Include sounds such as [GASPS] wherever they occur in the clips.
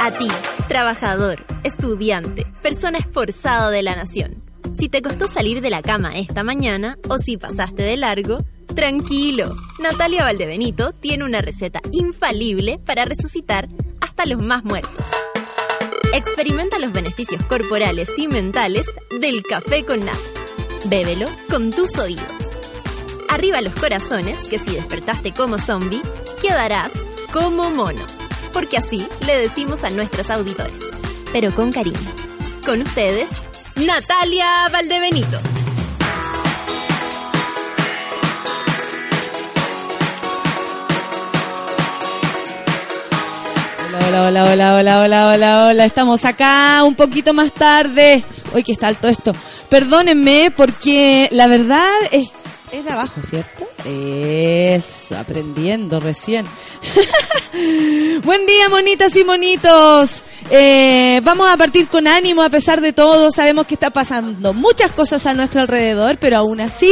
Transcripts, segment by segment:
A ti, trabajador, estudiante, persona esforzada de la nación. Si te costó salir de la cama esta mañana o si pasaste de largo, tranquilo. Natalia Valdebenito tiene una receta infalible para resucitar hasta los más muertos. Experimenta los beneficios corporales y mentales del café con nata. Bébelo con tus oídos. Arriba los corazones, que si despertaste como zombie, quedarás como mono. Porque así le decimos a nuestros auditores, pero con cariño. Con ustedes, Natalia Valdebenito. Hola, hola, hola, hola, hola, hola, hola. Estamos acá un poquito más tarde. Uy, que está alto esto. Perdónenme porque la verdad es, es de abajo, ¿cierto? Es aprendiendo recién. [LAUGHS] Buen día, monitas y monitos. Eh, vamos a partir con ánimo a pesar de todo. Sabemos que está pasando muchas cosas a nuestro alrededor, pero aún así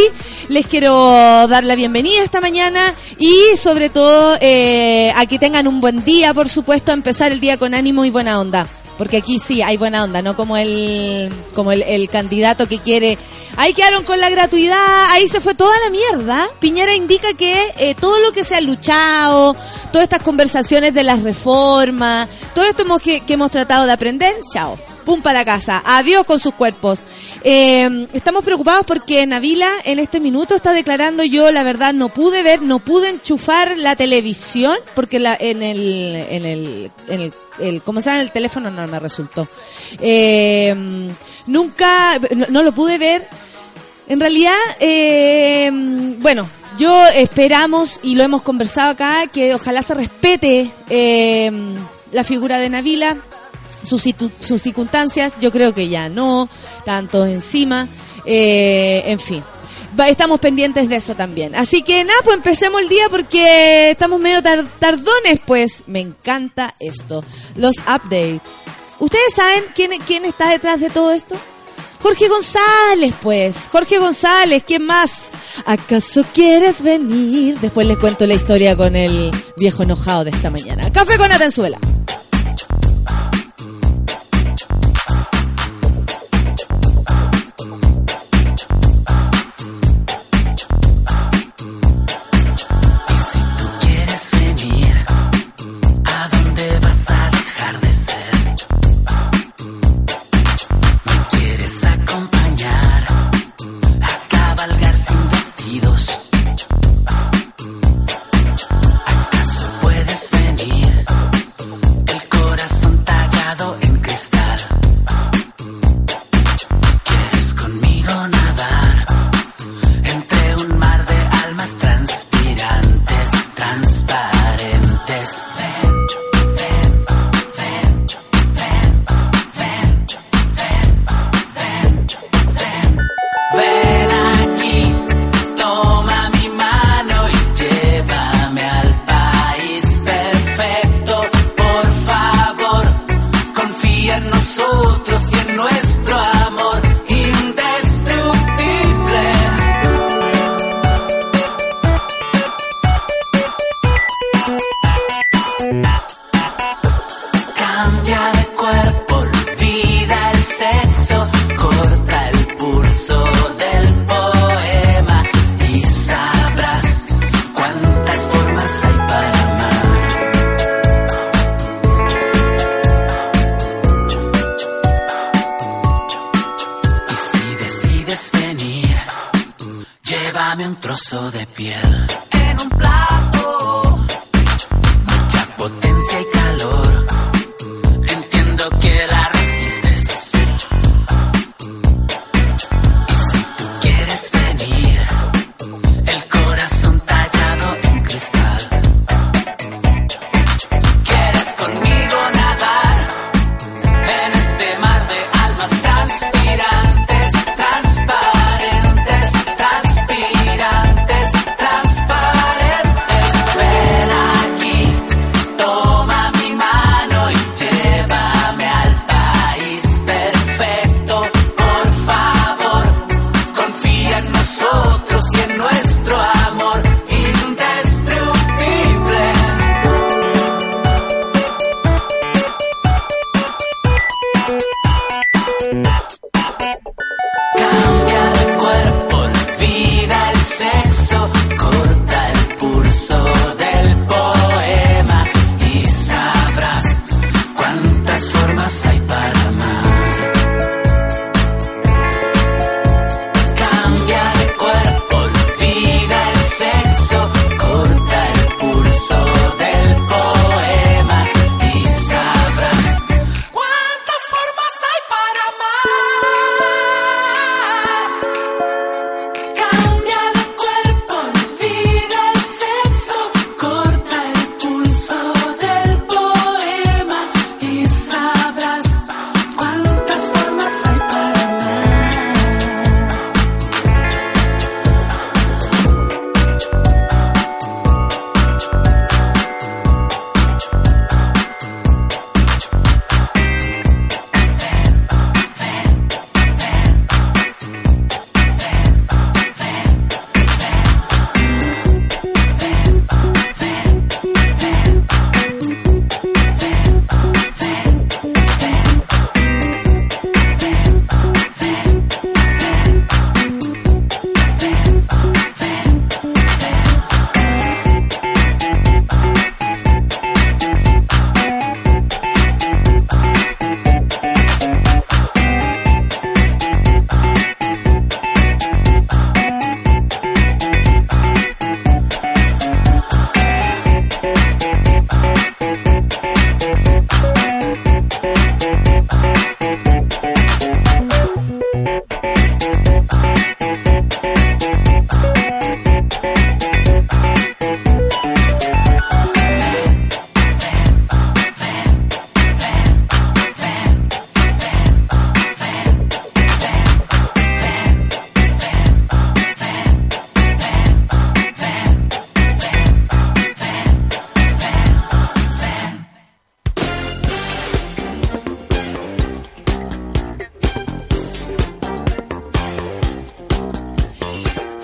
les quiero dar la bienvenida esta mañana y sobre todo eh, a que tengan un buen día, por supuesto, a empezar el día con ánimo y buena onda. Porque aquí sí hay buena onda, no como el como el, candidato que quiere. Ahí quedaron con la gratuidad, ahí se fue toda la mierda. Piñera indica que eh, todo lo que se ha luchado, todas estas conversaciones de las reformas, todo esto hemos, que hemos tratado de aprender, chao. Pum para casa. Adiós con sus cuerpos. Eh, estamos preocupados porque Navila en este minuto está declarando yo, la verdad, no pude ver, no pude enchufar la televisión porque la, en el, en el, en el, el como llama el teléfono no me resultó. Eh, nunca, no, no, lo pude ver. En realidad, eh, bueno, yo esperamos y lo hemos conversado acá que ojalá se respete eh, la figura de Navila sus, circunstancias, yo creo que ya no, tanto encima, eh, en fin. Estamos pendientes de eso también. Así que nada, pues empecemos el día porque estamos medio tar tardones, pues me encanta esto. Los updates. ¿Ustedes saben quién, quién está detrás de todo esto? Jorge González, pues. Jorge González, ¿quién más? ¿Acaso quieres venir? Después les cuento la historia con el viejo enojado de esta mañana. Café con Atenzuela.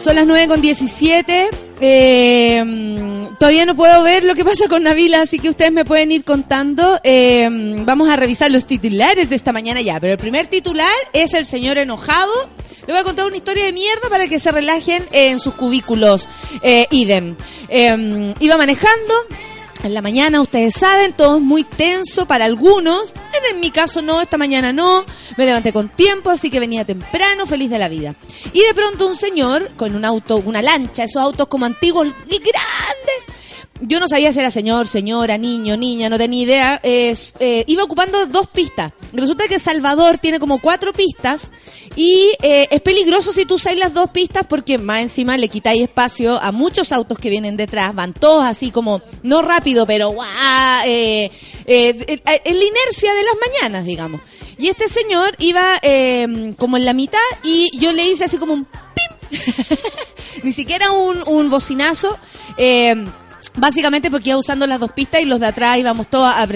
Son las 9 con 17. Eh, todavía no puedo ver lo que pasa con Navila, así que ustedes me pueden ir contando. Eh, vamos a revisar los titulares de esta mañana ya. Pero el primer titular es el señor enojado. Le voy a contar una historia de mierda para que se relajen en sus cubículos. Eh, idem. Eh, iba manejando en la mañana, ustedes saben, todo es muy tenso para algunos. En mi caso no, esta mañana no. Me levanté con tiempo, así que venía temprano, feliz de la vida. Y de pronto un señor con un auto, una lancha, esos autos como antiguos y grandes. Yo no sabía si era señor, señora, niño, niña, no tenía idea. Es, eh, iba ocupando dos pistas. Resulta que Salvador tiene como cuatro pistas y eh, es peligroso si tú usas las dos pistas porque más encima le quitáis espacio a muchos autos que vienen detrás. Van todos así como, no rápido, pero guau, eh, eh, en la inercia de las mañanas, digamos. Y este señor iba eh, como en la mitad y yo le hice así como un pim. [LAUGHS] Ni siquiera un, un bocinazo. Eh, Básicamente porque iba usando las dos pistas y los de atrás íbamos todos a.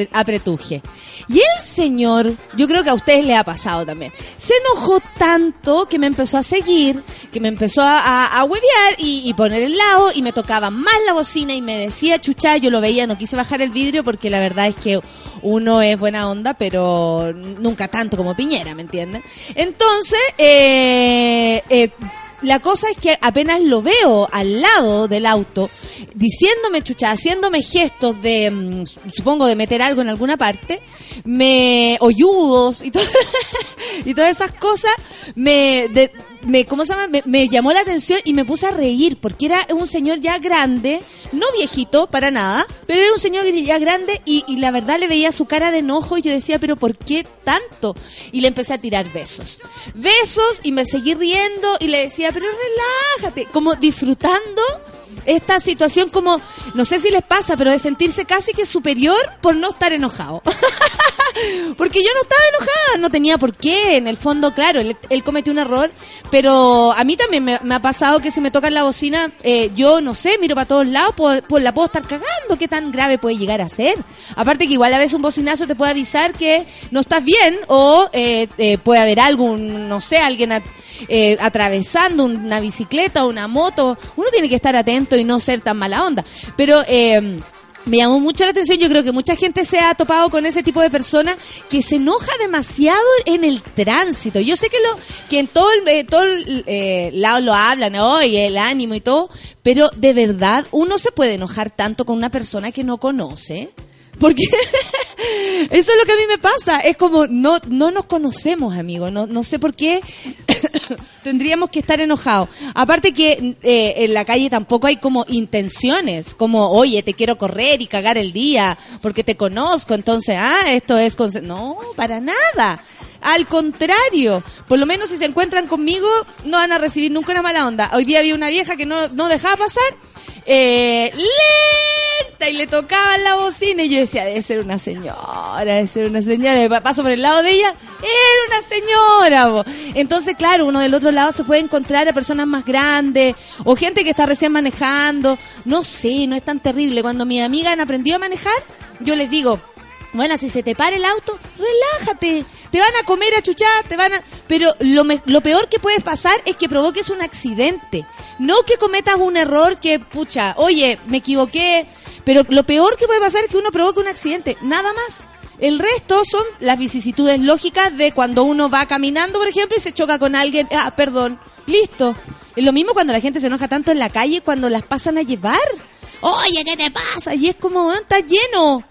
Y el señor, yo creo que a ustedes les ha pasado también, se enojó tanto que me empezó a seguir, que me empezó a, a, a huevear y, y poner el lado y me tocaba más la bocina y me decía chucha, yo lo veía, no quise bajar el vidrio porque la verdad es que uno es buena onda, pero nunca tanto como Piñera, ¿me entienden? Entonces, eh, eh, la cosa es que apenas lo veo al lado del auto, diciéndome chucha, haciéndome gestos de, mm, supongo, de meter algo en alguna parte, me oyudos y, to- [LAUGHS] y todas esas cosas, me, de- me ¿cómo se llama? Me, me llamó la atención y me puse a reír, porque era un señor ya grande, no viejito para nada, pero era un señor ya grande y, y la verdad le veía su cara de enojo y yo decía, pero ¿por qué tanto? Y le empecé a tirar besos. Besos y me seguí riendo y le decía, pero relájate, como disfrutando esta situación como, no sé si les pasa, pero de sentirse casi que superior por no estar enojado. [LAUGHS] [LAUGHS] Porque yo no estaba enojada, no tenía por qué. En el fondo, claro, él, cometió un error, pero a mí también me, ha pasado que si me tocan la bocina, eh, yo no sé, miro para todos lados, puedo- pues la puedo estar cagando. ¿Qué tan grave puede llegar a ser? Aparte que igual a veces un bocinazo te puede avisar que no estás bien o eh, eh, puede haber algún, no sé, alguien eh, atravesando una bicicleta o una moto. Uno tiene que estar atento y no ser tan mala onda. Pero... Eh, me llamó mucho la atención, yo creo que mucha gente se ha topado con ese tipo de persona que se enoja demasiado en el tránsito. Yo sé que lo que en todo el, eh, todo el eh, lado lo hablan, hoy el ánimo y todo, pero de verdad uno se puede enojar tanto con una persona que no conoce. Porque [LAUGHS] eso es lo que a mí me pasa. Es como, no, no nos conocemos, amigo. No, no sé por qué [COUGHS] tendríamos que estar enojados. Aparte que eh, en la calle tampoco hay como intenciones, como, oye, te quiero correr y cagar el día porque te conozco, entonces, ah, esto es... conse-". No, para nada. Al contrario, por lo menos si se encuentran conmigo, no van a recibir nunca una mala onda. Hoy día había una vieja que no, no dejaba pasar, eh, lenta y le tocaban la bocina y yo decía, debe ser una señora, debe ser una señora. Y pa- paso por el lado de ella, era una señora. Entonces, claro, uno del otro lado se puede encontrar a personas más grandes o gente que está recién manejando. No sé, no es tan terrible. Cuando mis amigas han aprendido a manejar, yo les digo, bueno, si se te para el auto, relájate. Te van a comer a chuchar, te van a... Pero lo, me- lo peor que puede pasar es que provoques un accidente. No que cometas un error que, pucha, oye, me equivoqué. Pero lo peor que puede pasar es que uno provoque un accidente. Nada más. El resto son las vicisitudes lógicas de cuando uno va caminando, por ejemplo, y se choca con alguien. Ah, perdón. Listo. Es lo mismo cuando la gente se enoja tanto en la calle cuando las pasan a llevar. Oye, ¿qué te pasa? Y es como, "Ah, está lleno.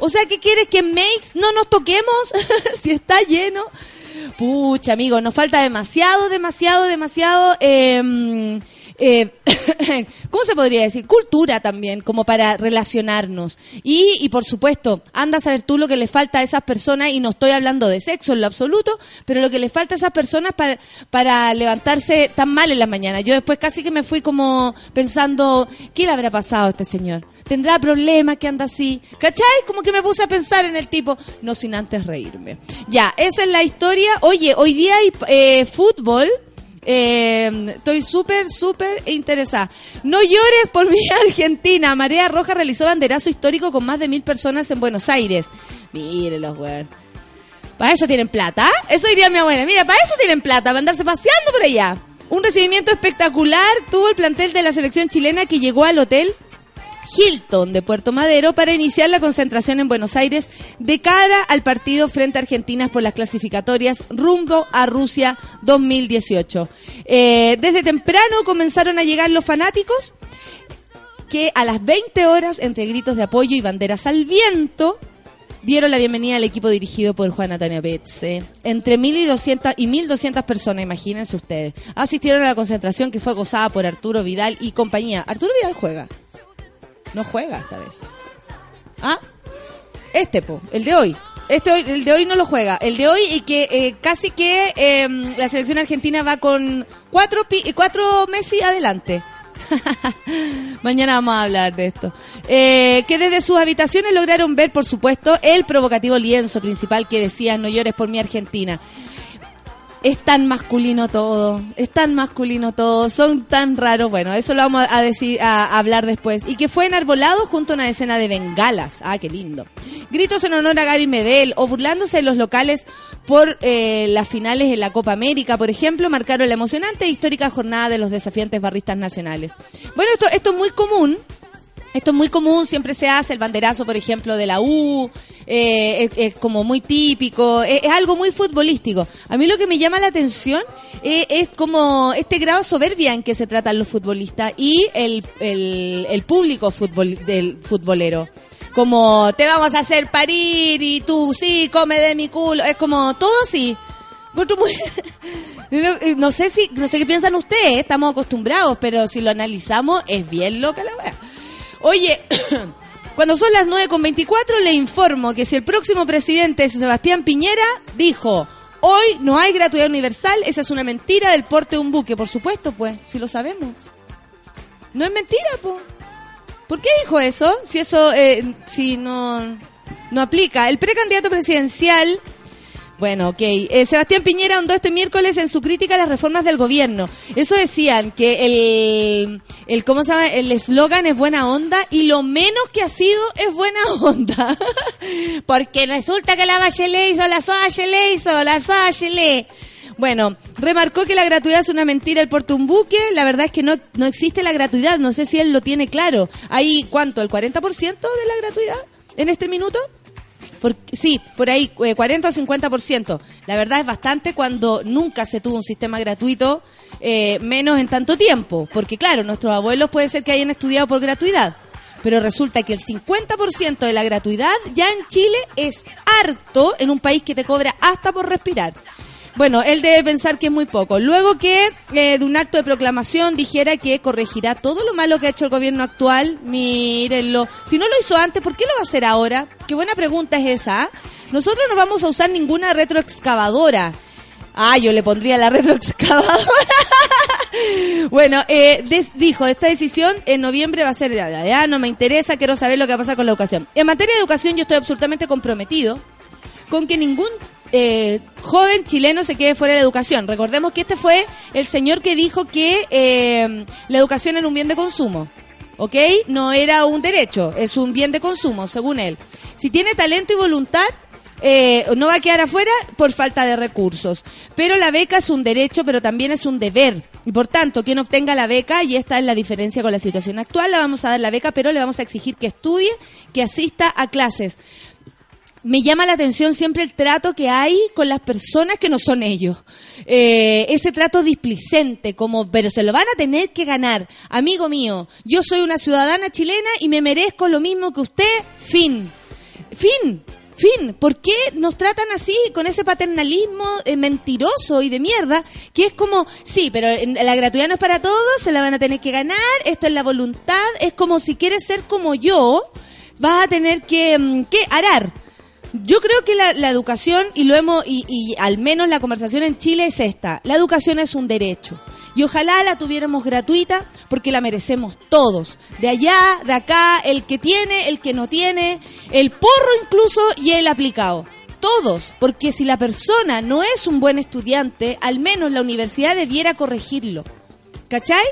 O sea, ¿qué quieres que Makes no nos toquemos [LAUGHS] si está lleno? Pucha, amigo, nos falta demasiado, demasiado, demasiado. eh, eh, [COUGHS] ¿Cómo se podría decir? Cultura también, como para relacionarnos. Y, y por supuesto, anda a saber tú lo que le falta a esas personas, y no estoy hablando de sexo en lo absoluto, pero lo que le falta a esas personas para, para levantarse tan mal en la mañana. Yo después casi que me fui como pensando, ¿qué le habrá pasado a este señor? ¿Tendrá problemas que anda así? ¿Cachai? Como que me puse a pensar en el tipo, no sin antes reírme. Ya, esa es la historia. Oye, hoy día hay eh, fútbol. Eh, estoy súper, súper interesada. No llores por mi [LAUGHS] Argentina. Marea Roja realizó banderazo histórico con más de mil personas en Buenos Aires. Mírenlos, weón. ¿Para eso tienen plata? Eso diría mi abuela. Mira, para eso tienen plata, para andarse paseando por allá. Un recibimiento espectacular tuvo el plantel de la selección chilena que llegó al hotel Hilton de Puerto Madero para iniciar la concentración en Buenos Aires de cara al partido frente a Argentina por las clasificatorias rumbo a Rusia 2018. Eh, desde temprano comenzaron a llegar los fanáticos que a las 20 horas, entre gritos de apoyo y banderas al viento, dieron la bienvenida al equipo dirigido por Juan Antonio Betze. Entre 1.200 y 1.200 personas, imagínense ustedes, asistieron a la concentración que fue gozada por Arturo Vidal y compañía. Arturo Vidal juega. No juega esta vez. ¿Ah? Este, po, el de hoy. Este hoy, el de hoy no lo juega. El de hoy y que eh, casi que em, la selección argentina va con cuatro, cuatro Messi adelante. [LAUGHS] Mañana vamos a hablar de esto. Eh, que desde sus habitaciones lograron ver, por supuesto, el provocativo lienzo principal que decía No llores por mi Argentina. Es tan masculino todo, es tan masculino todo, son tan raros. Bueno, eso lo vamos a, decir, a, hablar después. Y que fue enarbolado junto a una escena de bengalas. Ah, qué lindo. Gritos en honor a Gary Medel o burlándose de los locales por eh, las finales en la Copa América, por ejemplo, marcaron la emocionante e histórica jornada de los desafiantes barristas nacionales. Bueno, esto, esto es muy común esto es muy común, siempre se hace el banderazo, por ejemplo, de la U, eh, es, como muy típico, es, algo muy futbolístico. A mí lo que me llama la atención eh, es como este grado soberbia en que se tratan los futbolistas y el, el, público del futbolero. Como te vamos a hacer parir y tú sí, come de mi culo. Es como todo así. [LAUGHS] no sé si, no sé qué piensan ustedes, estamos acostumbrados, pero si lo analizamos es bien loca la wea. Oye, [COUGHS] cuando son las 9.24 le informo que si el próximo presidente es Sebastián Piñera, dijo, hoy no hay gratuidad universal, esa es una mentira del porte de un buque. Por supuesto, pues, si lo sabemos. No es mentira, pues. ¿Por qué dijo eso? Si eso, eh, si no, no aplica. El precandidato presidencial bueno, ok. Eh, Sebastián Piñera ahondó este miércoles en su crítica a las reformas del gobierno. Eso decían, que el, el ¿cómo se llama? El eslogan es buena onda y lo menos que ha sido es buena [LAUGHS] onda. Porque resulta que la Bachelet hizo, la Bachelet hizo, la Bachelet. Bueno, remarcó que la gratuidad es una mentira el portumbuque. La verdad es que no, no existe la gratuidad. No sé si él lo tiene claro. ¿Hay cuánto? ¿El 40% de la gratuidad en este minuto? Sí, por ahí, 40 eh, o 50%. La verdad es bastante cuando nunca se tuvo un sistema gratuito, eh, menos en tanto tiempo. Porque claro, nuestros abuelos puede ser que hayan estudiado por gratuidad. Pero resulta que el 50% de la gratuidad ya en Chile es harto en un país que te cobra hasta por respirar. Bueno, él debe pensar que es muy poco. Luego que eh, de un acto de proclamación dijera que corregirá todo lo malo que ha hecho el gobierno actual, mírenlo. Si no lo hizo antes, ¿por qué lo va a hacer ahora? Qué buena pregunta es esa. ¿ah? Nosotros no vamos a usar ninguna retroexcavadora. Ah, yo le pondría la [LAUGHS] retroexcavadora. bueno, eh, dijo, esta decisión en noviembre va a ser, ya, ya no me interesa, quiero saber lo que va a pasar con la educación. En materia de educación yo estoy absolutamente comprometido con que ningún eh, joven chileno se quede fuera de la educación. Recordemos que este fue el señor que dijo que eh, la educación era un bien de consumo. ¿Ok? No era un derecho, es un bien de consumo, según él. Si tiene talento y voluntad, eh, no va a quedar afuera por falta de recursos. Pero la beca es un derecho, pero también es un deber. Y por tanto, quien obtenga la beca, y esta es la diferencia con la situación actual, le vamos a dar la beca, pero le vamos a exigir que estudie, que asista a clases me llama la atención siempre el trato que hay con las personas que no son ellos. Eh, ese trato displicente, como, pero se lo van a tener que ganar. Amigo mío, yo soy una ciudadana chilena y me merezco lo mismo que usted, fin. Fin. Fin, ¿por qué nos tratan así, con ese paternalismo eh, mentiroso y de mierda? Que es como, sí, pero la gratuidad no es para todos, se la van a tener que ganar, esto es la voluntad, es como si quieres ser como yo, vas a tener que, mm, que arar yo creo que la, educación, y lo hemos, y, y, al menos la conversación en Chile es esta, la educación es un derecho. Y ojalá la tuviéramos gratuita porque la merecemos todos. De allá, de acá, el que tiene, el que no tiene, el porro incluso y el aplicado. Todos, porque si la persona no es un buen estudiante, al menos la universidad debiera corregirlo. ¿Cachai?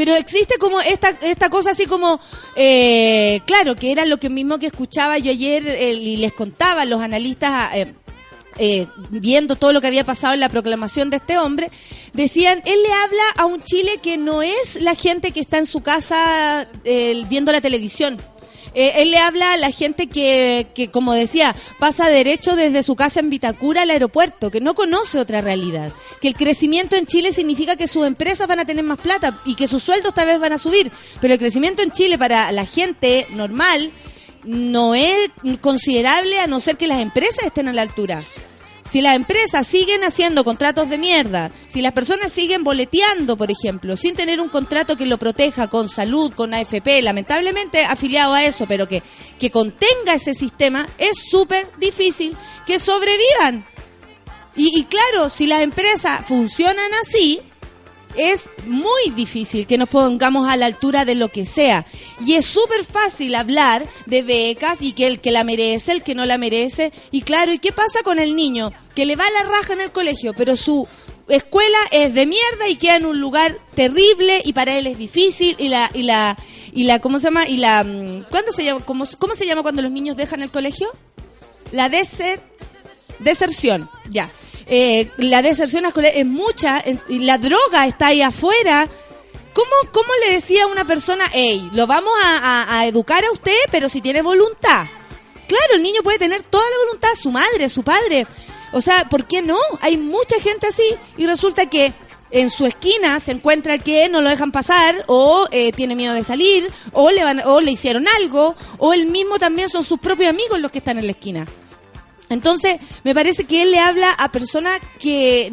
Pero existe como esta, esta cosa así como, eh, claro, que era lo que mismo que escuchaba yo ayer y les contaba los analistas. Eh, eh, viendo todo lo que había pasado en la proclamación de este hombre, decían, él le habla a un Chile que no es la gente que está en su casa eh, viendo la televisión. Eh, él le habla a la gente que, que, como decía, pasa derecho desde su casa en Vitacura al aeropuerto, que no conoce otra realidad. Que el crecimiento en Chile significa que sus empresas van a tener más plata y que sus sueldos tal vez van a subir. Pero el crecimiento en Chile para la gente normal no es considerable a no ser que las empresas estén a la altura. Si las empresas siguen haciendo contratos de mierda, si las personas siguen boleteando, por ejemplo, sin tener un contrato que lo proteja con salud, con AFP, lamentablemente afiliado a eso, pero que, que contenga ese sistema, es súper difícil que sobrevivan. Y, y claro, si las empresas funcionan así, es muy difícil que nos pongamos a la altura de lo que sea. Y es súper fácil hablar de becas y que el que la merece, el que no la merece. Y claro, ¿y qué pasa con el niño? Que le va la raja en el colegio, pero su escuela es de mierda y queda en un lugar terrible y para él es difícil y la y la y la ¿cómo se llama? Y la mm, ¿cuándo se llama cómo, cómo se llama cuando los niños dejan el colegio? La deser deserción, ya. Eh, la deserción escolar es mucha, y la droga está ahí afuera. ¿Cómo, ¿Cómo le decía a una persona, hey, lo vamos a, educar a usted, pero si tiene voluntad? Claro, el niño puede tener toda la voluntad, su madre, su padre. O sea, ¿por qué no? Hay mucha gente así y resulta que en su esquina se encuentra que no lo dejan pasar o eh, tiene miedo de salir o le, van, o le hicieron algo o él mismo también son sus propios amigos los que están en la esquina. Entonces, me parece que él le habla a personas que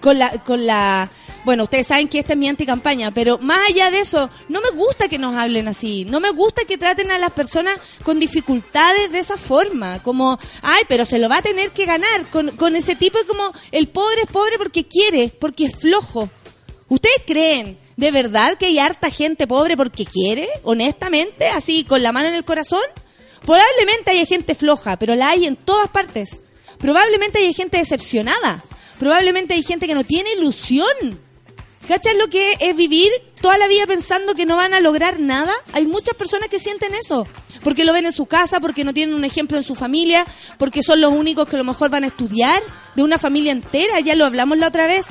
con la con la bueno, ustedes saben que esta es mi anticampaña, pero más allá de eso, no me gusta que nos hablen así, no me gusta que traten a las personas con dificultades de esa forma, como, ay, pero se lo va a tener que ganar, con, con ese tipo como, el pobre es pobre porque quiere, porque es flojo. ¿Ustedes creen de verdad que hay harta gente pobre porque quiere, honestamente, así, con la mano en el corazón? Probablemente hay gente floja, pero la hay en todas partes. Probablemente hay gente decepcionada. Probablemente hay gente que no tiene ilusión. ¿Cachas lo que es vivir toda la vida pensando que no van a lograr nada? Hay muchas personas que sienten eso. Porque lo ven en su casa, porque no tienen un ejemplo en su familia, porque son los únicos que a lo mejor van a estudiar de una familia entera. Ya lo hablamos la otra vez.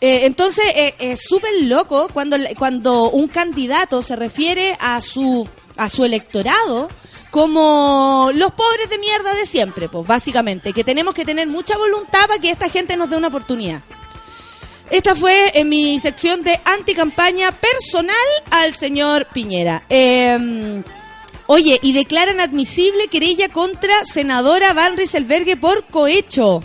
Eh, entonces eh, es súper loco cuando, cuando un candidato se refiere a su, a su electorado como los pobres de mierda de siempre, pues básicamente, que tenemos que tener mucha voluntad para que esta gente nos dé una oportunidad. Esta fue en mi sección de anticampaña personal al señor Piñera. Em, oye, y declaran admisible querella contra senadora Van Rieselbergue por cohecho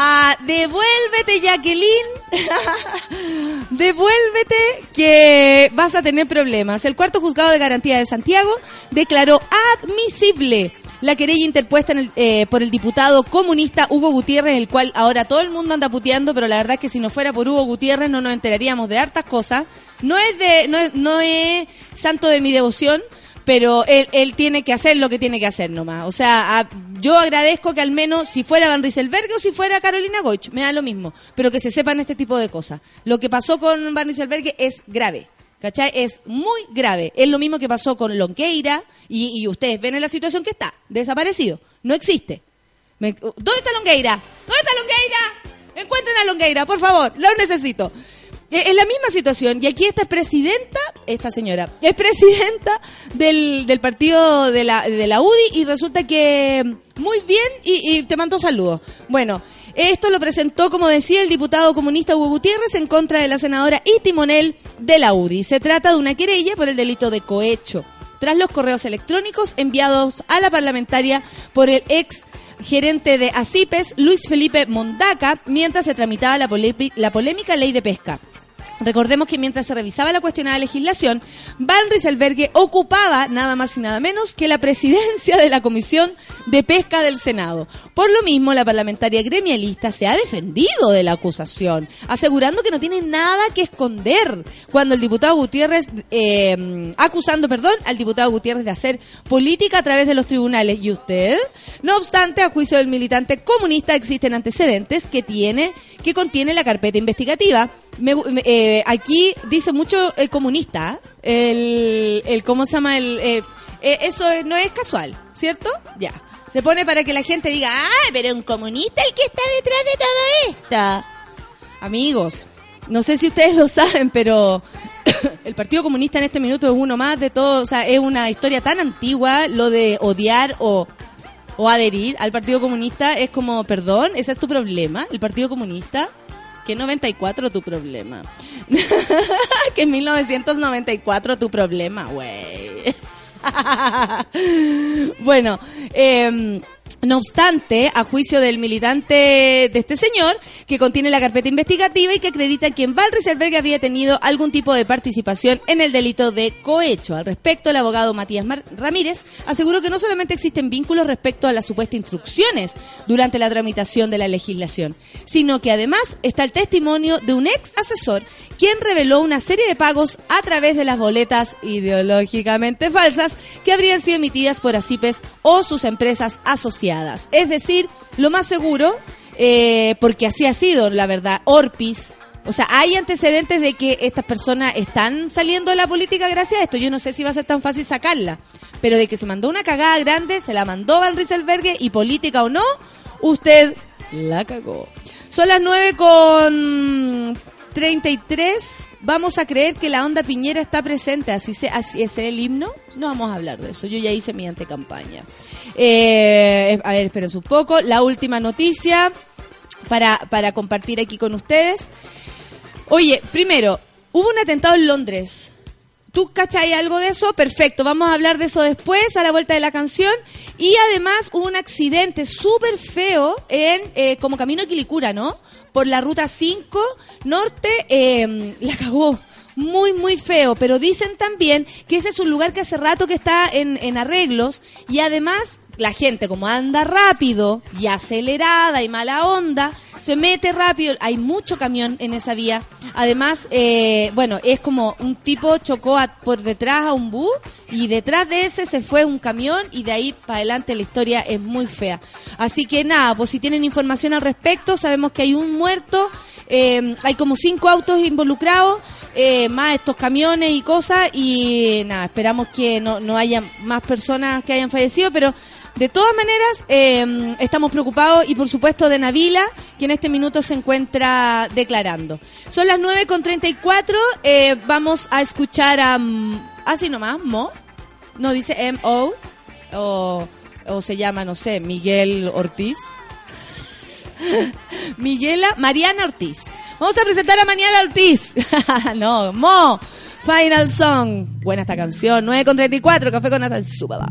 a Devuélvete, Jacqueline. [LAUGHS] Devuélvete que vas a tener problemas. El cuarto juzgado de garantía de Santiago declaró admisible la querella interpuesta eh, por el diputado comunista Hugo Gutiérrez, el cual ahora todo el mundo anda puteando, pero la verdad es que si no fuera por Hugo Gutiérrez no nos enteraríamos de hartas cosas. No es de, no no es santo de mi devoción, pero él, él tiene que hacer lo que tiene que hacer nomás. O sea, yo agradezco que al menos si fuera Van Rieselberg o si fuera Carolina Goich, me da lo mismo, pero que se sepan este tipo de cosas. Lo que pasó con Van Rieselberg es grave. ¿Cachai? Es muy grave. Es lo mismo que pasó con Lonqueira y, y ustedes ven en la situación que está. Desaparecido. No existe. ¿Dónde está Longueira? ¿Dónde está Longueira? Encuentren a Longueira, por favor. Lo necesito. Es eh, la misma situación. Y aquí esta es presidenta, esta señora, es presidenta del, del partido de la, de la UDI y resulta que muy bien y, te mando saludos. Bueno, esto lo presentó, como decía, el diputado comunista Hugo Gutiérrez en contra de la senadora y de la UDI. Se trata de una querella por el delito de cohecho, tras los correos electrónicos enviados a la parlamentaria por el ex gerente de ACIPES, Luis Felipe Mondaca, mientras se tramitaba la, la polémica ley de pesca. Recordemos que mientras se revisaba la cuestionada legislación, Van Rieselbergue ocupaba nada más y nada menos que la presidencia de la Comisión de Pesca del Senado. Por lo mismo, la parlamentaria gremialista se ha defendido de la acusación, asegurando que no tiene nada que esconder cuando el diputado Gutiérrez, eh, acusando, perdón, al diputado Gutiérrez de hacer política a través de los tribunales. ¿Y usted? No obstante, a juicio del militante comunista existen antecedentes que tiene, que contiene la carpeta investigativa me, eh, aquí dice mucho el comunista, el, el ¿cómo se llama? El, eh, eh, eso no es casual, ¿cierto? Ya. Se pone para que la gente diga, ah, pero un comunista el que está detrás de todo esto. Amigos, no sé si ustedes lo saben, pero [COUGHS] el Partido Comunista en este minuto es uno más de todo, o sea, es una historia tan antigua, lo de odiar o, o adherir al Partido Comunista es como, perdón, ese es tu problema, el Partido Comunista, que 94 tu problema. [LAUGHS] que 1994 tu problema, güey. [LAUGHS] bueno, eh, no obstante, a juicio del militante de este señor, que contiene la carpeta investigativa y que acredita que en Val Rieselberg había tenido algún tipo de participación en el delito de cohecho. Al respecto, el abogado Matías Ramírez aseguró que no solamente existen vínculos respecto a las supuestas instrucciones durante la tramitación de la legislación, sino que además está el testimonio de un ex asesor quien reveló una serie de pagos a través de las boletas ideológicamente falsas que habrían sido emitidas por ACIPES o sus empresas asociadas es decir, lo más seguro, eh, porque así ha sido, la verdad, Orpis. O sea, hay antecedentes de que estas personas están saliendo de la política gracias a esto. Yo no sé si va a ser tan fácil sacarla. Pero de que se mandó una cagada grande, se la mandó Van Rieselberg y política o no, usted la cagó. Son las 9 con 33 vamos a creer que la onda Piñera está presente, así, se, así es el himno. No vamos a hablar de eso, yo ya hice mi antecampaña. Eh, a ver, esperen un poco. La última noticia para, para compartir aquí con ustedes. Oye, primero, hubo un atentado en Londres. ¿Tú cachai algo de eso? Perfecto, vamos a hablar de eso después, a la vuelta de la canción. Y además hubo un accidente súper feo en eh, como camino a Quilicura, ¿no? Por la ruta 5 norte, eh, la cagó. Muy, muy feo, pero dicen también que ese es un lugar que hace rato que está en, en arreglos y además la gente como anda rápido y acelerada y mala onda, se mete rápido, hay mucho camión en esa vía. Además, eh, bueno, es como un tipo chocó por detrás a un bus y detrás de ese se fue un camión y de ahí para adelante la historia es muy fea. Así que nada, pues si tienen información al respecto, sabemos que hay un muerto, eh, hay como cinco autos involucrados. Eh, más estos camiones y cosas y nada, esperamos que no, no haya más personas que hayan fallecido, pero de todas maneras, em, estamos preocupados y por supuesto de Navila, que en este minuto se encuentra declarando. Son las 9.34, eh, vamos a escuchar a... Así nomás, Mo. No, dice M-O. O, o se llama, no sé, Miguel Ortiz. [LAUGHS] Miguela, Mariana Ortiz. Vamos a presentar a Mariana Ortiz. [LAUGHS] no, Mo. Final Song. Buena esta canción. 9.34, Café con Nata. Súbala.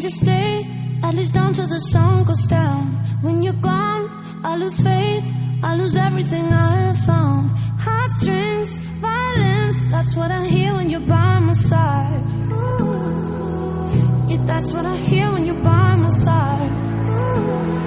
Won't you stay? At least until the sun goes down. When you're gone, I lose faith. I lose everything I have found. Heartstrings, violence. That's what I hear when you're by my side. Yeah, that's what I hear when you're by my side. But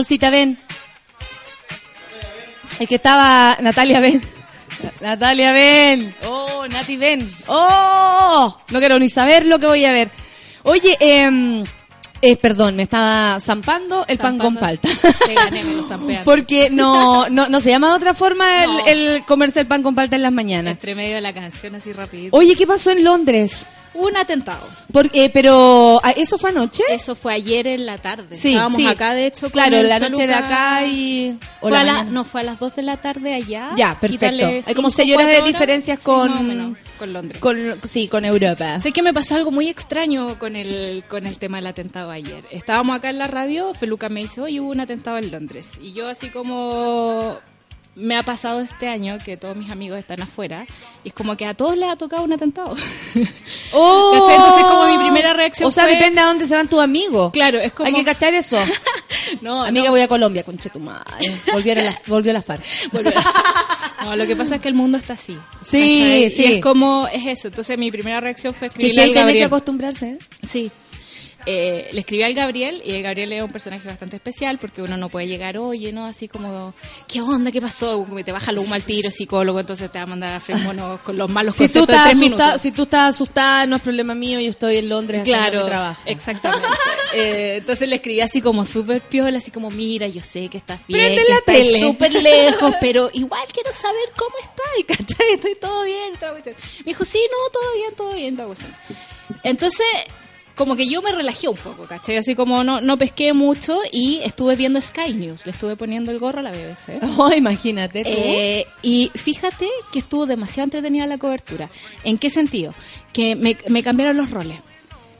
Solcita, ven. El que estaba, Natalia, ven. Natalia, ven. Oh, Nati, ven. Oh, no quiero ni saber lo que voy a ver. Oye, eh, eh, perdón, me estaba zampando el pan con palta. Te gané, me lo. [LAUGHS] Porque no, no, no se llama de otra forma el, No. el comerse el pan con palta en las mañanas. Entre medio de la canción, así rapidito. Oye, ¿qué pasó en Londres? Un atentado. Por- eh, pero, ah, ¿eso fue anoche? Eso fue ayer en la tarde. Sí, Estábamos sí. acá, de hecho. Claro, la noche de acá y... o Fue la a la- mañana. no, fue a las 2 de la tarde allá. Ya, perfecto. Hay como cinco, seis horas de diferencias Sí, con- menos, con Londres. Con, sí, con Europa. Sé que me pasó algo muy extraño con el, con el tema del atentado ayer. Estábamos acá en la radio, Feluca me dice, oye, hubo un atentado en Londres. Y yo así como me ha pasado este año que todos mis amigos están afuera y es como que a todos les ha tocado un atentado. [LAUGHS] ¡Oh! Entonces, como mi primera reacción O sea, fue- depende a dónde se van tus amigos. Claro, es como... Hay que cachar eso. [LAUGHS] no, Amiga, no. voy a Colombia, conche tu madre. Volvieron las- volvió [LAUGHS] la FARC. No, lo que pasa es que el mundo está así. Sí, ¿cachai? sí. Y es como, es eso. Entonces mi primera reacción fue Que escribirle hay que acostumbrarse. ¿eh? Sí. Eh, le escribí al Gabriel y el Gabriel es un personaje bastante especial porque uno no puede llegar, oye, ¿no? Así como, ¿qué onda? ¿Qué pasó? Te baja lo humo al tiro, psicólogo, entonces te va a mandar a freír monos con los malos Si tú, conceptos de estás tres asustado, minutos. si tú estás asustada, no es problema mío, yo estoy en Londres haciendo Claro, mi trabajo. exactamente. [LAUGHS] Eh, entonces le escribí así como súper piola, así como, mira, yo sé que estás bien, Prende que la estás tele. súper lejos, [LAUGHS] pero igual quiero saber cómo estás, y ¿cachai? Estoy todo bien, la cuestión. Me dijo, sí, no, todo bien, todo bien, la cuestión. Entonces, como que yo me relajé un poco, ¿cachai? Así como no, no pesqué mucho y estuve viendo Sky News, le estuve poniendo el gorro a la BBC. [LAUGHS] Oh, imagínate tú. Eh, y fíjate que estuvo demasiado entretenida la cobertura. ¿En qué sentido? Que me, me cambiaron los roles.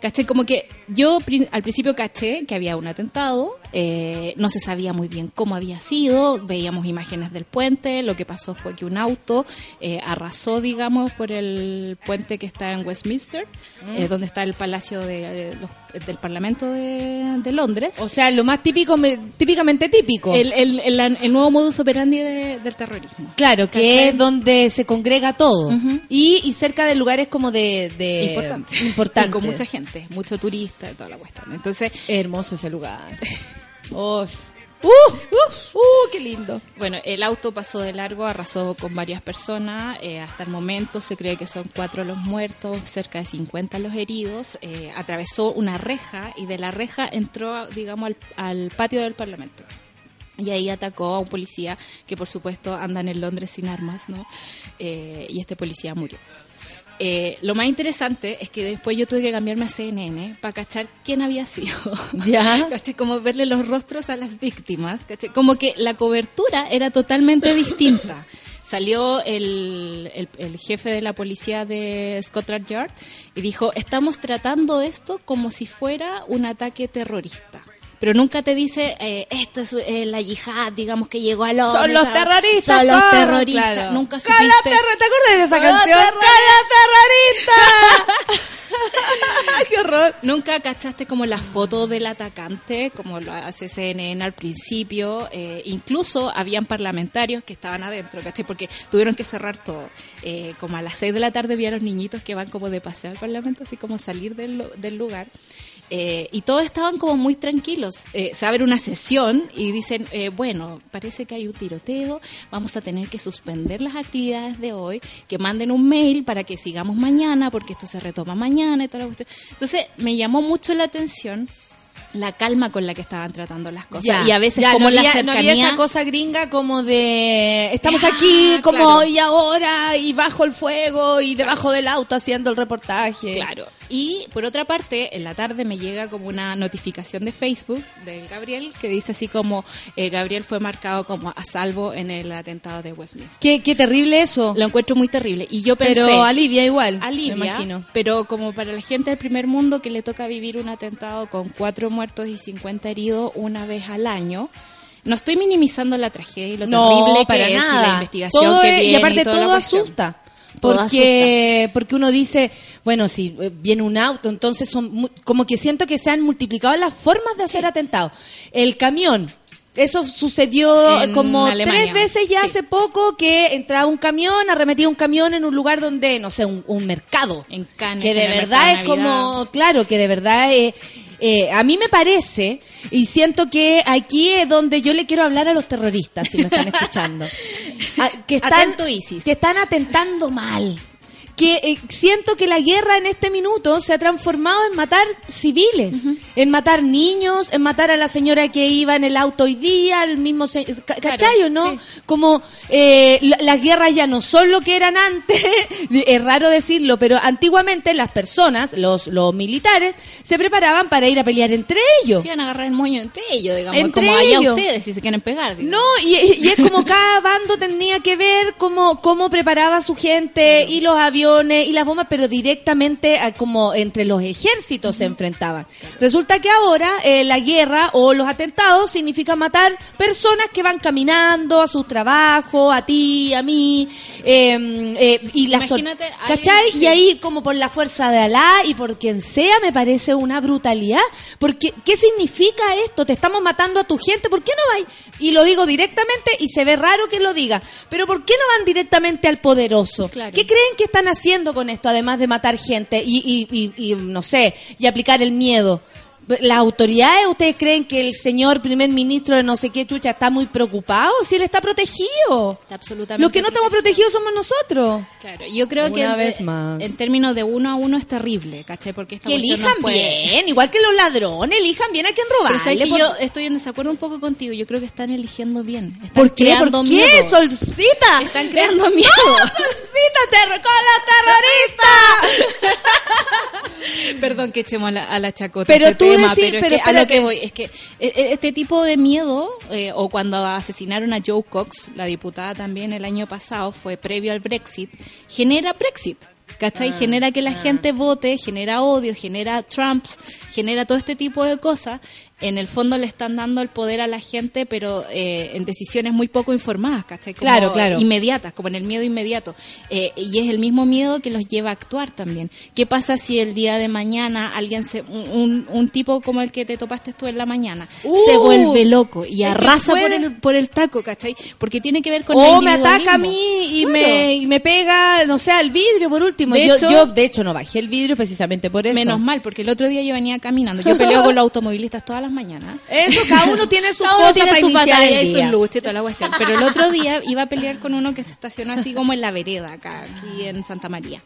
¿Caché? Como que yo al principio caché que había un atentado, eh, no se sabía muy bien cómo había sido, veíamos imágenes del puente, lo que pasó fue que un auto eh, arrasó, digamos, por el puente que está en Westminster, eh, donde está el palacio de, de los- del Parlamento de, de Londres. o sea, lo más típico, me- típicamente típico. el, el- el- el nuevo modus operandi de- del terrorismo. Claro, que ¿Cachai? es donde se congrega todo. Y, y cerca de lugares como de... de importante. importantes. [LAUGHS] Y con mucha gente, mucho turista y toda la cuestión. Entonces, Hermoso ese lugar. [LAUGHS] Oh. Uh, uh, uh, qué lindo. bueno, el auto pasó de largo, arrasó con varias personas. eh, hasta el momento se cree que son cuatro los muertos, cerca de 50 los heridos. eh, atravesó una reja y de la reja entró, digamos, al, al patio del Parlamento. Y ahí atacó a un policía que, por supuesto, andan en Londres sin armas, ¿no? Eh, y este policía murió. Eh, lo más interesante es que después yo tuve que cambiarme a CNN para cachar quién había sido. [LAUGHS] Ya. ¿Cachai? Como verle los rostros a las víctimas. ¿cachai? Como que la cobertura era totalmente distinta. [LAUGHS] Salió el, el- el jefe de la policía de Scotland Yard y dijo, estamos tratando esto como si fuera un ataque terrorista. Pero nunca te dice, eh, esto es eh, la yihad, digamos que llegó a Londres. Son los terroristas. Son los terroristas. claro. Nunca supiste. ¿Te acuerdas de esa Cala canción? terrorista. ¡Cala terrorista! ¡Qué horror! Nunca cachaste como la foto del atacante, como lo hace CNN al principio. eh, incluso habían parlamentarios que estaban adentro, ¿cachai? Porque tuvieron que cerrar todo. Eh, como a las 6 de la tarde vi a los niñitos que van como de paseo al parlamento, así como salir del, del lugar. Eh, y todos estaban como muy tranquilos. Eh, se abre una sesión y dicen, eh, bueno, parece que hay un tiroteo, vamos a tener que suspender las actividades de hoy, que manden un mail para que sigamos mañana, porque esto se retoma mañana y toda la cuestión. Entonces, me llamó mucho la atención la calma con la que estaban tratando las cosas. Ya, y a veces ya, como no la había, no cercanía... había esa cosa gringa como de estamos aquí como claro. y ahora y bajo el fuego y debajo del auto haciendo el reportaje. Claro. Y por otra parte, en la tarde me llega como una notificación de Facebook del Gabriel que dice así como eh, Gabriel fue marcado como a salvo en el atentado de Westminster. Qué, qué terrible eso. Lo encuentro muy terrible. Y yo pensé, Pero alivia igual, alivia, me imagino. pero como para la gente del primer mundo que le toca vivir un atentado con cuatro muertos y 50 heridos una vez al año, no estoy minimizando la tragedia y lo No, terrible para que es y nada. la investigación Todo que es- viene y aparte todo asusta. Porque, porque uno dice, bueno, si eh, viene un auto, entonces son como que siento que se han multiplicado las formas de hacer atentados. El camión, eso sucedió En como Alemania, tres veces ya sí. hace poco que entraba un camión, arremetía un camión en un lugar donde, no sé, un, un mercado. En Cannes, que de en verdad es como, claro, que de verdad eh, eh, a mí me parece y siento que aquí es donde yo le quiero hablar a los terroristas si me están [LAUGHS] escuchando. Ah, que están, Atento, Isis. que están atentando mal. Que eh, siento que la guerra en este minuto se ha transformado en matar civiles, en matar niños, en matar a la señora que iba en el auto hoy día, el mismo se- ca- Claro, ¿cachai o no? sí. Como eh, la- las guerras ya no son lo que eran antes, [LAUGHS] es raro decirlo, pero antiguamente las personas, los, los militares, se preparaban para ir a pelear entre ellos. Se iban a agarrar el moño entre ellos, digamos, Entre como allá ellos. ustedes si se quieren pegar. digamos. No, y, y es como [LAUGHS] cada bando tenía que ver cómo, cómo preparaba a su gente y los aviones y las bombas, pero directamente a como entre los ejércitos se enfrentaban. Resulta que ahora eh, la guerra o los atentados significa matar personas que van caminando a sus trabajos, a ti, a mí, eh, eh, y las ¿cachai? sí. Y ahí como por la fuerza de Alá y por quien sea me parece una brutalidad. Porque, ¿qué significa esto? Te estamos matando a tu gente, ¿por qué no vais? Y lo digo directamente y se ve raro que lo diga, pero ¿por qué no van directamente al poderoso? Claro. ¿Qué creen que están haciendo con esto, además de matar gente y, y, y- y, no sé, y aplicar el miedo? ¿Las autoridades, ustedes creen que el señor primer ministro de no sé qué chucha está muy preocupado? Si él está protegido. Está absolutamente Los que no estamos protegidos somos nosotros. Claro, yo creo que Una en, vez más. en términos de uno a uno es terrible, ¿cachai? Porque esta Que elijan puede- bien, igual que los ladrones, elijan bien a quien por- yo estoy en desacuerdo un poco contigo. Yo creo que están eligiendo bien. Están ¿Por qué? creando ¿Por qué, miedo. Solcita? Están creando [LAUGHS] miedo. ¡No, Solcita, terror con la [LAUGHS] terrorista! Perdón que echemos a la, a la chacota. Pero tú tema, decís- pero, es que a lo que voy es que eh, eh, este tipo de miedo, eh, o cuando asesinaron a Joe Cox, la diputada también el año pasado, fue previo al Brexit, genera Brexit. ¿Cachai? genera que la gente vote, genera odio, genera Trump, genera todo este tipo de cosas. En el fondo le están dando el poder a la gente, pero eh, en decisiones muy poco informadas, ¿cachai? Como Claro, claro. Inmediatas, como en el miedo inmediato. Eh, y es el mismo miedo que los lleva a actuar también. ¿Qué pasa si el día de mañana alguien se, un, un- tipo como el que te topaste tú en la mañana Uh, se vuelve loco y arrasa por el, por el taco, ¿cachai? Porque tiene que ver con O el me ataca a mí y, Claro. me, y me pega, no sé, al vidrio por último. De yo, hecho- yo, de hecho, no bajé el vidrio precisamente por eso. Menos mal, porque el otro día yo venía caminando. Yo peleo con los automovilistas todas las mañanas. Eso, cada uno tiene [LAUGHS] su Cada cosa uno tiene para su batalla y su lucha y toda la cuestión. Pero el otro día [LAUGHS] iba a pelear con uno que se estacionó así como en la vereda, acá, aquí en Santa María.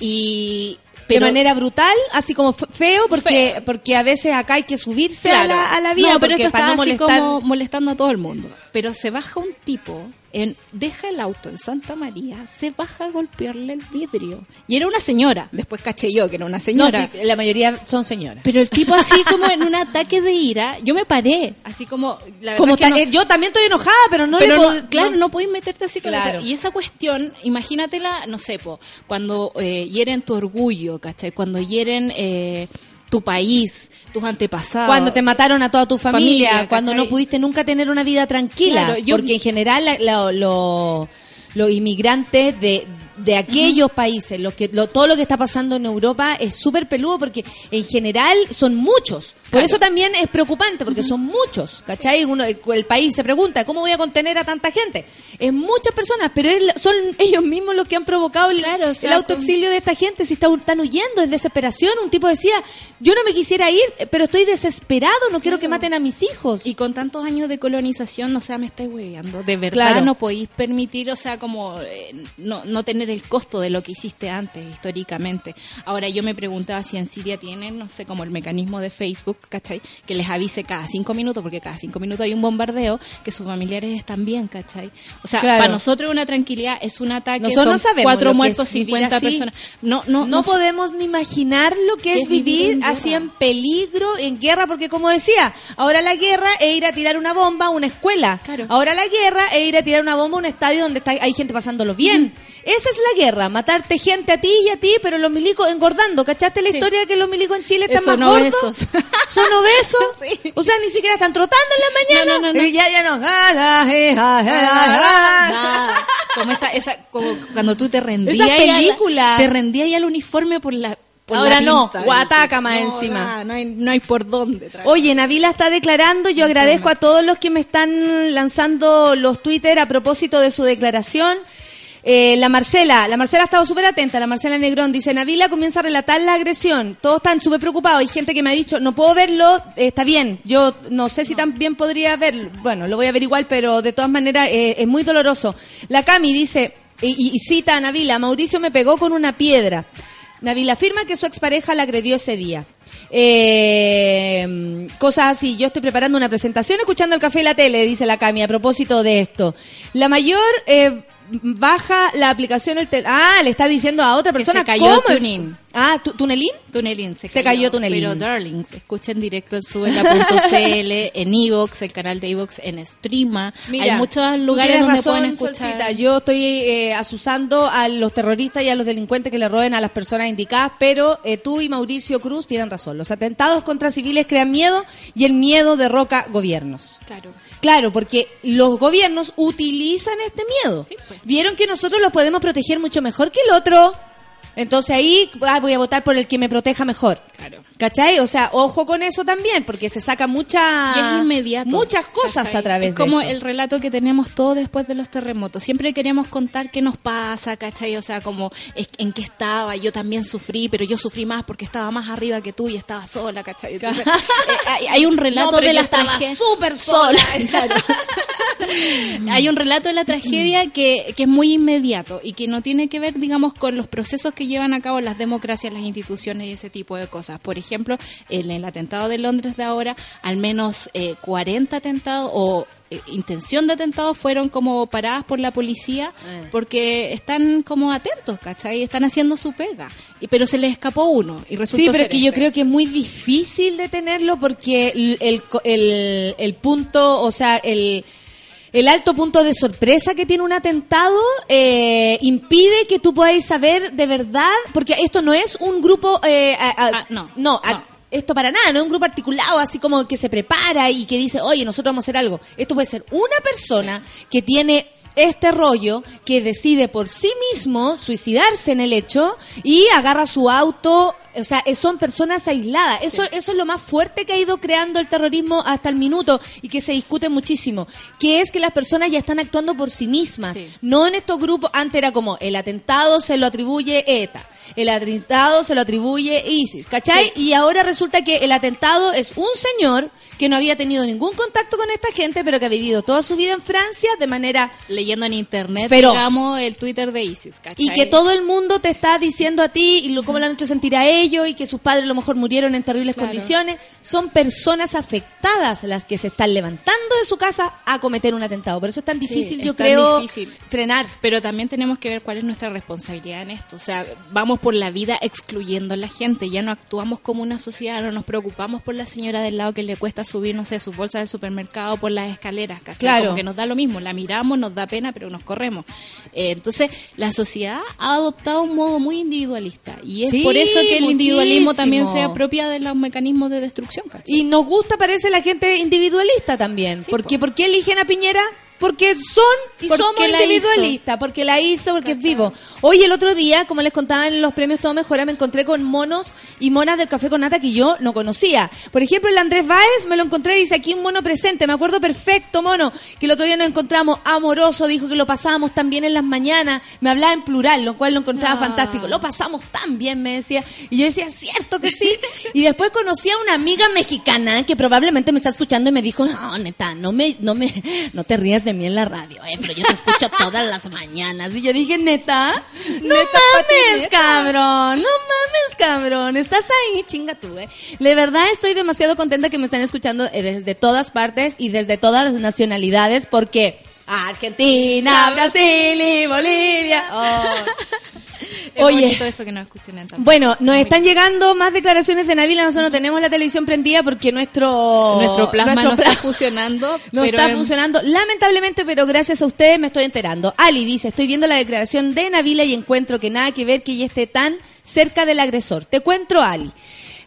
Y... de manera brutal, así como fe- feo, porque Feo. porque a veces acá hay que subirse Claro. a, la, a la vida, No, pero esto para está no así como molestando a todo el mundo. Pero se baja un tipo, en, deja el auto en Santa María, se baja a golpearle el vidrio. Y era una señora. Después caché yo que era una No, señora. sí, la mayoría son señoras. Pero el tipo así como en un ataque de ira, yo me paré, así como... La verdad Como es que ta- no- yo también estoy enojada, pero no pero le no- puedo. claro, no- no, podéis meterte así con Claro. esa- Y esa cuestión, imagínatela, no sé, po, cuando eh, hieren tu orgullo, ¿cachai? Cuando hieren eh, tu país, tus antepasados. Cuando te mataron a toda tu familia, Familia, cuando no pudiste nunca tener una vida tranquila. Claro, yo- porque en general la- la- lo- los inmigrantes de de aquellos países, lo que, lo- todo lo que está pasando en Europa es súper peludo porque en general son muchos. Por Claro. eso también es preocupante, porque son muchos, ¿cachai? Uno, el, el país se pregunta, ¿cómo voy a contener a tanta gente? Es muchas personas, pero es- son ellos mismos los que han provocado el, Claro, o el sea, autoexilio de esta gente. Si está, están huyendo, es desesperación. Un tipo decía, yo no me quisiera ir, pero estoy desesperado, no quiero que maten a mis hijos. Y con tantos años de colonización, o sea, me estáis hueveando. De verdad Claro. no podéis permitir, o sea, como eh, no, no tener el costo de lo que hiciste antes, históricamente. Ahora, yo me preguntaba si en Siria tienen, no sé, como el mecanismo de Facebook, ¿cachai? Que les avise cada cinco minutos, porque cada cinco minutos hay un bombardeo, que sus familiares están bien, ¿cachai? O sea, Claro. para nosotros una tranquilidad es un ataque, Nosotros son no sabemos cuatro muertos, es vivir 50 así. personas. No, no, no, podemos ni imaginar lo que ¿Qué es vivir en así en peligro, en guerra, porque como decía, ahora la guerra es ir a tirar una bomba a una escuela. Claro. Ahora la guerra es ir a tirar una bomba a un estadio donde está, hay gente pasándolo bien. Esa es la guerra, matarte gente a ti y a ti, pero los milicos engordando. ¿Cachaste la Sí. historia de que los milicos en Chile están más gordos? obesos. [LAUGHS] Son obesos. [LAUGHS] Sí. O sea, ni siquiera están trotando en la mañana. No, no, no, no. Y ya, ya no. Ah. Como esa, esa, como cuando tú te rendías películas. te rendías y al uniforme por la por Ahora no, guataca más No, encima. No hay, no hay por dónde. traer. Oye, Navila está declarando. Yo agradezco a todos los que me están lanzando los Twitter a propósito de su declaración. Eh, la Marcela, la Marcela ha estado súper atenta, la Marcela Negrón dice, Navila comienza a relatar la agresión, todos están súper preocupados, hay gente que me ha dicho, no puedo verlo, está bien, yo no sé si también podría verlo, bueno, lo voy a ver igual, pero de todas maneras eh, es muy doloroso. La Cami dice, y, cita a Navila, Mauricio me pegó con una piedra. Navila afirma que su expareja la agredió ese día. Eh, cosas así. Yo estoy preparando una presentación escuchando el café y la tele, dice la Cami, a propósito de esto. La mayor baja la aplicación. El tel- ah, le está diciendo a otra Que persona. se cayó ¿cómo? Tunin. Ah, ¿tu- ¿Tunelín? Tunelin se, Se cayó Tunelin. Pero Darlings, escuchen directo [LAUGHS] en subela.cl, en Evox, el canal de Evox, en Streama. Mira, Hay muchos lugares donde razón, pueden escuchar. Solcita. Yo estoy eh, asusando a los terroristas y a los delincuentes que le roben a las personas indicadas, pero eh, tú y Mauricio Cruz tienen razón. Los atentados contra civiles crean miedo y el miedo derroca gobiernos. Claro. Claro, porque los gobiernos utilizan este miedo. Sí, pues. Vieron que nosotros los podemos proteger mucho mejor que el otro. Entonces ahí ah, voy a votar por el que me proteja mejor. Claro. ¿Cachai? O sea, ojo con eso también, porque se saca mucha, Y es inmediato. muchas cosas ¿cachai? a través Es como el relato que tenemos todos después de los terremotos. Siempre queremos contar qué nos pasa, ¿cachai? O sea, como es- en qué estaba. Yo también sufrí, pero yo sufrí más porque estaba más arriba que tú y estaba sola, ¿cachai? Entonces, [LAUGHS] eh, hay, hay un relato No, pero de yo la estaba súper sola. [LAUGHS] Claro. [LAUGHS] hay un relato de la tragedia que, que es muy inmediato y que no tiene que ver, digamos, con los procesos que llevan a cabo las democracias, las instituciones y ese tipo de cosas. Por ejemplo, en el atentado de Londres de ahora, al menos eh, 40 atentados o eh, intención de atentados fueron como paradas por la policía Eh. porque están como atentos, ¿cachai? Están haciendo su pega. Y, pero se les escapó uno y resultó Sí, pero es que yo este. creo que es muy difícil detenerlo porque el, el, el, el punto, o sea, el, el alto punto de sorpresa que tiene un atentado eh, impide que tú podáis saber de verdad, porque esto no es un grupo... eh, a- a- Ah, no, no, a- no. esto para nada, no es un grupo articulado así como que se prepara y que dice, oye, nosotros vamos a hacer algo. Esto puede ser una persona que tiene este rollo, que decide por sí mismo suicidarse en el hecho y agarra su auto, o sea, son personas aisladas. Eso, eso es lo más fuerte que ha ido creando el terrorismo hasta el minuto y que se discute muchísimo, que es que las personas ya están actuando por sí mismas, Sí. no en estos grupos, antes era como el atentado se lo atribuye ETA, el atentado se lo atribuye ISIS, ¿cachai? Y ahora resulta que el atentado es un señor que no había tenido ningún contacto con esta gente, pero que ha vivido toda su vida en Francia de manera... leyendo en internet, Feroz. digamos, el Twitter de ISIS, ¿cachai? Y que todo el mundo te está diciendo a ti y lo, cómo le han hecho sentir a ellos y que sus padres a lo mejor murieron en terribles Claro. condiciones. Son personas afectadas las que se están levantando de su casa a cometer un atentado. Por eso es tan Sí, difícil, es yo tan creo, difícil. frenar. Pero también tenemos que ver cuál es nuestra responsabilidad en esto. O sea, vamos por la vida excluyendo a la gente. Ya no actuamos como una sociedad, no nos preocupamos por la señora del lado que le cuesta subir, no sé, sus bolsas del supermercado por las escaleras. ¿cachai? Claro. Como que nos da lo mismo. La miramos, nos da pena, pero nos corremos. Eh, entonces, la sociedad ha adoptado un modo muy individualista. Y es Sí, por eso que el individualismo también se apropia de los mecanismos de destrucción. ¿cachai? Y nos gusta, parece, la gente individualista también. Sí, porque, po. ¿Por qué eligen a Piñera? Porque son y somos individualistas, porque la hizo, porque es vivo. Hoy el otro día, como les contaba en los premios Todo Mejora, me encontré con monos y monas del café con nata que yo no conocía. Por ejemplo, el Andrés Báez me lo encontré, dice aquí un mono presente, me acuerdo perfecto, mono, que el otro día nos encontramos amoroso, dijo que lo pasábamos tan bien en las mañanas, me hablaba en plural, lo cual lo encontraba Ah. fantástico. Lo pasamos tan bien, me decía. Y yo decía, cierto que sí. Y después conocí a una amiga mexicana que probablemente me está escuchando y me dijo, no, neta, no me, no me, no te rías de mí en la radio, eh, pero yo te escucho [LAUGHS] todas las mañanas. Y yo dije, neta, no mames, cabrón, no mames, cabrón, estás ahí, chinga tú, eh. De verdad estoy demasiado contenta que me están escuchando eh, desde todas partes y desde todas las nacionalidades porque Argentina, Brasil y Bolivia. oh. [LAUGHS] Es Oye. eso que nos. Bueno, nos están llegando más declaraciones de Navila. Nosotros no tenemos la televisión prendida porque nuestro nuestro plasma nuestro no plasma está funcionando. [LAUGHS] no pero está en- funcionando. Lamentablemente, pero gracias a ustedes me estoy enterando. Ali dice, estoy viendo la declaración de Navila y encuentro que nada que ver que ella esté tan cerca del agresor. Te cuento, Ali.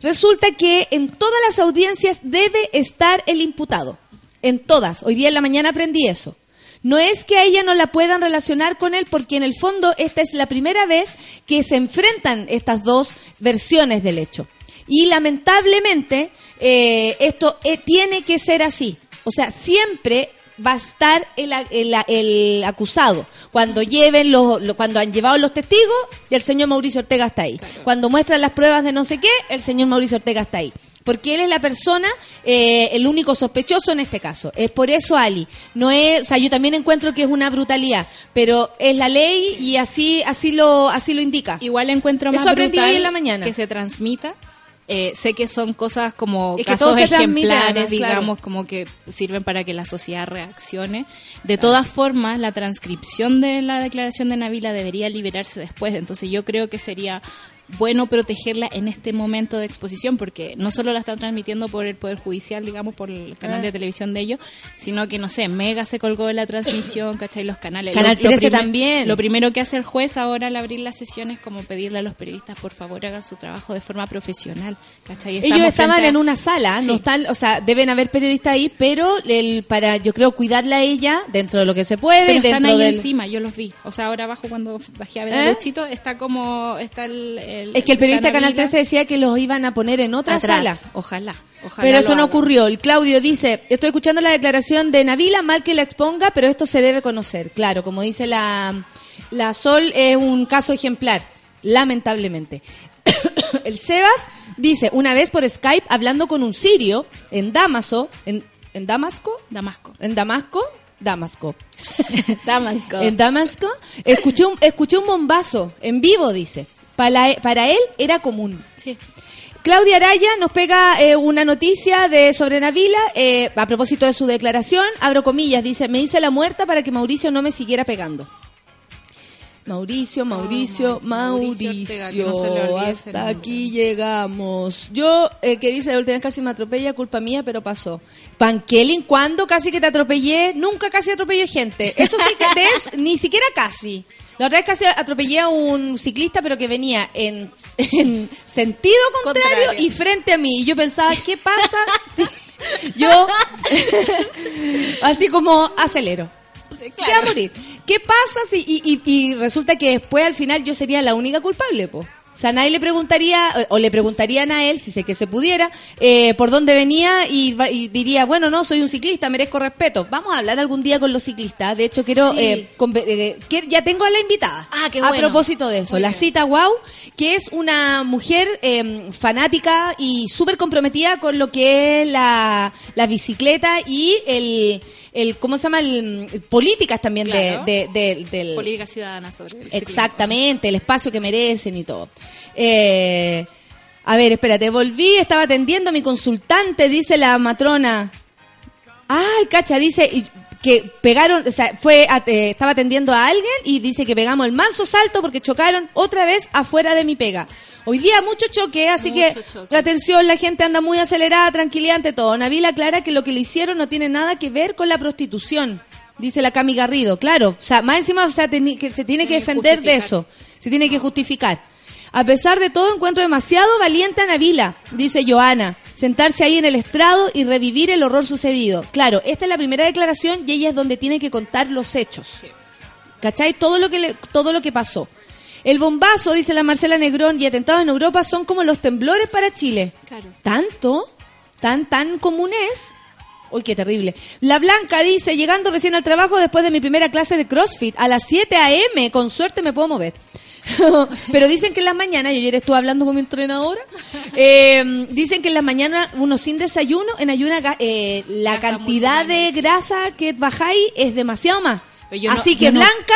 Resulta que en todas las audiencias debe estar el imputado. En todas. Hoy día en la mañana aprendí eso. No es que a ella no la puedan relacionar con él, porque en el fondo esta es la primera vez que se enfrentan estas dos versiones del hecho. Y lamentablemente eh, esto eh, tiene que ser así. O sea, siempre va a estar el, el el acusado. Cuando lleven los, lo- cuando han llevado los testigos, el señor Mauricio Ortega está ahí. Cuando muestran las pruebas de no sé qué, el señor Mauricio Ortega está ahí. Porque él es la persona, eh, el único sospechoso en este caso. Es por eso Ali. No es, o sea, yo también encuentro que es una brutalidad, pero es la ley y así, así lo, así lo indica. Igual encuentro Eso más aprendí brutal hoy en la mañana. que se transmita. Eh, sé que son cosas como Es que casos ejemplares, claro. digamos, como que sirven para que la sociedad reaccione. De todas formas, la transcripción de la declaración de Navila debería liberarse después. Entonces, yo creo que sería bueno protegerla en este momento de exposición, porque no solo la están transmitiendo por el Poder Judicial, digamos, por el canal Ah. de televisión de ellos, sino que, no sé, Mega se colgó de la transmisión, ¿cachai? Los canales. Canal 13 primer- también. Lo primero que hace el juez ahora al abrir la sesión es como pedirle a los periodistas, por favor, hagan su trabajo de forma profesional, ¿cachai? Ellos estaban a- en una sala, no están, o sea, deben haber periodistas ahí, pero el, para, yo creo, cuidarla a ella dentro de lo que se puede Pero están ahí del... encima, yo los vi. O sea, ahora abajo cuando bajé a ver ¿Eh? a Luchito, está como, está el... el- Es que el periodista Canal Navila 13 decía que los iban a poner en otra atrás. sala. Ojalá, ojalá. Pero eso no ocurrió. El Claudio dice, estoy escuchando la declaración de Navila, mal que la exponga, pero esto se debe conocer. Claro, como dice la, la Sol, es un caso ejemplar, lamentablemente. [COUGHS] el Sebas dice, una vez por Skype, hablando con un sirio en Damaso, en, en Damasco, Damasco. en Damasco, Damasco. [LAUGHS] Damasco. [LAUGHS] En Damasco, escuché un, escuché un bombazo en vivo, dice. Para, para él era común. Sí. Claudia Araya nos pega eh, una noticia de sobre Navila eh, a propósito de su declaración. Abro comillas, dice, me hice la muerta para que Mauricio no me siguiera pegando. Mauricio, Mauricio, Oh, Ma- Mauricio. Mauricio Ortega, no hasta aquí llegamos. Yo, eh, que dice, la última vez casi me atropella, culpa mía, pero pasó. Pankelin, ¿cuándo casi que te atropellé? Nunca casi atropellé gente. Eso sí que te es, ni siquiera casi. La otra vez casi atropellé a un ciclista, pero que venía en, en sentido contrario, Contrario. y frente a mí. Y yo pensaba, ¿qué pasa [LAUGHS] si yo [LAUGHS] así como acelero? Se va a morir. ¿Qué pasa si y, y- y resulta que después al final yo sería la única culpable, po? O sea, nadie le preguntaría, o o le preguntarían a él, si sé que se pudiera, eh, por dónde venía y, y diría, bueno, no, soy un ciclista, merezco respeto. Vamos a hablar algún día con los ciclistas. De hecho, quiero, Sí. eh, conve- eh, que- ya tengo a la invitada. Ah, qué A bueno. propósito de eso, Muy la bien. cita Wow, que es una mujer eh, fanática y súper comprometida con lo que es la, la bicicleta y el, el, ¿cómo se llama? El, políticas también de- Claro. de, de- del... Política ciudadana sobre el. Exactamente, el espacio que merecen y todo. Eh, a ver, espérate, volví, estaba atendiendo a mi consultante, dice la matrona. Ay, cacha, dice y- que pegaron, o sea, fue a- eh, estaba atendiendo a alguien y dice que pegamos el manso salto porque chocaron otra vez afuera de mi pega. Hoy día mucho choque, así Mucho que choque. atención, la gente anda muy acelerada, tranquilidad ante todo. Navila aclara que lo que le hicieron no tiene nada que ver con la prostitución, dice la Cami Garrido. Claro, o sea, más encima o sea, que se tiene que defender de eso, se tiene que justificar. A pesar de todo, encuentro demasiado valiente a Navila, dice Joana. sentarse ahí en el estrado y revivir el horror sucedido. Claro, esta es la primera declaración y ella es donde tiene que contar los hechos. ¿Cachai? Todo lo que le- todo lo que pasó. El bombazo, dice la Marcela Negrón, y atentados en Europa son como los temblores para Chile. Claro. ¿Tanto? ¿Tan, tan común es? Uy, qué terrible. La Blanca dice, llegando recién al trabajo después de mi primera clase de CrossFit, a las 7 a.m., con suerte me puedo mover. [LAUGHS] Pero dicen que en las mañanas, yo ayer estuve hablando con mi entrenadora, eh, dicen que en las mañanas uno sin desayuno, en ayuna, eh, la Gasta cantidad de grasa que bajáis es demasiado más. No- Así que no- Blanca,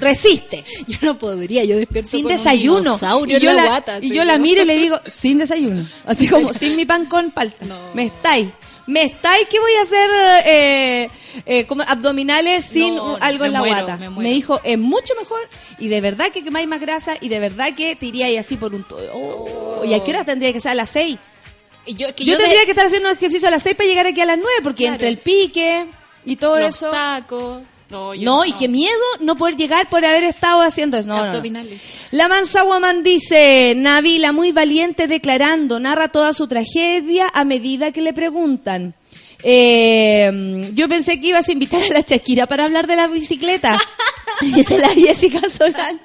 resiste [LAUGHS] Yo no podría, yo despierto sin con un desayuno. dinosaurio Y yo, la guata, y yo la miro y le [LAUGHS] digo, sin desayuno. Así como, sin mi pan con palta. No. Me estáis. Me estáis que voy a hacer eh, eh, como abdominales sin No, algo en la muero, guata. me dijo, es mucho mejor y de verdad que quemáis más grasa y de verdad que te iríais así por un... to- Oh, ¿Y a qué hora tendría que ser? A las 6. Y yo, que Yo, yo, de- tendría que estar haciendo ejercicio a las 6 para llegar aquí a las 9 porque Claro. entre el pique y todo los eso... tacos. No, yo No, y qué miedo no poder llegar por haber estado haciendo eso. No. La Mansa Woman dice, Navila, muy valiente declarando, narra toda su tragedia a medida que le preguntan. Eh, yo pensé que ibas a invitar a la Shakira para hablar de la bicicleta. [LAUGHS] Dice la Jessica Solán.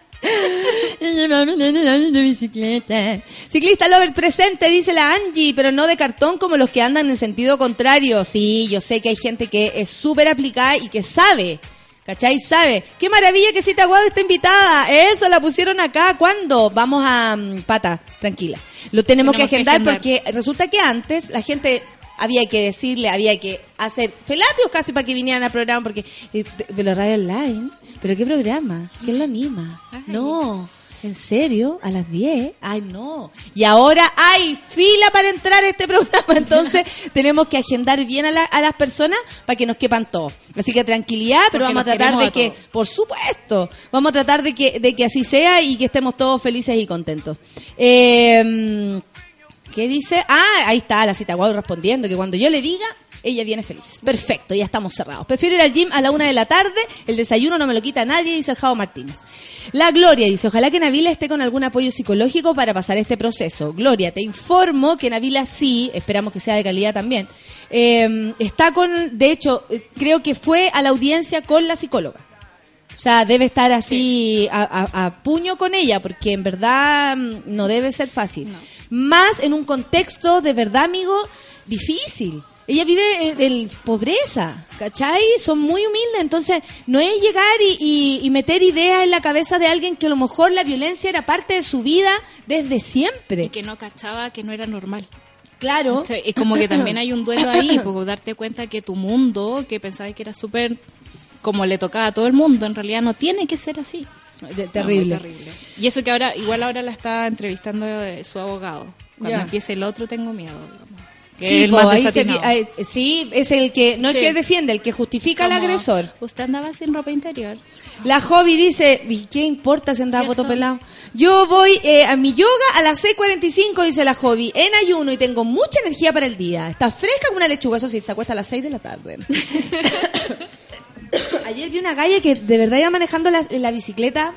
de bicicleta. Ciclista Lover presente, dice la Angie, pero no de cartón como los que andan en sentido contrario. Sí, yo sé que hay gente que es súper aplicada y que sabe. ¿Cachai? Sabe. Qué maravilla que Cita Guau está invitada. Eso la pusieron acá. ¿Cuándo? Vamos a mm, pata, tranquila. Lo tenemos, que, Tenemos que agendar agendar. porque resulta que antes la gente había que decirle, había que hacer felatios casi para que vinieran al programa porque eh, pero radio online, pero qué programa, ¿quién lo anima? Ay. No. ¿En serio? ¿A las 10? Ay, no. Y ahora hay fila para entrar a este programa. [LAUGHS] Entonces, tenemos que agendar bien a, la- a las personas para que nos quepan todos. Así que tranquilidad, pero Porque vamos a tratar de que, por supuesto, vamos a tratar de que, de que así sea y que estemos todos felices y contentos. Eh, ¿Qué dice? Ah, ahí está la cita guau respondiendo que cuando yo le diga, ella viene feliz. Perfecto, ya estamos cerrados. Prefiero ir al gym a la una de la tarde, el desayuno no me lo quita nadie, dice el Jao Martínez. La Gloria dice, ojalá que Navila esté con algún apoyo psicológico para pasar este proceso. Gloria, te informo que Navila sí, esperamos que sea de calidad también, eh, está con, de hecho, eh, creo que fue a la audiencia con la psicóloga. O sea, debe estar así a, a- a puño con ella, porque en verdad mm, no debe ser fácil. Más en un contexto de verdad, amigo, difícil. Ella vive eh, de pobreza, ¿cachai? Son muy humildes, entonces no es llegar y, y- y meter ideas en la cabeza de alguien que a lo mejor la violencia era parte de su vida desde siempre. Y que no cachaba que no era normal. Claro. Sea, Es como que también hay un duelo ahí, [LAUGHS] porque darte cuenta que tu mundo, que pensabas que era súper como le tocaba a todo el mundo, en realidad no tiene que ser así. De- terrible. terrible. Y eso que ahora, igual ahora la está entrevistando eh, su abogado. Cuando empiece el otro tengo miedo. digamos. Que Sí, es el po, más ahí se desatinado. vi- ahí- sí, es el que, no Sí. el que defiende, el que justifica al agresor. Usted andaba sin ropa interior. La hobby dice, ¿y qué importa si andaba poto pelado? Yo voy eh, a mi yoga a las 6.45, dice la hobby, en ayuno y tengo mucha energía para el día. Está fresca como una lechuga, eso sí, se acuesta a las 6 de la tarde. [LAUGHS] Ayer vi una galla que de verdad iba manejando la, la bicicleta,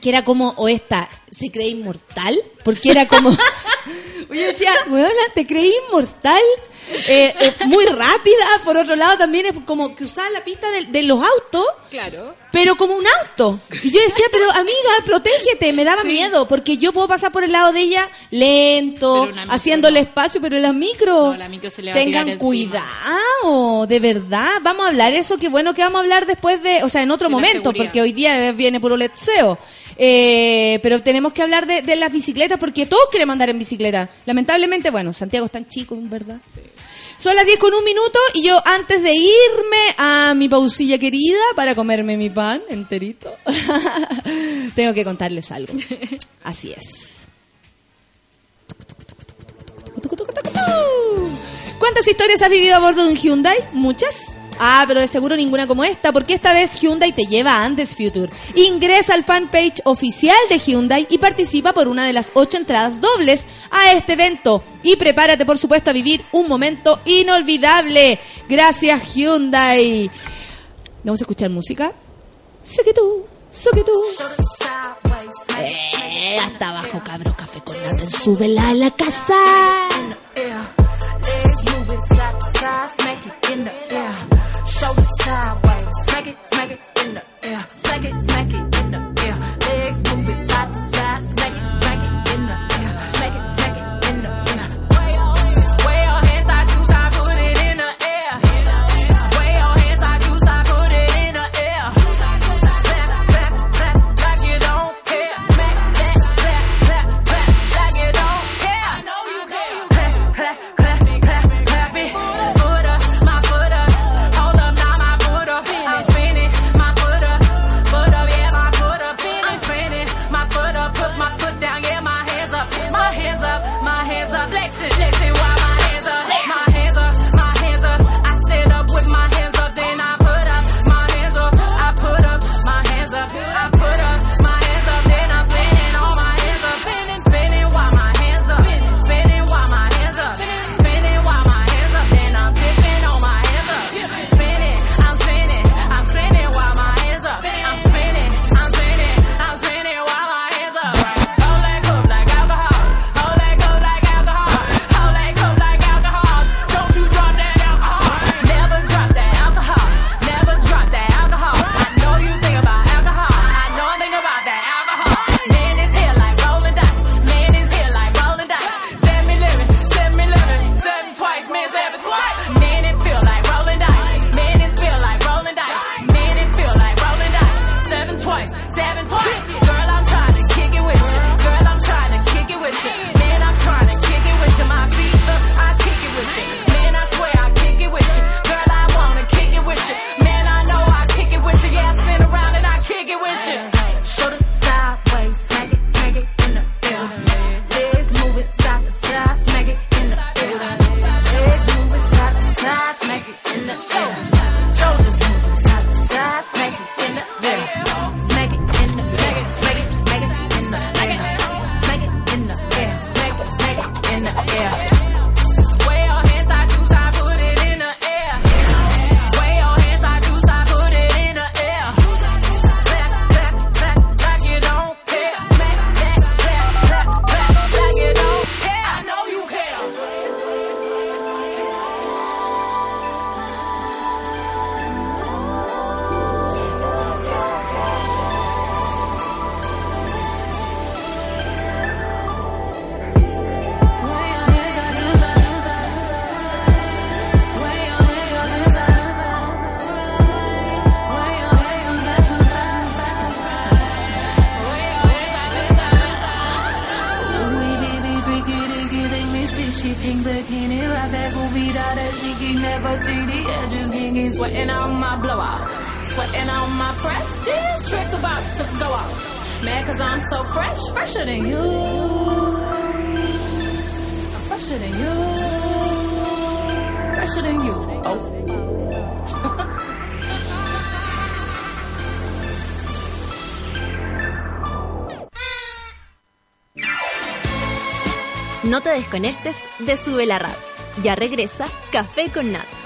que era como, o esta, se cree inmortal, porque era como... [LAUGHS] [LAUGHS] Yo decía, weona, ¿te creí inmortal? Eh, eh, muy rápida, por otro lado también es como que usaba la pista de, de los autos, Claro. pero como un auto. Y yo decía, pero amiga, protégete, me daba Sí. miedo, porque yo puedo pasar por el lado de ella lento, haciéndole no. espacio, pero la micro, No, la micro se le va a tengan cuidado, de verdad. Vamos a hablar eso, qué bueno que vamos a hablar después de, o sea, en otro De momento, porque hoy día viene puro letseo. Eh, pero tenemos que hablar de, de las bicicletas porque todos queremos andar en bicicleta. Lamentablemente, bueno, Santiago es tan chico, en verdad. Son las 10 con un minuto y yo antes de irme a mi pausilla querida para comerme mi pan enterito, [LAUGHS] tengo que contarles algo. Así es. ¿Cuántas historias has vivido a bordo de un Hyundai? ¿Muchas? Ah, pero de seguro ninguna como esta, porque esta vez Hyundai te lleva a Andes Future. Ingresa al fanpage oficial de Hyundai y participa por una de las ocho entradas dobles a este evento. Y prepárate, por supuesto, a vivir un momento inolvidable. Gracias, Hyundai. Vamos a escuchar música. Sé que tú, sé tú. Eh, hasta abajo, cabros, café con nata. Súbela a la casa. Yeah. show sideways. Smack it, smack it in the air. Smack it, smack it. Sweating out my blowout. Sweating out my prestige. Trick about to go out. Man, cause I'm so fresh. Fresher than you. I'm fresher than you. Fresher than you. Oh. No te desconectes de Sube la Radio. Ya regresa Café con Nat.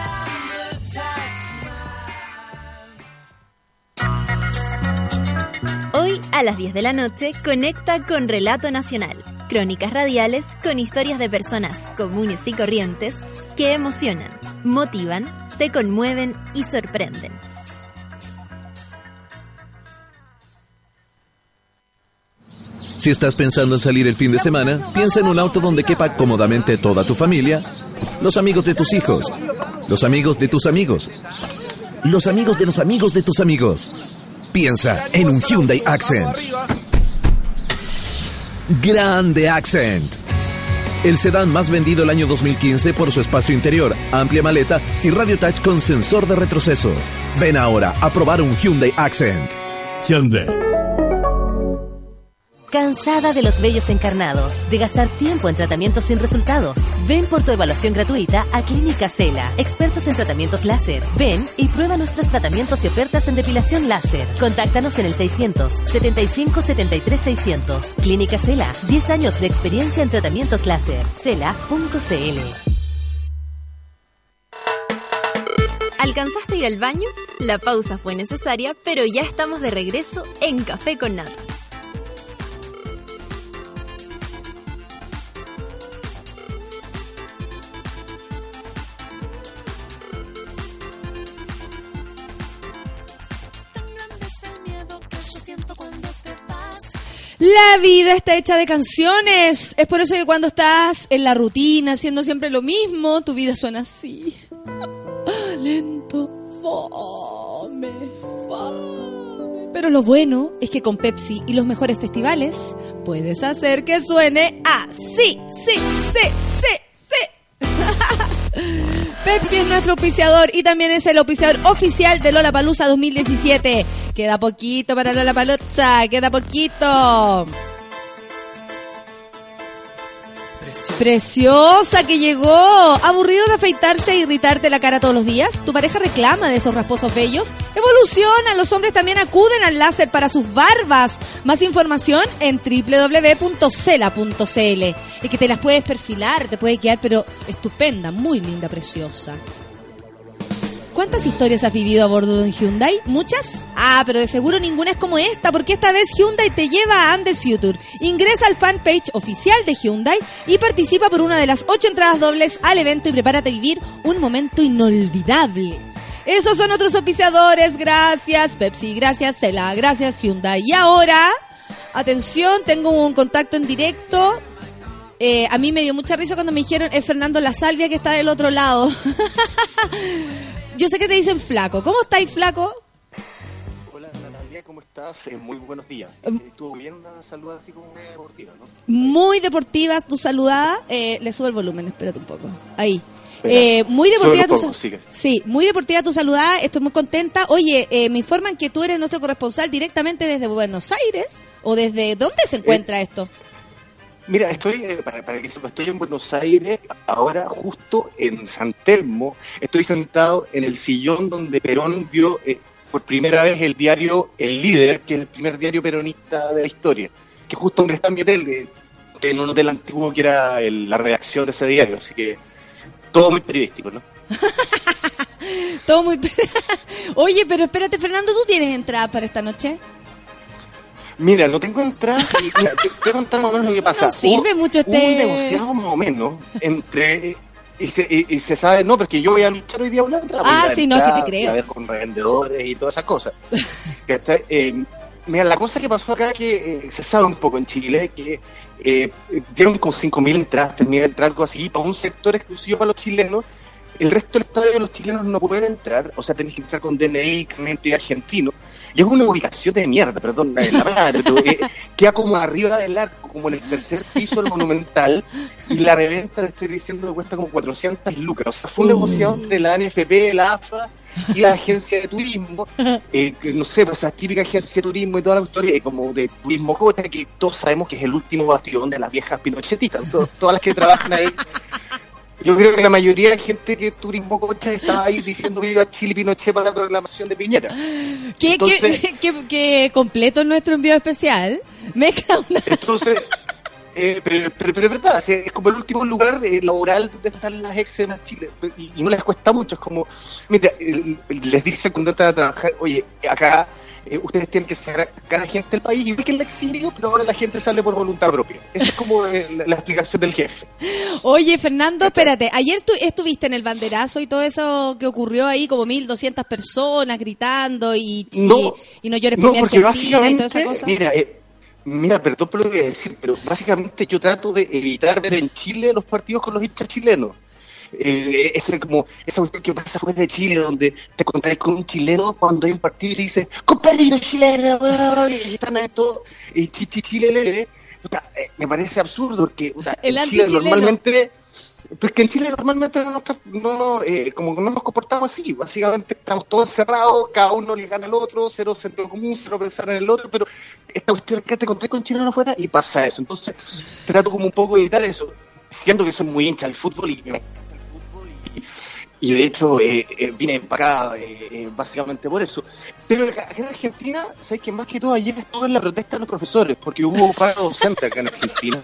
A las 10 de la noche, conecta con Relato Nacional. Crónicas radiales con historias de personas comunes y corrientes que emocionan, motivan, te conmueven y sorprenden. Si estás pensando en salir el fin de semana, piensa en un auto donde quepa cómodamente toda tu familia, los amigos de tus hijos, los amigos de tus amigos, los amigos de los amigos de tus amigos. Piensa en un Hyundai Accent. Grande Accent. El sedán más vendido el año 2015 por su espacio interior, amplia maleta y radio touch con sensor de retroceso. Ven ahora a probar un Hyundai Accent. Hyundai. ¿Cansada de los vellos encarnados? ¿De gastar tiempo en tratamientos sin resultados? Ven por tu evaluación gratuita a Clínica Cela, expertos en tratamientos láser. Ven y prueba nuestros tratamientos y ofertas en depilación láser. Contáctanos en el 600 75 73 600. Clínica Cela, 10 años de experiencia en tratamientos láser. Cela.cl. ¿Alcanzaste ir al baño? La pausa fue necesaria, pero ya estamos de regreso en Café con Nata. La vida está hecha de canciones. Es por eso que cuando estás en la rutina, haciendo siempre lo mismo, tu vida suena así. [LAUGHS] Lento, fome, fome. Pero lo bueno es que con Pepsi y los mejores festivales puedes hacer que suene así. Sí, sí, sí, sí. [LAUGHS] Pepsi es nuestro auspiciador y también es el auspiciador oficial de Lola Palusa 2017. Queda poquito para Lola Palusa, queda poquito. Preciosa que llegó. ¿Aburrido de afeitarse e irritarte la cara todos los días? ¿Tu pareja reclama de esos rasposos bellos? Evoluciona. Los hombres también acuden al láser para sus barbas. Más información en www.cela.cl. Y que te las puedes perfilar, te puede quedar, pero estupenda, muy linda, preciosa. ¿Cuántas historias has vivido a bordo de un Hyundai? ¿Muchas? Ah, pero de seguro ninguna es como esta, porque esta vez Hyundai te lleva a Andes Future. Ingresa al fanpage oficial de Hyundai y participa por una de las ocho entradas dobles al evento y prepárate a vivir un momento inolvidable. Esos son otros auspiciadores, gracias Pepsi, gracias Cela, gracias Hyundai. Y ahora, atención, tengo un contacto en directo. Eh, a mí me dio mucha risa cuando me dijeron es Fernando La Salvia que está del otro lado. [LAUGHS] Yo sé que te dicen flaco. ¿Cómo estáis, flaco? Hola Natalia, ¿cómo estás? Eh, muy buenos días. Em. Eh, Estuvo bien una salud así como media deportiva, ¿no? Muy deportiva tu saludada. Eh, le subo el volumen, espérate un poco. Ahí. Eh, muy deportiva tu poco. Sí, muy deportiva tu saludada. Estoy muy contenta. Oye, eh, me informan que tú eres nuestro corresponsal directamente desde Buenos Aires. ¿O desde dónde se encuentra esto? Mira, estoy, eh, para, que sepa, estoy en Buenos Aires, ahora justo en San Telmo. Estoy sentado en el sillón donde Perón vio eh, por primera vez el diario El Líder, que es el primer diario peronista de la historia, que justo donde está mi hotel, eh, en un hotel antiguo que era el- la redacción de ese diario. Así que todo muy periodístico, ¿no? [LAUGHS] Todo muy... [LAUGHS] Oye, pero espérate, Fernando, ¿tú tienes entrada para esta noche? Mira, no tengo entrada. y, mira, te, te voy a contar más o menos lo que pasa. No sirve mucho este- un negociado más o menos entre. Y se, y, y se sabe, no, porque yo voy a luchar hoy día una entrada. Ah, sí, no, entrar, sí te creo. A ver con revendedores y todas esas cosas. [LAUGHS] ¿Cachai? Eh, mira, la cosa que pasó acá que eh, se sabe un poco en Chile, que eh, dieron con 5.000 entradas, terminé de entrar algo así, para un sector exclusivo para los chilenos. El resto del estadio los chilenos no pueden entrar, o sea, tenés que entrar con DNI, carnet de argentino. Y es una ubicación de mierda, perdón, la la madre, pero eh, queda como arriba del arco, como en el tercer piso del Monumental, y la reventa, le estoy diciendo, que cuesta como 400 lucas. O sea, fue un Uh. negocio entre la NFP, la AFA y la agencia de turismo, eh, que no sé, pues esa típica agencia de turismo y toda la historia, eh, como de turismo cocha, que todos sabemos que es el último bastión de las viejas pinochetistas, to- todas las que trabajan ahí. Yo creo que la mayoría de la gente que turismo cocha estaba ahí diciendo viva Chile Pinochet para la programación de Piñera. ¿Qué, Entonces- qué, [LAUGHS] qué- qué completo nuestro envío especial? Mezcla una... Entonces, eh, pero, pero, pero es verdad, es como el último lugar eh, laboral donde están las ex en Chile y, y no les cuesta mucho. Es como, mira, les dice cuando entran a trabajar, oye, acá eh, ustedes tienen que sacar a la gente del país, igual que el exilio, pero ahora la gente sale por voluntad propia. Esa es como eh, la, la explicación del jefe. Oye, Fernando, espérate. Ayer tú estuviste en el banderazo y todo eso que ocurrió ahí, como 1.200 personas gritando y, y, No, y no llores por No, porque Argentina y toda esa básicamente, cosa. mira, eh, mira, perdón por lo que voy a decir, pero básicamente yo trato de evitar ver en Chile los partidos con los hinchas chilenos. Eh, ese como esa cuestión que pasa fuera de Chile donde te encontrás con un chileno cuando hay un partido y te dice compañero chileno weón", y están ahí todos y chichi chile lele puta, eh, me parece absurdo porque puta, [LAUGHS] El en Chile normalmente Pero es que en Chile normalmente no, no, no, eh, como no nos comportamos así. Básicamente estamos todos encerrados, cada uno le gana al otro, cero centro común, cero pensar en el otro, pero esta cuestión es que te encontré con chileno afuera y pasa eso. Entonces trato como un poco de evitar eso, siendo que soy muy hincha del fútbol y me y de hecho eh, eh, vine para acá eh, eh, básicamente por eso. Pero acá en Argentina, sabes que más que todo ayer estuve en la protesta de los profesores, porque hubo paro docente acá en Argentina.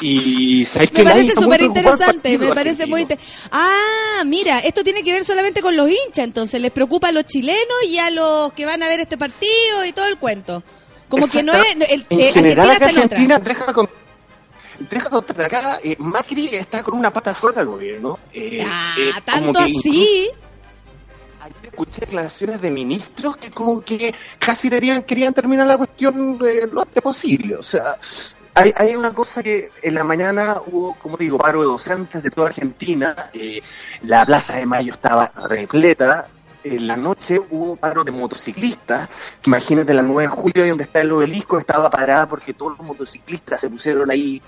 Y sabes que Me parece súper interesante, me parece muy argentino. inter- Ah, mira, esto tiene que ver solamente con los hinchas, entonces les preocupa a los chilenos y a los que van a ver este partido y todo el cuento. Como que no es... El, En eh, general, Argentina acá. Argentina deja con deja contar de acá, eh, Macri está con una pata fuera del gobierno. Eh, Ah, eh, tanto así. Ayer escuché declaraciones de ministros que como que casi querían, querían terminar la cuestión eh, lo antes posible. O sea, hay, hay una cosa que en la mañana hubo, como digo, paro de docentes de toda Argentina. eh, la Plaza de Mayo estaba repleta. En la noche hubo paro de motociclistas. Imagínate la 9 de julio, ahí donde está el obelisco, estaba parada porque todos los motociclistas se pusieron ahí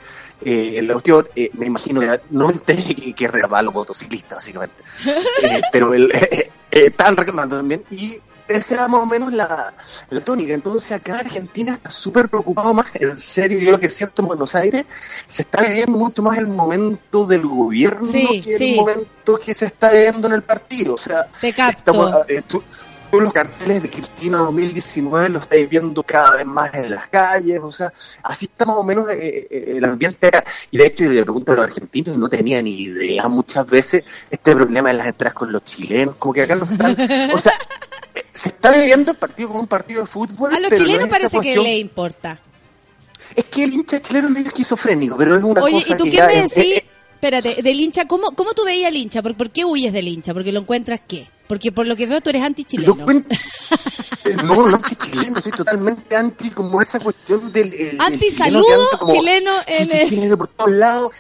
eh, en la cuestión. eh, me imagino que no me enteré que, que reclamaban los motociclistas, básicamente. [LAUGHS] Eh, pero el, [LAUGHS] eh, eh, estaban reclamando también. Y esa era más o menos la, la tónica. Entonces acá Argentina está súper preocupado más, en serio, yo lo que siento en Buenos Aires, se está viviendo mucho más el momento del gobierno Sí, que sí. el momento que se está viviendo en el partido. O sea, Te capto. estamos, eh, tú- tú los carteles de Cristina 2019 los estáis viendo cada vez más en las calles, o sea, así está más o menos eh, eh, el ambiente acá. Y de hecho, yo le pregunto a los argentinos y no tenía ni idea muchas veces este problema de las entradas con los chilenos, como que acá no están. O sea, eh, se está viviendo el partido como un partido de fútbol. A los no chilenos parece que le importa. Es que el hincha chileno es medio esquizofrénico, pero es una Oye, cosa ¿y tú que qué ya me decís? Espérate, del hincha, ¿cómo, ¿cómo tú veías al hincha? ¿Por, por qué huyes del hincha? ¿Porque lo encuentras qué? Porque por lo que veo tú eres anti-chileno. [LAUGHS] Eh, No, no soy chileno, soy totalmente anti como esa cuestión del... el- el Anti-saludo chileno chileno por todos lados.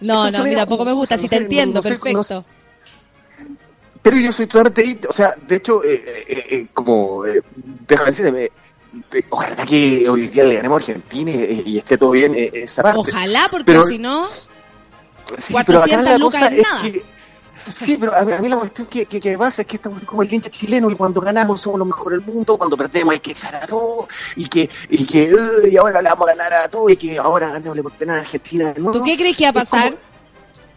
No, no, mira, poco me gusta, si te entiendo, perfecto. Pero yo soy totalmente... O sea, de hecho, eh, eh, eh, como... Eh, déjame decirte, eh, eh, ojalá que hoy día le ganemos a Argentina y, esté todo bien eh, esa parte. Ojalá, porque si no... Sí, pero acá 400 la lucas es nada. Sí, pero a mí, a mí la cuestión que, que, que pasa es que estamos como el hincha chileno y cuando ganamos somos los mejores del mundo, cuando perdemos hay que echar a todo y que, y que y ahora le vamos a ganar a todo y que ahora ganémosle por tener a Argentina de nuevo. ¿Tú qué crees que va a como- pasar?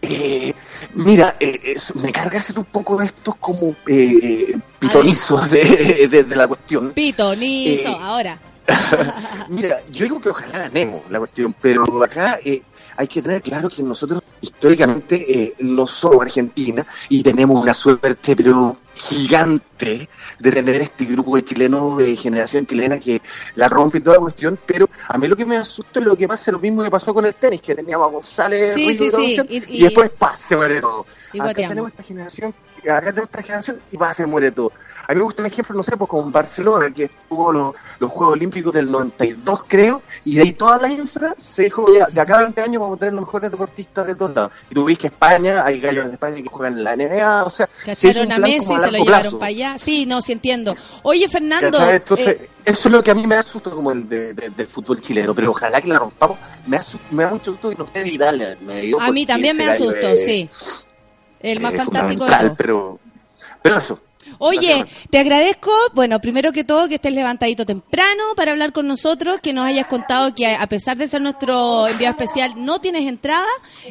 Eh, mira, eh, es- me carga hacer un poco de estos como eh, pitonizos de, de- de la cuestión. Pito, nizo, Eh, ahora. [LAUGHS] Mira, yo digo que ojalá ganemos la cuestión, pero acá eh, hay que tener claro que nosotros históricamente eh, no somos Argentina y tenemos una suerte pero gigante de tener este grupo de chilenos de generación chilena que la rompe y toda la cuestión, pero a mí lo que me asusta es lo que pasa, lo mismo que pasó con el tenis, que teníamos a González Sí, y, sí, y- y, y- después ¡pah! se muere todo. Y Acá tenemos esta generación, acá tenemos esta generación y va se muere todo. A mí me gusta un ejemplo, no sé, pues con Barcelona, que tuvo los, los Juegos Olímpicos del 92, creo, y de ahí toda la infra se dijo, ya, de acá a 20 años vamos a tener los mejores deportistas de todos lados. Y tú ves que España, hay gallos de España que juegan en la NBA, o sea, se Cacharon a plan Messi, a se lo llevaron plazo. para allá. Sí, no, sí entiendo. Oye, Fernando, ¿Cachai? Entonces, eh, eso es lo que a mí me da susto como el de- de- del fútbol chileno, pero ojalá que la rompamos. Me da, me da mucho susto que no esté Vidal el medio. a mí también me es- sí. El más fantástico de todos. Pero, pero eso. Oye, te agradezco, bueno, primero que todo que estés levantadito temprano para hablar con nosotros, que nos hayas contado que a pesar de ser nuestro enviado especial no tienes entrada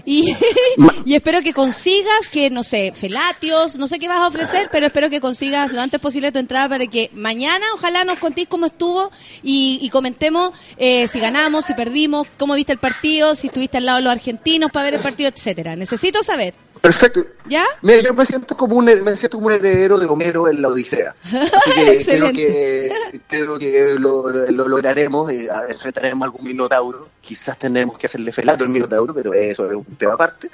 y, [LAUGHS] y espero que consigas que, no sé, felatios, no sé qué vas a ofrecer, pero espero que consigas lo antes posible tu entrada para que mañana ojalá nos contéis cómo estuvo y, y comentemos eh, si ganamos, si perdimos, cómo viste el partido, si estuviste al lado de los argentinos para ver el partido, etcétera. Necesito saber, Perfecto. ¿ya? Mira, yo me siento como un me siento como un heredero de Homero en la Odisea. Así que [LAUGHS] creo que creo que lo, lo lograremos, eh, enfrentaremos algún minotauro. Quizás tendremos que hacerle felato al minotauro, pero eso es un tema aparte.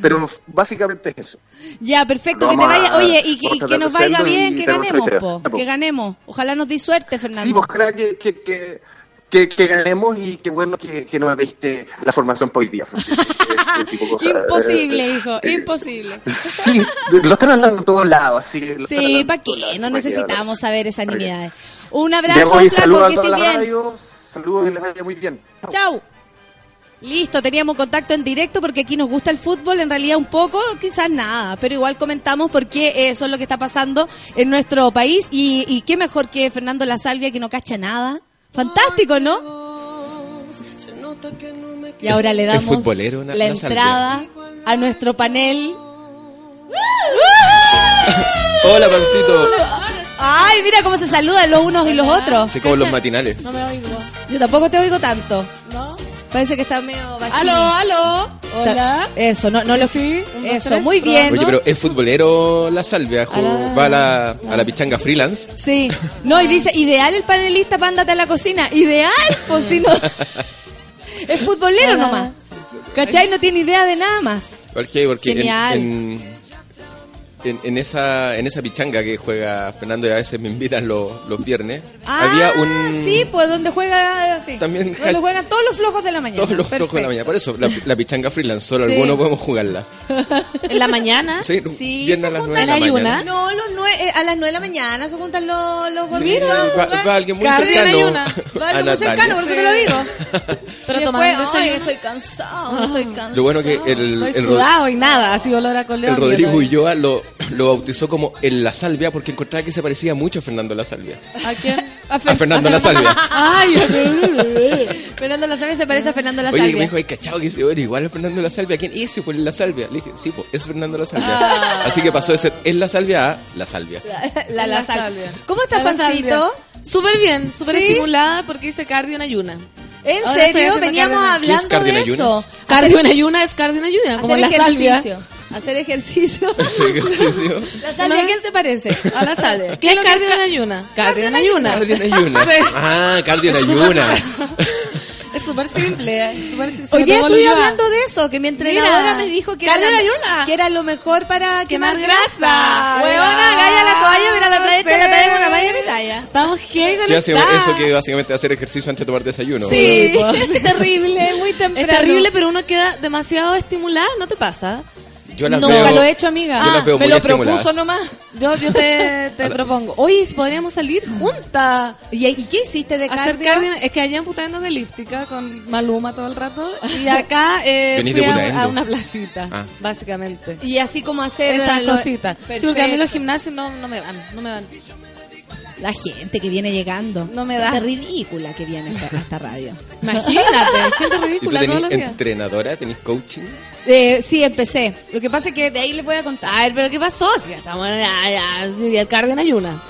Pero básicamente es eso. Ya, perfecto, que te vaya. Oye, y que, y que nos vaya bien, que tenemos ganemos, po, que ganemos. Ojalá nos di suerte, Sí, Fernando. pues ojalá que, que, que, que, que ganemos y qué bueno que, que no me viste la formación hoy día. [LAUGHS] porque ese tipo de cosas, imposible, eh, hijo, eh, imposible. Sí, lo están hablando en todos lados. Así, que lo están Sí, hablando ¿para qué? lados, No ¿para qué necesitamos saber esas nimiedades. Un abrazo, voy, flaco, saludos que la bien. saludos que les vaya muy bien. Chao. Chau. Listo, teníamos contacto en directo porque aquí nos gusta el fútbol, en realidad un poco, quizás nada, pero igual comentamos porque eso es lo que está pasando en nuestro país y, y qué mejor que Fernando La Salvia que no cacha nada. Fantástico, ¿no? Y ahora le damos futbolero, la entrada a nuestro panel. [LAUGHS] Hola, pancito. Ay, mira cómo se saludan los unos y los otros. Así como los matinales. No me oigo. Yo tampoco te oigo tanto. ¿No? Parece que está medio bajito. Aló, aló. Hola. Eso, no, no lo Sí, Eso, tres. muy bien. Oye, pero es futbolero la salvia. Ah. Va a la, a la pichanga freelance. Sí. No, y dice, ideal el panelista para andarte a la cocina. Ideal, pues si no. [LAUGHS] es futbolero nomás. ¿Cachai? No tiene idea de nada más. ¿Por qué? Porque en, Genial. en, en, en esa, en esa pichanga que juega Fernando y a veces me invitan los, los viernes, Ah, había un... Sí, pues donde juega. Sí. También Donde juegan todos los flojos de la mañana. Todos los flojos de la Perfecto. mañana. Por eso, la, [LAUGHS] la pichanga freelance, solo Sí. algunos podemos jugarla. ¿En la mañana? Sí, Sí, viernes se a las juntan 9 de la en mañana. ayuna. No, los nue- eh, a las 9 de la mañana se juntan los, los gorditos. va, va alguien muy en cercano. [LAUGHS] Va a alguien muy Natalia. cercano, por eso te lo digo. [LAUGHS] Pero Y tomando desayuno. estoy cansado, estoy cansado. Lo bueno que el, Estoy el, sudado y nada, así olor a el coleón. Rodrigo Ulloa lo, lo bautizó como el La Salvia porque encontraba que se parecía mucho a Fernando La Salvia. ¿A quién? A Fernando La Salvia. Ay, Fernando La Salvia se parece a Fernando La Oye, Salvia. me dijo, ay, cachado, que bueno, igual es Fernando La Salvia. ¿Quién es ese? Pues La Salvia. Le dije, sí, pues es Fernando La Salvia. Ah. Así que pasó de ser es La Salvia a La Salvia. La, la La Salvia. Salvia. ¿Cómo estás, Pancito? Súper bien, súper ¿Sí? estimulada porque hice cardio en ayuna. ¿En Ahora serio? Veníamos cardio en- ¿Qué es hablando cardio en de eso. Cardio en ayuna es cardio en ayuna, como la salvia. ejercicio. Hacer ejercicio. [LAUGHS] Ese ejercicio. La salvia, ¿a quién se parece? A la salvia. [LAUGHS] ¿Qué es cardio en ayuna? Cardio en ayuna. Cardio en ayuna. [LAUGHS] Ah, cardio en ayuna. Es súper simple, ¿eh? súper simple. Hoy día Ulloa. hablando de eso, que mi entrenadora Mira, me dijo que era, en la- ayuna. que era lo mejor para quemar, Quemar grasa. Huevona, galla la toalla, mira la playa, la talla, una talla, mi talla. Estamos gay ¿Qué hace eso que básicamente hacer ejercicio antes de tomar desayuno? Sí, es terrible, muy temprano. Es terrible, pero uno queda demasiado estimulada, ¿no te pasa? Yo las Nunca veo, lo he hecho, amiga. yo las veo me muy lo propuso nomás. Yo, yo te, te propongo. Oye, si podríamos salir juntas. ¿Y, y qué hiciste de Hacer cardio? cardio. Es que allá en Putaendo de elíptica con Maluma todo el rato. Y [LAUGHS] acá eh, fui a, una placita, Ah. básicamente. Y así como hacer Esa lo- cosita. Sí, porque a mí los gimnasios no, no me van, no me van. La gente que viene llegando. No me da. Es ridícula que viene a esta, radio. [LAUGHS] Imagínate, gente ¿Y tú ridícula tenés entrenadora? ¿Tenés coaching? Eh, sí, empecé. Lo que pasa es que de ahí les voy a contar. A ver, pero ¿qué pasó? Si ya estamos ya, el cardio en ayuna.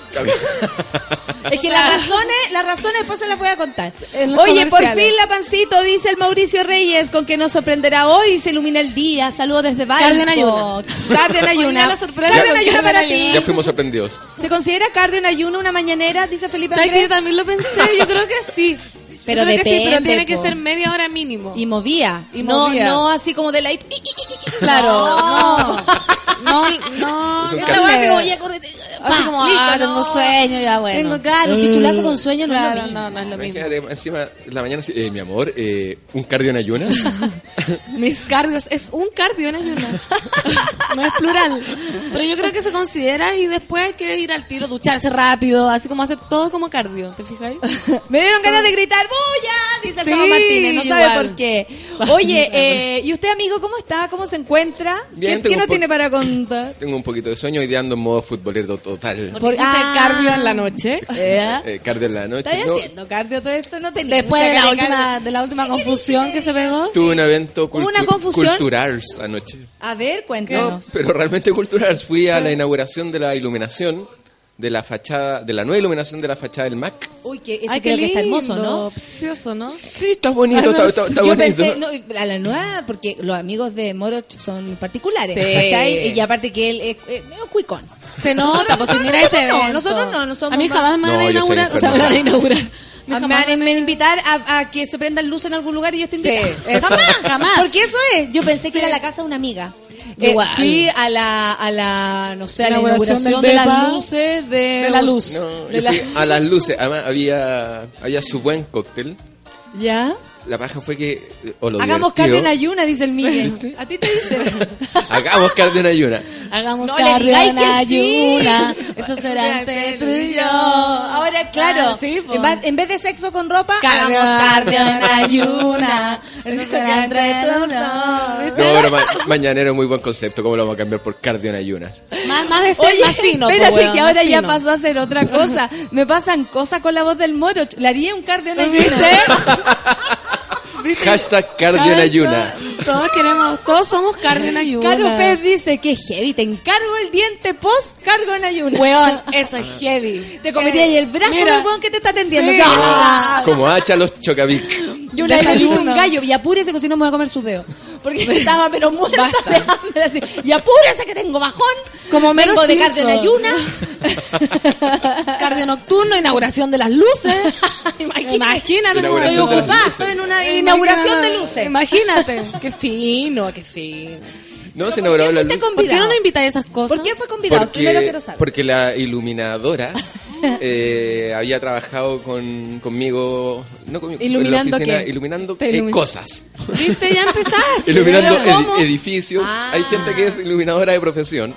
Es que las razones, las razones después se las voy a contar. Oye, por fin la pancito, dice el Mauricio Reyes, con que nos sorprenderá hoy y se ilumina el día. Saludos desde Valpo. Cardio en ayuna. Cardio en [LAUGHS] ayuna. Cardio en ayuna para ayuna. ti. Ya fuimos sorprendidos. ¿Se considera cardio en ayuno una mañanera? Dice Felipe ¿Sabes que yo Andrés. también lo pensé? Yo creo que sí. [LAUGHS] Pero creo que sí, pero depende, tiene que ser media hora mínimo. Y movía. Y no, movía. no así como de la... [LAUGHS] Claro, no. No, no. Es un Esta cardio. weá así como ya corre. Así como, ah, tengo sueño, ya bueno. Tengo, claro, un pichulazo con sueño no es lo Claro, mismo. no, no es lo mismo. Imagínate, encima, en la mañana, eh, mi amor, eh, ¿un cardio en ayunas? [LAUGHS] Mis cardios es un cardio en ayuna. [LAUGHS] no es plural. Pero yo creo que se considera y después hay que ir al tiro, ducharse rápido, así como hacer todo como cardio. ¿Te fijáis? [LAUGHS] Me dieron ganas de gritar ¡Bulla! Dice el Sí, Pablo Martínez, no sabe igual. por qué. Oye, eh, ¿y usted, amigo, cómo está? ¿Cómo se encuentra? Bien, ¿Qué, tengo qué nos un po- tiene para Tengo un poquito de sueño, día ando en modo futbolero total. Por- hiciste ah. cardio en la noche. ¿eh? [LAUGHS] Eh, cardio en la noche. ¿Estás no. haciendo cardio todo esto? No tenía Después de la, última, cardio. de la última confusión que se pegó. Tuve un evento ¿Hubo una cultu- confusión? cultural anoche. A ver, No, cuéntanos. pero realmente cultural. Fui a la inauguración de la iluminación de la fachada, de la nueva iluminación de la fachada del MAC. Uy, que ese Ay, creo qué que está lindo, hermoso, ¿no? Precioso, ¿no? Sí, está bonito, está, está- está Yo bonito. pensé, no, a la nueva, porque los amigos de Moro son particulares, Sí. ¿cachai? Y aparte que él es, es medio cuicón. Se nota, pues si no, mira ese no, nosotros no, no somos A mí más- jamás me van No, a yo soy inaugurar, o sea, me van a inaugurar. A jamás me van a a- invitar a, a que se prendan luz en algún lugar y yo estoy Sí, invitada. eso, jamás. Porque eso es. Yo pensé que era la casa de una amiga. Eh, Igual. fui a la, a la, no sé, a la Inauguración de las luces de, De la luz. No, De yo la- fui a las luces. Además, había, había su buen cóctel. ¿Ya? La paja fue que. O lo Hagamos divertido- cardio en ayuna, dice el Miguel. A ti te dicen. [LAUGHS] Hagamos cardio en ayuna. Hagamos No digáis en que sí. ayuna. [LAUGHS] Eso será entre tú y yo. Ahora, claro, Ah, sí, po. en, va- en vez de sexo con ropa, hagamos cardio en ayuna. ayuna. [LAUGHS] Eso será entre tú y yo. No, pero ma- mañanero es muy buen concepto. ¿Cómo lo vamos a cambiar por cardio en ayunas? Más, más de ser Oye, más fino. po, espérate weón, que ahora ya pasó a hacer otra cosa. Me pasan cosas con la voz del moro. Le haría un cardio en Hashtag cardio en ayuna. Todos queremos, todos somos cardio en ayuna. Caro Pez dice que heavy, te encargo el diente post cargo en ayuna. Weón, [LAUGHS] eso es heavy. Te comería ahí el brazo Mira. del weón que te está atendiendo. Sí. ¡Ah! Como hacha los chocabic. Yo una vez le un gallo, y apúrese que si no me voy a comer sus dedos. Porque estaba pero muerta de hambre. Así, y apúrese que tengo bajón. Como Mero Vengo de cardio en ayuna. [LAUGHS] Cardio nocturno, inauguración de las luces. [LAUGHS] Imagínate. Imagínate, estoy ocupada. Estoy en una inauguración de luces. Imagínate. [LAUGHS] qué fino, qué fino. No, se inauguró la luz. ¿Por qué no nos invitáis a esas cosas? ¿Por qué fue convidado? Primero quiero saber. porque la iluminadora [LAUGHS] eh, había trabajado con, conmigo, no conmigo, ¿Iluminando en la oficina, qué? iluminando eh, cosas. ¿Viste? Ya [LAUGHS] empezaste. Iluminando edificios. Ah. Hay gente que es iluminadora de profesión.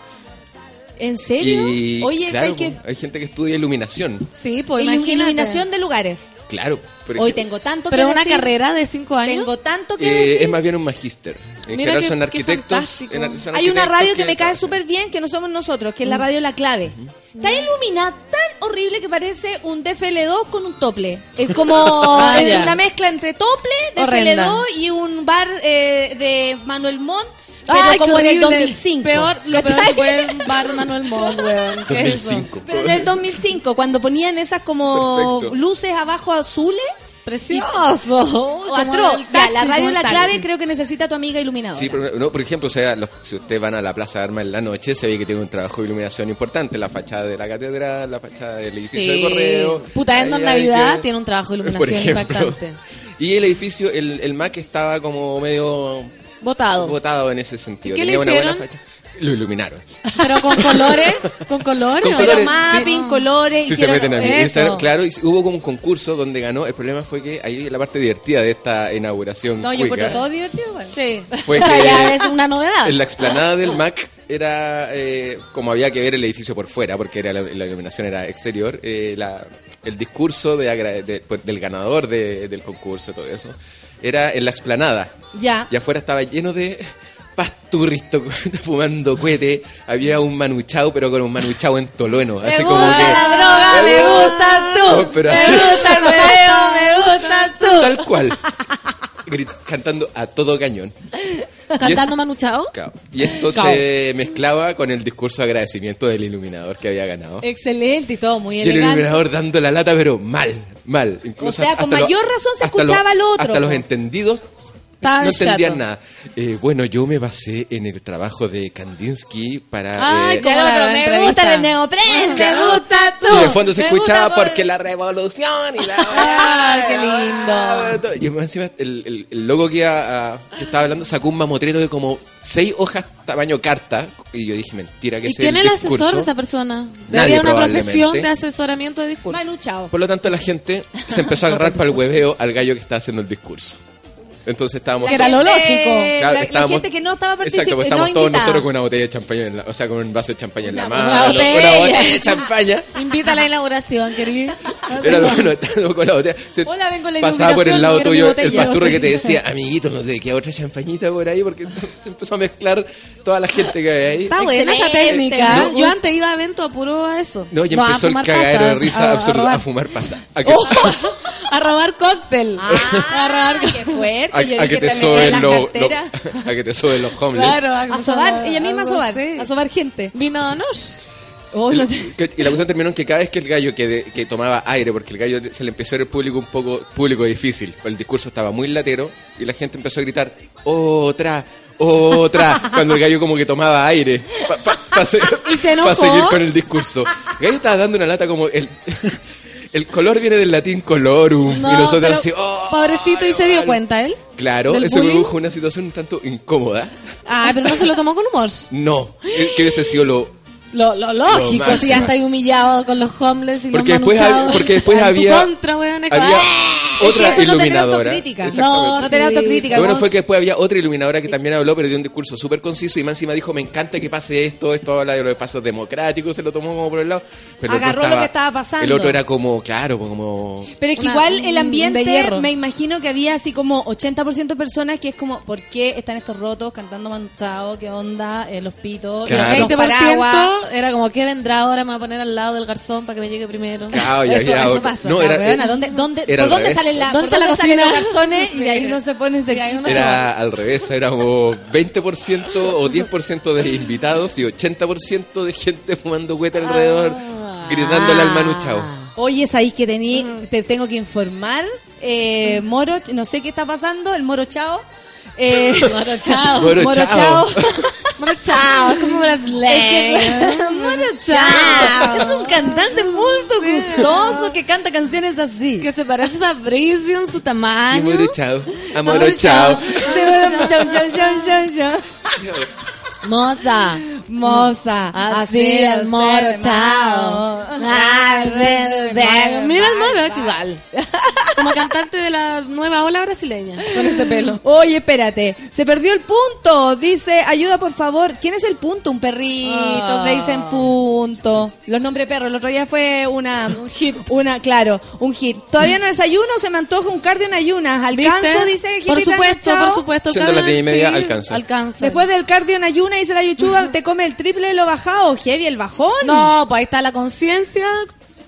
¿En serio? Y Oye, claro, ¿sabes qué? hay gente que estudia iluminación. Sí, pues iluminación de lugares. Claro. Por Hoy tengo tanto Pero que una decir. carrera de cinco años. Tengo tanto que eh, decir. es más bien un magíster. En Mira general qué- son arquitectos. son Hay una arquitectos radio que me cae súper bien, que no somos nosotros, que es la radio La Clave. Está iluminada tan horrible que parece un DFL2 con un tople. Es [LAUGHS] como Ah, una mezcla entre tople, Horrenda. DFL2 y un bar eh, de Manuel Montt, pero Ay, como en el horrible. 2005. Peor, lo peor que puede bar Manuel Montt, weón. ¿Qué es eso? 2005. Pero en el 2005, cuando ponían esas como Perfecto. luces abajo azules, Precioso. [LAUGHS] o Como atroz. el Ya, taxi, la radio La. Clave creo que necesita a tu amiga iluminadora. Sí, pero no, por ejemplo, o sea, los- si ustedes van a la Plaza de Armas en la noche, se ve que tiene un trabajo de iluminación importante. La fachada de la catedral, la fachada del edificio Sí. de correo. Puta, en Navidad que- tiene un trabajo de [LAUGHS] iluminación ejemplo. impactante. Y el edificio, el, el MAC estaba como medio Votado. botado en ese sentido. ¿Y qué le Tenía una buena hicieron? facha. Lo iluminaron. Pero con colores, con colores. Con colores. mapping, sí. colores. Sí, se meten a mí. Instagram, claro, y hubo como un concurso donde ganó. El problema fue que ahí la parte divertida de esta inauguración. No, yo cuica encuentro todo divertido. igual. Sí. Fue [LAUGHS] o sea, que- ya es una novedad. En la explanada del MAC era eh, como había que ver el edificio por fuera, porque era la, la iluminación era exterior. eh, la- el discurso de, agra- de- pues, del ganador de- del concurso, todo eso, era en la explanada. Ya. Y afuera estaba lleno de pasturris to- [LAUGHS] fumando cohete. Había un manuchao, pero con un manuchao en tolueno. Así me como gusta que. la droga, me gusta tú. No, pero me así- gusta el hueveo, me gusta tú. Tal cual. Cantando a todo cañón. Cantando Manu Chao. Cao. Y esto Cao. se mezclaba con el discurso de agradecimiento del iluminador que había ganado. Excelente y todo muy Y el iluminador dando la lata, pero mal, mal. Incluso O sea, con mayor razón se escuchaba lo otro, Hasta los entendidos No entendían chato. nada. Eh, bueno, yo me basé en el trabajo de Kandinsky para... Ay, eh, Ya, la me entrevista. gusta el neopren, me gusta tú. y de fondo se Me escuchaba por- porque la revolución y la... [LAUGHS] Ay, qué lindo. Y más encima el, el, el loco que, iba a- que estaba hablando sacó un mamotreto de como seis hojas tamaño carta. Y yo dije, mentira, que ¿Y ese quién es el asesor de esa persona? Nadie, Debería una profesión de asesoramiento de discurso. Manu Chao. Por lo tanto, la gente se empezó a agarrar [LAUGHS] para el hueveo al gallo que estaba haciendo el discurso. Entonces estábamos Que era todos- lo lógico. Eh, Claro, la, la estábamos- gente que no estaba Exacto, participando. pues no estamos todos invitada. nosotros con una botella de champaña, en la- o sea, con un vaso de champaña en la mano, una una botella. botella de champaña. Invita a la inauguración, querido. [LAUGHS] Era lo bueno, estábamos con la botella. Se Hola, vengo a la pasaba por el lado tuyo el botella. pasturro que te [LAUGHS] decía, amiguito, no te queda otra champañita por ahí, porque se empezó a mezclar toda la gente que hay ahí. Está buena esa técnica. No, Yo antes iba a evento a puro a eso. No, ya a empezó el cagadero de risa absurdo, a fumar pasa. [LAUGHS] A Oh, a robar cóctel. Ah, a robar qué fuerte. A- Yo a dije que te soben los, [LAUGHS] a que te soben los homeless. Claro, A sobar, ella misma a sobar. A sobar gente. Vino nos. Oh, El- no te- que- y la cuestión terminó en que cada vez que el gallo que, de- que tomaba aire, porque el gallo se le empezó a ver el público un poco público difícil, el discurso estaba muy latero y la gente empezó a gritar otra, otra, [LAUGHS] cuando el gallo como que tomaba aire para [LAUGHS] ¿Y se enojó? seguir con el discurso. El gallo estaba dando una lata como el el color viene del latín colorum No, y nosotros así, oh, pobrecito, ¿y se dio cuenta él? Claro, eso bullying? produjo una situación un tanto incómoda. Ah, pero no se lo tomó con humor. No, que hubiese sido lo Lo, lo lógico, Lo si ya estáis humillado con los homeless y Porque los después, manuchados. porque después había, contra, weón, había ¡ah! otra Es que eso no tener iluminadora. No, No sí. autocrítica. Lo bueno fue que después había otra iluminadora que también habló, pero dio un discurso súper conciso y más encima dijo, me encanta que pase esto, esto habla de los pasos democráticos, se lo tomó como por el lado. Pero Agarró lo que estaba pasando. El otro era como, claro, como... Pero es que Una- igual el ambiente, me imagino que había así como 80% de personas que es como, ¿por qué están estos rotos cantando manchado? ¿Qué onda? Eh, los pitos, Claro. los 20% paraguas. Era como, ¿qué vendrá ahora? Me voy a poner al lado del garzón para que me llegue primero. Claro, ya eso, otro. pasa. No, O sea, era- weona, ¿dónde, dónde, era ¿Por al dónde salen, la, ¿Dónde por salen los garzones? Y ahí no se pone Y ahí uno se Era al revés, era como 20% o 10% de invitados y 80% de gente fumando hueta alrededor, gritándole al Manu Chao. Oye, sabéis que tení, te tengo que informar. Eh, Moro, no sé qué está pasando, el Moro Chao. Eh, [LAUGHS] Moro Chao. Moro Moro Chao. [LAUGHS] Moro Chao, es como brasileño. Moro Chao. Es un cantante muy gustoso que canta canciones así. Que se parece a Fabricio en su Sí, tamaño. Moro Chao. A Moro Chao. Sí, bueno, chao, chao, chao, chao, chao. Moza. Moza, Así es el moro, chao. Mira el moro, es igual. [LAUGHS] Como cantante de la nueva ola brasileña, con ese pelo. Oye, espérate, se perdió el punto. Dice, ayuda por favor. ¿Quién es el punto? Un perrito, Ah. le dicen punto. Los nombres perros. El otro día fue una, [LAUGHS] un hit. Una, claro, un hit. Todavía no desayuno, se me antoja un cardio en ayunas. Alcanzo, ¿Viste? dice Por Jipita supuesto, Chao. por supuesto. Siendo las diez y media, sí, alcanza. Alcanza. Después del cardio en dice la yuchuba, te come el triple de lo bajado. Heavy el bajón. No, pues ahí está la conciencia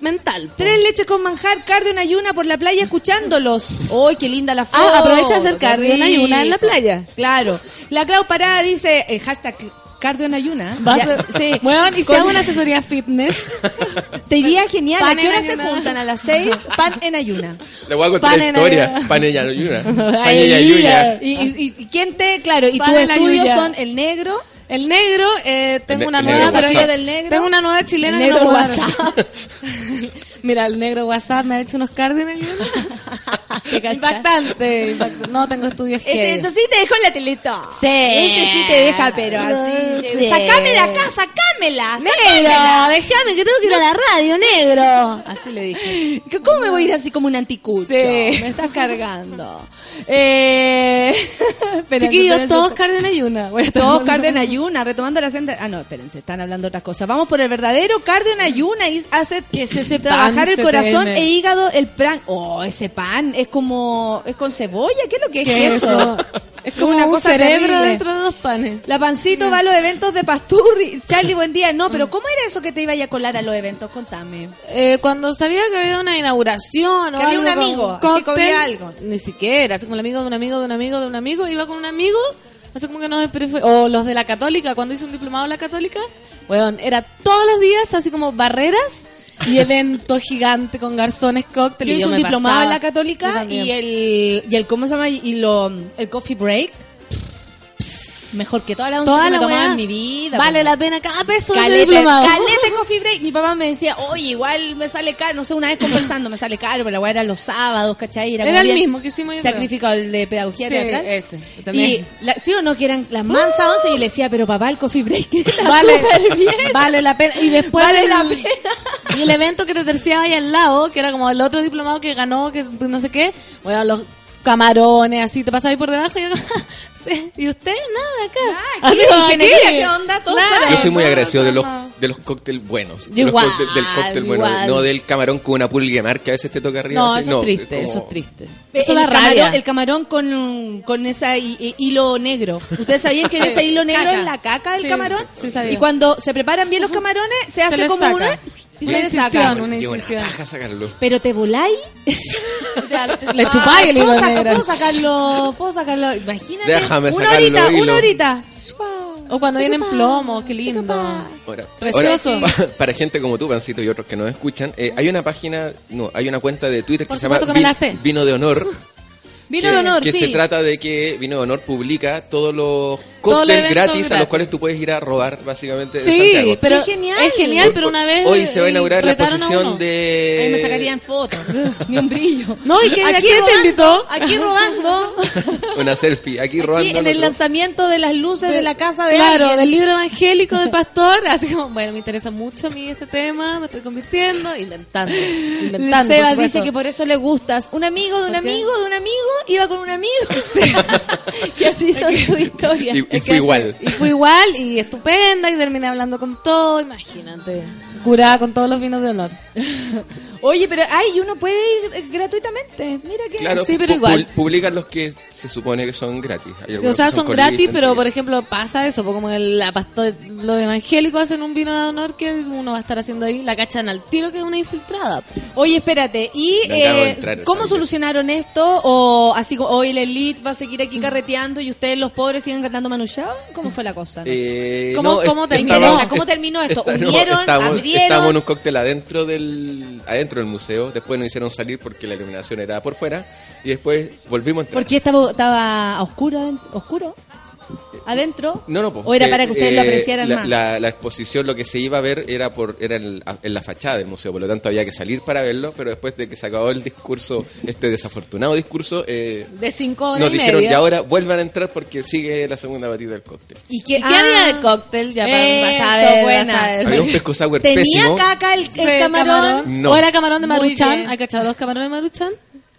mental. po. Tres leches con manjar, cardio en ayuna por la playa escuchándolos. ¡Uy, qué linda la foto! Ah, aprovecha de hacer cardio en ayuna en la playa. Claro. La Clau Parada dice, el hashtag cardio en ayuna. Va a Ya, ser- sí. Muevan y si hago una asesoría fitness. [LAUGHS] Te iría genial. Pan ¿A qué en hora se ayuna. juntan? A las seis, pan en ayuna. Le voy a contar Pan la en historia. ayuna. Pan en ayuna. [LAUGHS] Pan Ay, en ayuna. Y, y, y quién te, claro, y Pan tus estudios son el negro, El negro, eh, tengo El ne- una nueva. pero- del negro. Tengo una nueva chilena El que no negro. WhatsApp. [LAUGHS] Mira, el negro WhatsApp me ha hecho unos cardio en ayuna. [LAUGHS] ¿Te cachai? Impactante, impactante. No tengo estudios Ese, eso sí te dejo en la teleta. Sí. Ese sí te deja, pero así. Sí. Sacame de acá, sacámela. Negro, sacámela. déjame que tengo que ir a la radio, negro. Así le dije. ¿Que ¿Cómo me voy a ir así como un anticucho? Sí. Me estás cargando. Eh... [LAUGHS] Chiquillos, espérense. todos cardio en ayuna. Estar- Todos cardio en [LAUGHS] ayuna, retomando la senda. Ah, no, espérense, están hablando otras cosas. Vamos por el verdadero cardio en ayuna y hace ¿Qué es ese pan, el corazón e hígado, el pan. Oh, ese pan es como es con cebolla, ¿qué es lo que es ¿Qué es eso? [LAUGHS] Es como una un cosa cerebro terrible. dentro de dos panes. La pancito va a los eventos de Pasturri. Charlie, buen día. No, pero ¿cómo era eso que te iba a colar a los eventos? Contame. Eh, cuando sabía que había una inauguración o Que había un amigo, que había algo. Ni siquiera, así como el amigo de un amigo de un amigo de un amigo, iba con un amigo, así como que no o los de la católica, cuando hice un diplomado en la católica, weón, era todos los días así como barreras [LAUGHS] y evento gigante con garzones, cóctel. Yo hice un diplomado en la católica y el, y el, ¿cómo se llama? Y lo, el coffee break. Mejor que toda la once Toda que me tomaba en mi vida. Vale pues. la pena cada peso Calete, calete coffee break. Mi papá me decía, oye, igual me sale caro. No sé, una vez conversando, me sale caro, pero la weá era los sábados, ¿cachai? Era el mismo que hicimos yo. Sacrificado el de pedagogía Sí, teatral. ese, ese Y, la- sí o no, que eran las mansas once, y le decía, pero papá, el coffee break [LAUGHS] está vale, bien. vale la pena. Y después Vale del- la pena. Y el evento que te terciaba ahí al lado, que era como el otro diplomado que ganó, que no sé qué, bueno, los camarones, así, te pasaba ahí por debajo y [LAUGHS] sí, y usted, nada, acá. Ah, Así ¿qué? ¿qué onda? Todos Claro. Yo soy muy no, agradecido no, de los, no. de los cócteles buenos. De los igual, cócteles- del cóctel bueno. igual. No del camarón con una pulguemar que a veces te toca arriba. No, así, eso es triste, como- eso es triste. El Eso da camarón, rabia. el camarón con, con ese hi- hi- hilo negro. ¿Ustedes sabían que Sí. ese hilo negro Caca. es la caca del Sí, camarón? sí, sí sabía. Y cuando se preparan bien los camarones, se hace les como saca. una y Una se le saca. Pero te voláis. [LAUGHS] Le chupáis el hilo ¿Puedo, saca- negro. puedo sacarlo, puedo sacarlo. Imagínate. Déjame una sacarlo, horita, hilo. una horita. O cuando vienen plomos, qué lindo. Ahora, Precioso. ahora, [LAUGHS] para gente como tú, Pancito, y otros que nos escuchan, eh, hay una página, no, hay una cuenta de Twitter Por que se llama supuesto que me la Vi- sé. Vino de Honor. Vino que, de honor, que sí. se trata de que Vino de Honor publica Todos los cócteles gratis, a los cuales tú puedes ir a robar, básicamente, de Sí, Santiago. pero Qué genial. es genial, pero una vez Hoy se va a inaugurar la retaron a exposición uno. de... Ahí me sacarían fotos, [LAUGHS] ni un brillo. No, ¿y qué, Aquí te rodando, invitó? Aquí rodando, [LAUGHS] Una selfie, aquí robando. aquí en al el lanzamiento de las luces de la casa de Claro, alguien. del libro evangélico del pastor, [LAUGHS] así como, bueno, me interesa mucho a mí este tema, me estoy convirtiendo, inventando, inventando. Seba supuesto. dice que por eso le gustas. Un amigo de un ¿Por qué? amigo de un amigo iba con un amigo. que así son tus historias. Y, fue igual. Y fue igual y estupenda y terminé hablando con todo, imagínate. Curada con todos los vinos de honor. [LAUGHS] Oye, pero ay, uno puede ir eh, gratuitamente. Mira que Claro, Sí, pero igual. pu- publican los que se supone que son gratis. Hay O sea, son gratis, pero por ejemplo pasa eso, como el la pastor, los evangélicos hacen un vino de honor que uno va a estar haciendo ahí, la cachan al tiro que es una infiltrada. Oye, espérate, ¿y eh, entrar cómo vez. solucionaron esto? ¿O así como hoy el elite va a seguir aquí carreteando y ustedes los pobres siguen cantando Manu Chao? ¿Cómo fue la cosa? Eh, ¿Cómo- no, cómo est- te estaba- interesa? ¿Cómo terminó esto? [LAUGHS] está- no, ¿Unieron? ¿Abrieron? estábamos en un cóctel adentro del adentro del museo. Después nos hicieron salir porque la iluminación era por fuera. Y después volvimos a entrar. ¿Por qué estaba, estaba oscuro? ¿Oscuro? ¿Adentro? No, no, po, ¿O era eh, para que ustedes eh, lo apreciaran la, más? La, la exposición, lo que se iba a ver era por era en, en la fachada del museo, por lo tanto había que salir para verlo, pero después de que se acabó el discurso, [LAUGHS] este desafortunado discurso, eh, De cinco horas nos y dijeron, media. y ahora vuelvan a entrar porque sigue la segunda batida del cóctel. ¿Y ¿Y qué ah, había de cóctel? Ya para, Eso, para saber, buena. Había un pesco sour ¿Tenía pésimo. caca el, camarón? No. O era camarón de Maruchan. ¿Hay cachado los camarones de Maruchan?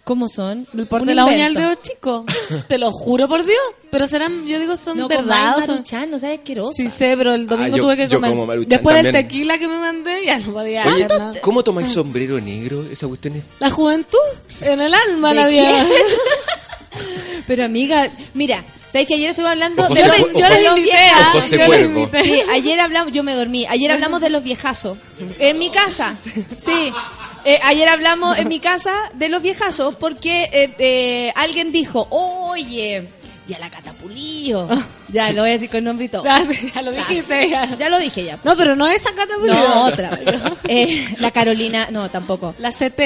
¿Cómo son? El porte Un de la uña del dedo chico. [LAUGHS] Te lo juro por Dios. Pero serán, yo digo, son No verdad. verdad, o son- Maruchan, no seas asquerosa. Sí sé, pero el domingo Ah, yo- tuve que yo comer. como Después del tequila que me mandé, ya no podía Oye, nada. ¿cómo tomáis sombrero negro? Esa cuestión es... La juventud en el alma ¿De la había. [LAUGHS] Pero amiga, mira, ¿sabes que ayer estuve hablando de los, yo cuervo. Sí, ayer hablamos, yo me dormí, ayer hablamos de los viejazos. En mi casa, sí. Eh, ayer hablamos en mi casa de los viejazos porque eh, eh, alguien dijo, oye, ya la catapulío. [LAUGHS] Ya lo voy a decir con nombre y todo. [LAUGHS] Ya, ya lo dijiste. Ya. Ya lo dije ya. No, pero no esa categoría. No, otra. [LAUGHS] Eh, la Carolina, no, tampoco. La CT.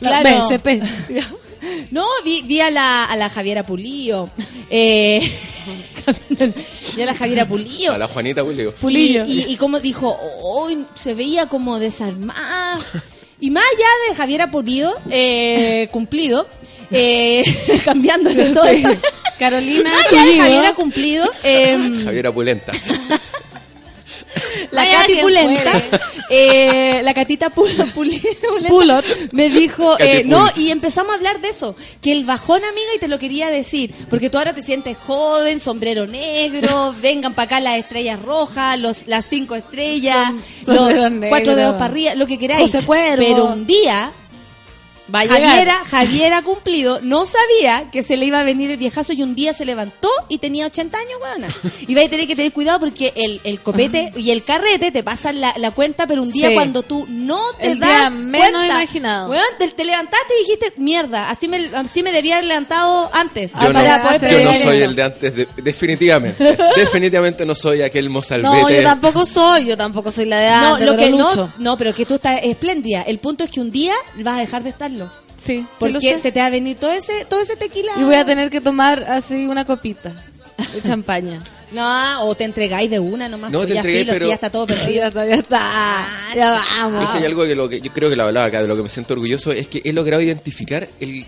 La Claro. BCP. No, vi, vi a, la, a la Javiera Pulío. Eh, vi a la Javiera Pulío. A la Juanita Willy. Pulillo. Y, y, y como dijo, "Uy, se veía como desarmada. Y más allá de Javiera Pulido, eh, cumplido, eh, [LAUGHS] cambiándole todo. Sí. Carolina. Javiera cumplido, eh, [LAUGHS] Javiera Pulenta. la Katy Pulenta, eh, la Catita Pu- [LAUGHS] Puli- Pulenta, Pulot. me dijo, eh, Pul. no, y empezamos a hablar de eso, que el bajón, amiga, y te lo quería decir, porque tú ahora te sientes joven, sombrero negro, vengan para acá las estrellas rojas, los, las cinco estrellas, Som- los negro. cuatro dedos para arriba, lo que queráis. Pero un día Va a. Javiera, Javiera cumplido, no sabía que se le iba a venir el viejazo y un día se levantó y tenía 80 años, weona. Y va a tener que tener cuidado porque el, el copete y el carrete te pasan la, la cuenta, pero un día Sí. cuando tú no te El día das menos cuenta, imaginado. weón, te, te levantaste y dijiste, mierda, así me, así me debía haber levantado antes. Yo, para no, poder yo prever no soy el de antes, de- definitivamente. [LAUGHS] definitivamente no soy aquel mozalbete. No, yo tampoco soy, yo tampoco soy la de No, antes, lo pero que no, no, pero que tú estás espléndida. El punto es que un día vas a dejar de estarlo. Sí, Porque se te va a venir todo ese, todo ese tequila. Y voy a tener que tomar así una copita de champaña. [LAUGHS] No, o te entregáis de una nomás. No, pues te sí, pero- ya está todo perdido. ya está, ya está. ya vamos. Si algo que, lo que yo creo que lo hablaba acá, de lo que me siento orgulloso, es que he logrado identificar el,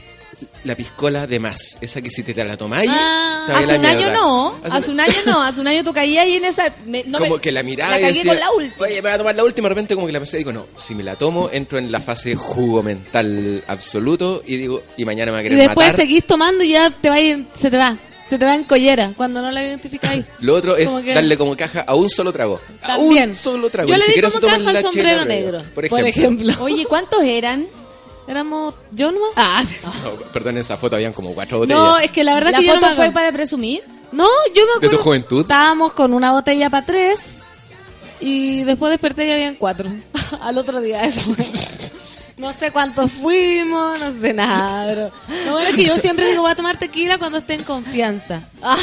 la piscola de más. Esa que si te la tomáis, Ah, Hace la un año no, Hace hace un año no, [LAUGHS] hace un año tú caías ahí en esa... me- no como me- que la miraba la y decía, con la última. oye, me voy a tomar la última, de repente como que la pensé y digo, no, si me la tomo, entro en la fase jugo mental absoluto y digo, y mañana me va a Y querer después matar. seguís tomando y ya te va a ir, se te va. Se te va en collera cuando no la identificáis. [LAUGHS] Lo otro es Como que- darle como caja a un solo trago. A un solo trago. Yo Ni le di siquiera como caja al sombrero negro, Por por ejemplo. ejemplo. Oye, ¿cuántos eran? Éramos yo nomás. Ah, sí. No, perdón, en esa foto habían como cuatro botellas. no, es que la verdad ¿La que yo foto no me fue para presumir? No, yo me acuerdo. tu juventud? Estábamos con una botella para tres y después desperté y habían cuatro. [LAUGHS] Al otro día eso fue. No sé cuántos fuimos, no sé nada. Lo bueno es que yo siempre digo voy a tomar tequila cuando esté en confianza. Ah,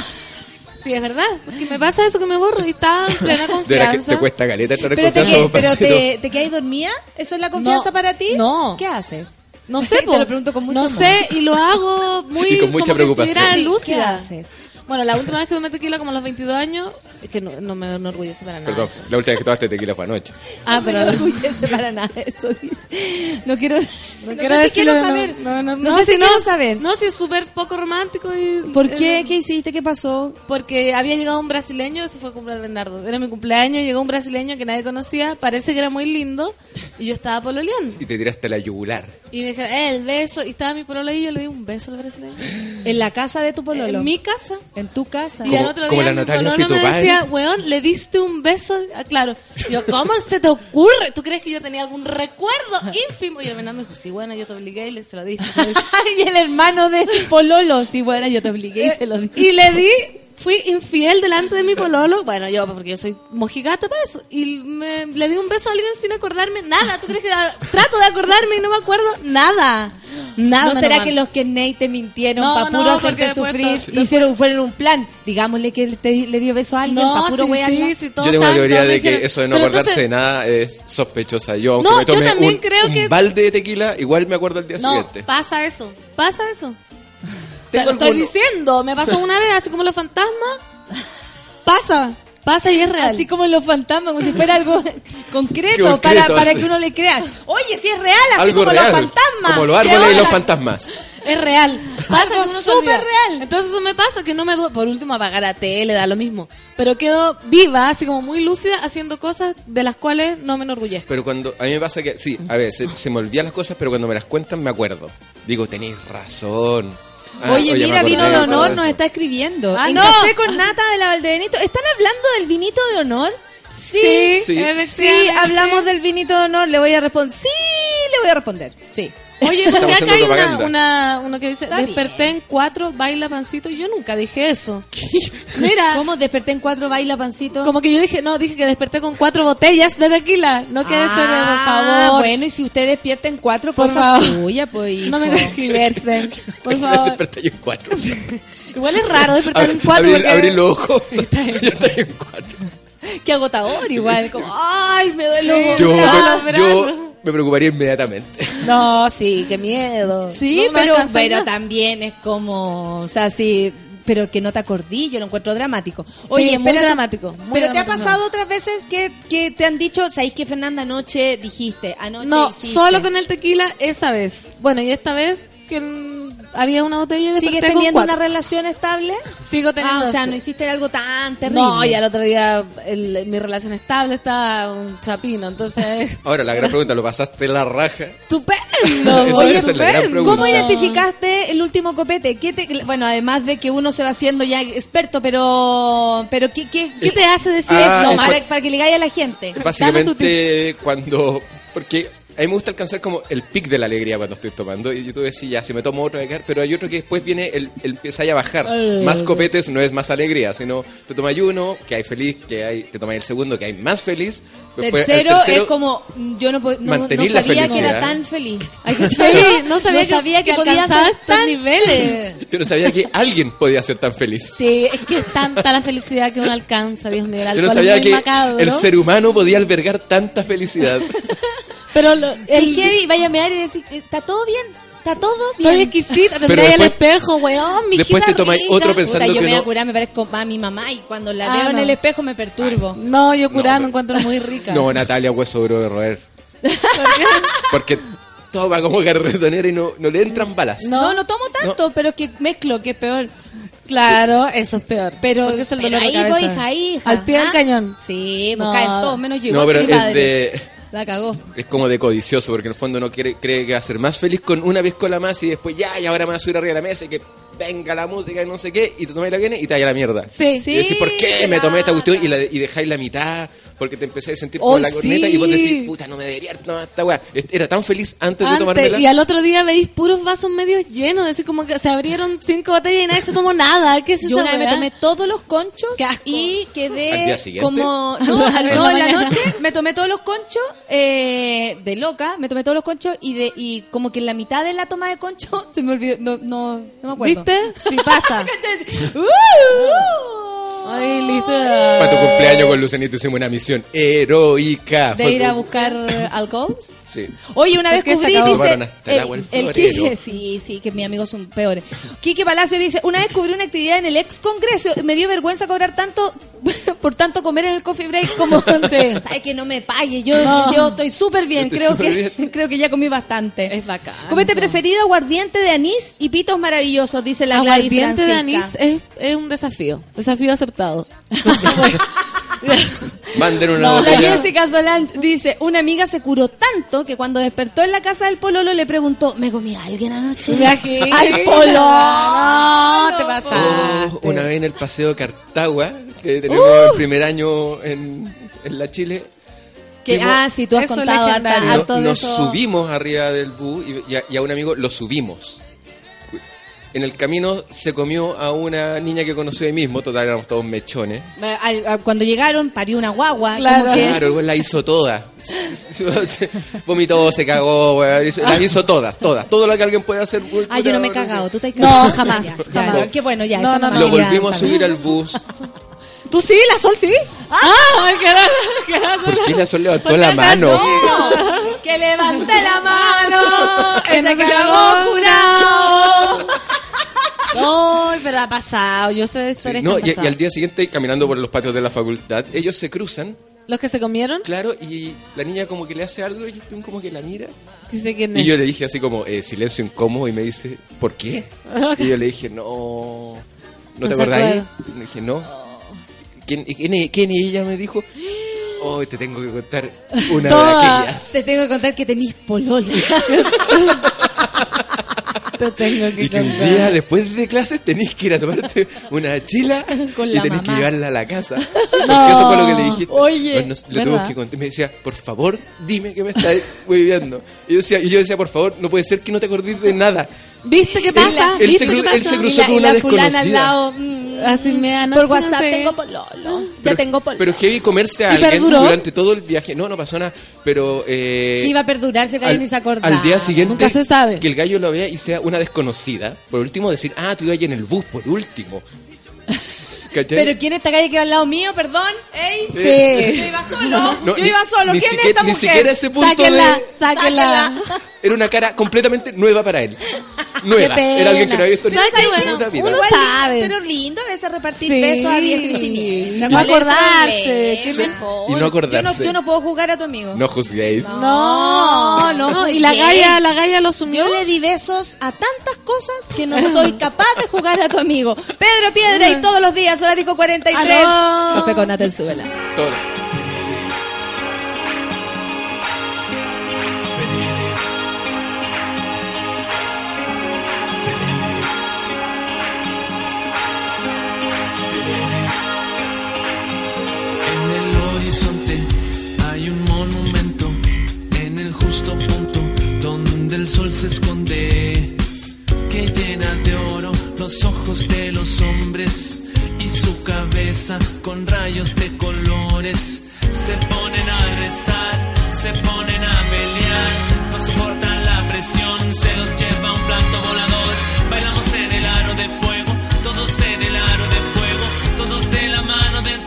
sí, es verdad. Porque me pasa eso que me borro y estaba en plena [LAUGHS] De verdad que confianza. te cuesta caleta entrar en ¿Pero te, confianza, que- vos, pero te, te quedas dormida? ¿Eso es la confianza No, para ti? no. ¿Qué haces? No [LAUGHS] sé, Te po. lo pregunto con mucho No amor. sé, y lo hago muy [LAUGHS] Y con mucha como que preocupación. estuviera ¿Qué lúcida. haces? Bueno, la última vez que tomé tequila, como a los 22 años, es que no, no me enorgullece para nada. Perdón, la última vez que tomaste tequila fue anoche. Ah, pero no me orgullece para nada eso. dice. No quiero, no quiero sé si decirlo, quiero no, saber. no, no, No no, sé si no- quiero saber. No, si es súper poco romántico y... ¿Por qué? eh, ¿Qué hiciste? ¿Qué pasó? Porque había llegado un brasileño, ese fue cumpleaños de Bernardo. Era mi cumpleaños, llegó un brasileño que nadie conocía, parece que era muy lindo, y yo estaba pololeando. Y te tiraste la yugular. Y me dijeron, eh, el beso, y estaba mi pololo y yo le di un beso al brasileño. [GASPS] En la casa de tu pololo. En mi casa. En tu casa. Y Como- al otro como día la mi Natalia. Decía, [LAUGHS] weón, le diste un beso. Ah, claro. Yo, ¿cómo se te ocurre? ¿Tú crees que yo tenía algún recuerdo ínfimo? Y el Fernando dijo, sí, bueno, yo te obligué y le se lo dije. [LAUGHS] y el hermano de pololo. Sí, bueno, yo te obligué y se lo dije. Y le di, fui infiel delante de mi pololo. Bueno, yo, porque yo soy mojigata para eso. Y me, le di un beso a alguien sin acordarme nada. ¿Tú crees que ah, trato de acordarme y no me acuerdo nada? Nada. ¿No será que los que Ney te mintieron No, para no, puro porque hacerte sufrir? todo- Hicieron, fueron un plan. Digámosle que te- le dio beso a alguien No, para puro sí, wearla. sí, sí, todos Yo tengo una teoría de que eso de no acordarse entonces- de nada es sospechosa. Yo, aunque No, me yo tome también un, creo un que- balde de tequila, igual me acuerdo el día No, siguiente. pasa eso. Pasa eso. Te lo estoy diciendo. Me pasó una vez, así como los fantasmas. [LAUGHS] Pasa. Pasa y es real. Así como los fantasmas, como si fuera algo [LAUGHS] concreto, Concreto, para, para sí. que uno le crea. Oye, si es real, así Algo como real. los fantasmas. Como los ¿Qué árboles y los fantasmas. [LAUGHS] Es real. Pasa Algo que uno se súper real. Entonces eso me pasa que no me por último apagar la tele, da lo mismo. Pero quedo viva, así como muy lúcida, haciendo cosas de las cuales no me enorgullezco. Pero cuando a mí me pasa que, sí, a ver, se, se me olvidan las cosas, pero cuando me las cuentan me acuerdo. Digo, tenéis razón. Ah, Oye, mira, vino de honor nos está escribiendo. Ah, en no. Café con Nata de la Valdebenito. ¿Están hablando del vinito de honor? Sí, Sí, Sí. sí, hablamos del vinito de honor. Le voy a responder. Sí, le voy a responder. Sí. Oye, acá hay una, propaganda. una, uno que dice, Está desperté bien. en cuatro, baila pancito. Y yo nunca dije eso. [LAUGHS] Mira, ¿Cómo desperté en cuatro baila pancito? como que yo dije, no, dije que desperté con cuatro botellas de tequila. No que eso de, por favor. Bueno, y si usted despierta en cuatro, Por cosas favor. suyas, pues. [LAUGHS] No me hijo. escribirse, [LAUGHS] por favor. desperté yo en cuatro. Igual es raro despertar en cuatro. abrir, porque- los ojos. ya está en cuatro. Qué agotador, igual. Como, ay, me duele los Yo, brazos. me, yo me preocuparía inmediatamente. [LAUGHS] No, sí, qué miedo. Sí, No pero, pero también es como, o sea, sí, pero que no te acordí, yo lo encuentro dramático. Oye, muy espérate, dramático, muy pero te ha dramático. pasado otras veces que, que te han dicho, ¿sabéis que Fernanda anoche dijiste? Anoche No, hiciste"? solo con el tequila esa vez. Bueno, y esta vez que había una botella de ¿Sigues teniendo una relación estable? Sigo teniendo. Ah, o sea, no hiciste algo tan terrible. No, y al otro día el- mi relación estable está un chapino, entonces... [LAUGHS] Ahora, la gran pregunta, ¿lo pasaste la raja? ¡Estupendo! [LAUGHS] Oye, es pregunta. ¿cómo identificaste el último copete? ¿Qué te- bueno, además de que uno se va haciendo ya experto, pero pero ¿qué, qué, ¿Qué te hace decir Ah, eso? es para, para que le caiga a la gente? Básicamente, cuando. Porque a mí me gusta alcanzar como el pic de la alegría cuando estoy tomando. Y tú decís, ya, si me tomo otro de quedar. Pero hay otro que después viene el, el empieza a bajar. Más copetes no es más alegría, sino te tomas uno, que hay feliz, que hay, te tomas el segundo, que hay más feliz. después el Tercero, es como yo no, [LAUGHS] no, no sabía que era tan feliz. Sí, no sabía, No sabía que, podía estos tan niveles. [LAUGHS] Yo no sabía que alguien podía ser tan feliz. Sí, es que es tanta la felicidad que uno alcanza, Dios mío. El Yo no sabía que macabro. el ser humano podía albergar tanta felicidad. [LAUGHS] Pero lo- El heavy vaya a mear y decir, está todo bien, está todo Estoy bien. exquisita, te Pero miráis al espejo, weón, mi después te tomáis otro pensando Puta, yo que me voy a curar, me parezco a mi mamá y cuando la Ah, veo en no. el espejo me perturbo. No, yo curada No, me encuentro muy rica. No, Natalia, hueso duro de roer. [LAUGHS] Porque toma como carretonera y no, no le entran balas. No, no, tomo tanto, pero que mezclo, que es peor. Claro, eso es peor. Pero, Porque es el pero dolor de ahí, cabeza. pues, hija, hija. Al pie del ¿ah? cañón. Sí, pues No. caen todos, menos yo. No, igual pero que mi es padre. de... La cagó. Es como de codicioso, porque en el fondo no cree que va a ser más feliz con una piscola más y después ya, y ahora me voy a subir arriba de la mesa y que venga la música y no sé qué, y te tomáis la viene y te vaya a la mierda. Sí, Sí. y decís, ¿por qué me tomé esta cuestión y, la, y dejáis la mitad? Porque te empecé a sentir como ¡Ay, la corneta y vos decís, puta, no me debería tomado esta weá. Era tan feliz antes, de Antes, tomármela. y al otro día veis puros vasos medios llenos, así como que se abrieron cinco botellas y nadie se tomó nada. ¿Qué es Yo esa una vez me tomé todos los conchos Qué asco. y ¿Al quedé día siguiente? como... [LAUGHS] No, al- no, la en la noche me tomé todos los conchos eh, de loca, me tomé todos los conchos y de y como que en la mitad de la toma de concho [LAUGHS] se me olvidó, no, no, no me acuerdo. ¿Viste? Sí pasa. [LAUGHS] ¡Uh! Ay, listo. Para tu cumpleaños con Lucenito hicimos una misión heroica. De Fue ir a como- buscar [LAUGHS] alcohol. Sí. Oye, una vez Es que se cubrí, acabó. dice. Tomaron hasta el El, agua el el florero. Quique- sí, sí, que mis amigos son peores. Quique Palacio dice: Una vez cubrí una actividad en el ex congreso. Me dio vergüenza cobrar tanto [LAUGHS] por tanto comer en el coffee break. Como, [LAUGHS] ¿sabes que no me pague? Yo, No. yo estoy súper bien. Creo que, bien. creo que ya comí bastante. Es bacán. Comete eso. preferido aguardiente de anís y pitos maravillosos, dice la Gladys Aguardiente de anís es un desafío. Desafío aceptado. [LAUGHS] Manden una La botella. Jessica Solange dice, una amiga se curó tanto que cuando despertó en la casa del pololo le preguntó, ¿me comí a alguien anoche? ¡Al polo! No, te pasaste. Oh, una vez en el paseo Cartagua, que tenemos Uh. el primer año en, en la Chile. Que, fuimos- ah, sí, tú has Eso contado harta, legendario. harto no- de nos eso. subimos arriba del bus y, y a, y a un amigo lo subimos. En el camino se comió a una niña que conoció ahí mismo, total éramos todos mechones. Cuando llegaron, parió una guagua. Claro. como que- Claro, la hizo toda. [LAUGHS] Vomitó, se cagó, güey, hizo- las hizo todas, todas. Todo lo que alguien puede hacer. Ah, yo no me he cagado, tú te has No, cagado. jamás, Ya, ya, jamás. ya, Qué bueno, ya. No, eso no, no. Lo volvimos a subir al bus. [LAUGHS] ¿Tú sí? ¿La Sol sí? ¡Ah! que era- que era- ¿Por qué la Sol levantó Porque la esa mano? ¡No! ¡Que levante la mano! [LAUGHS] Que no ¡Ese se cagó cagó. curado! Ay, pero ha pasado. Yo sé de Sí, historias no, que han y, y al día siguiente, caminando por los patios de la facultad, ellos se cruzan, Los que se comieron, claro, y la niña como que le hace algo y tú como que la mira. sí sé quién Y yo le dije así como, eh, silencio incómodo, y me dice, ¿por qué? Y yo le dije, no, ¿no, No te acordáis? le dije, no. ¿Quién, y quién, quién? Y ella me dijo, hoy te tengo que contar una de aquellas. Te tengo que contar que tenís polola. [LAUGHS] Te tengo que Y que un día después de clases tenés que ir a tomarte una chila [LAUGHS] Con y tenés que llevarla a la casa. [LAUGHS] Porque eso fue lo que le dijiste. Oye, Pues le que contar. Me decía, por favor, dime que me estás viviendo. Y yo decía, y yo decía, por favor, no puede ser que no te acordes de nada. ¿Viste qué pasa? él ¿Viste se qué él se Y cruzó la, con y una la fulana al desconocida. lado. mm, Así me dan Por así, no WhatsApp sé. tengo pololo. ya Pero- tengo pololo. Pero heavy comerse a ¿Y alguien perduró? durante todo el viaje. No, no pasó nada. Pero. Eh, que iba a perdurar, se cayó al, ni se acordaba. al día siguiente Nunca se sabe. que el gallo lo vea y sea una desconocida. Por último decir, ah, tú ibas en el bus, por último. ¿Cachai? Pero ¿quién es esta calle que va al lado mío? Perdón. ¿Ey? Sí. Yo iba solo. No, yo iba solo. ni ¿Quién es siquiera- esta Ni mujer? siquiera ese punto Sáquenla, de- sáquenla. Era una cara completamente nueva para él. Nueva. Qué. Era alguien que no había visto ni en Bueno, puta vida. uno sabe. lindo, Pero lindo a veces repartir Sí. besos a diestra y siniestra. No ¿Cuál es el acordarse, qué mejor. Y no acordarse. Yo no, yo no puedo jugar a tu amigo. No juzguéis. No, no, No, y la galla, la galla lo sumió. Yo le di besos a tantas cosas que no soy capaz de jugar a tu amigo. Pedro Piedra y [LAUGHS] todos los días, hora disco 43. Aló. Café con Natel Súbela. Todo. En el horizonte hay un monumento en el justo punto donde el sol se esconde, que llena de oro los ojos de los hombres y su cabeza con rayos de colores. Se ponen a rezar, se ponen a pelear, no soportan la presión, se los lleva un plato volador. Bailamos en el aro de fuego, todos en el aro de fuego, todos de la mano dentro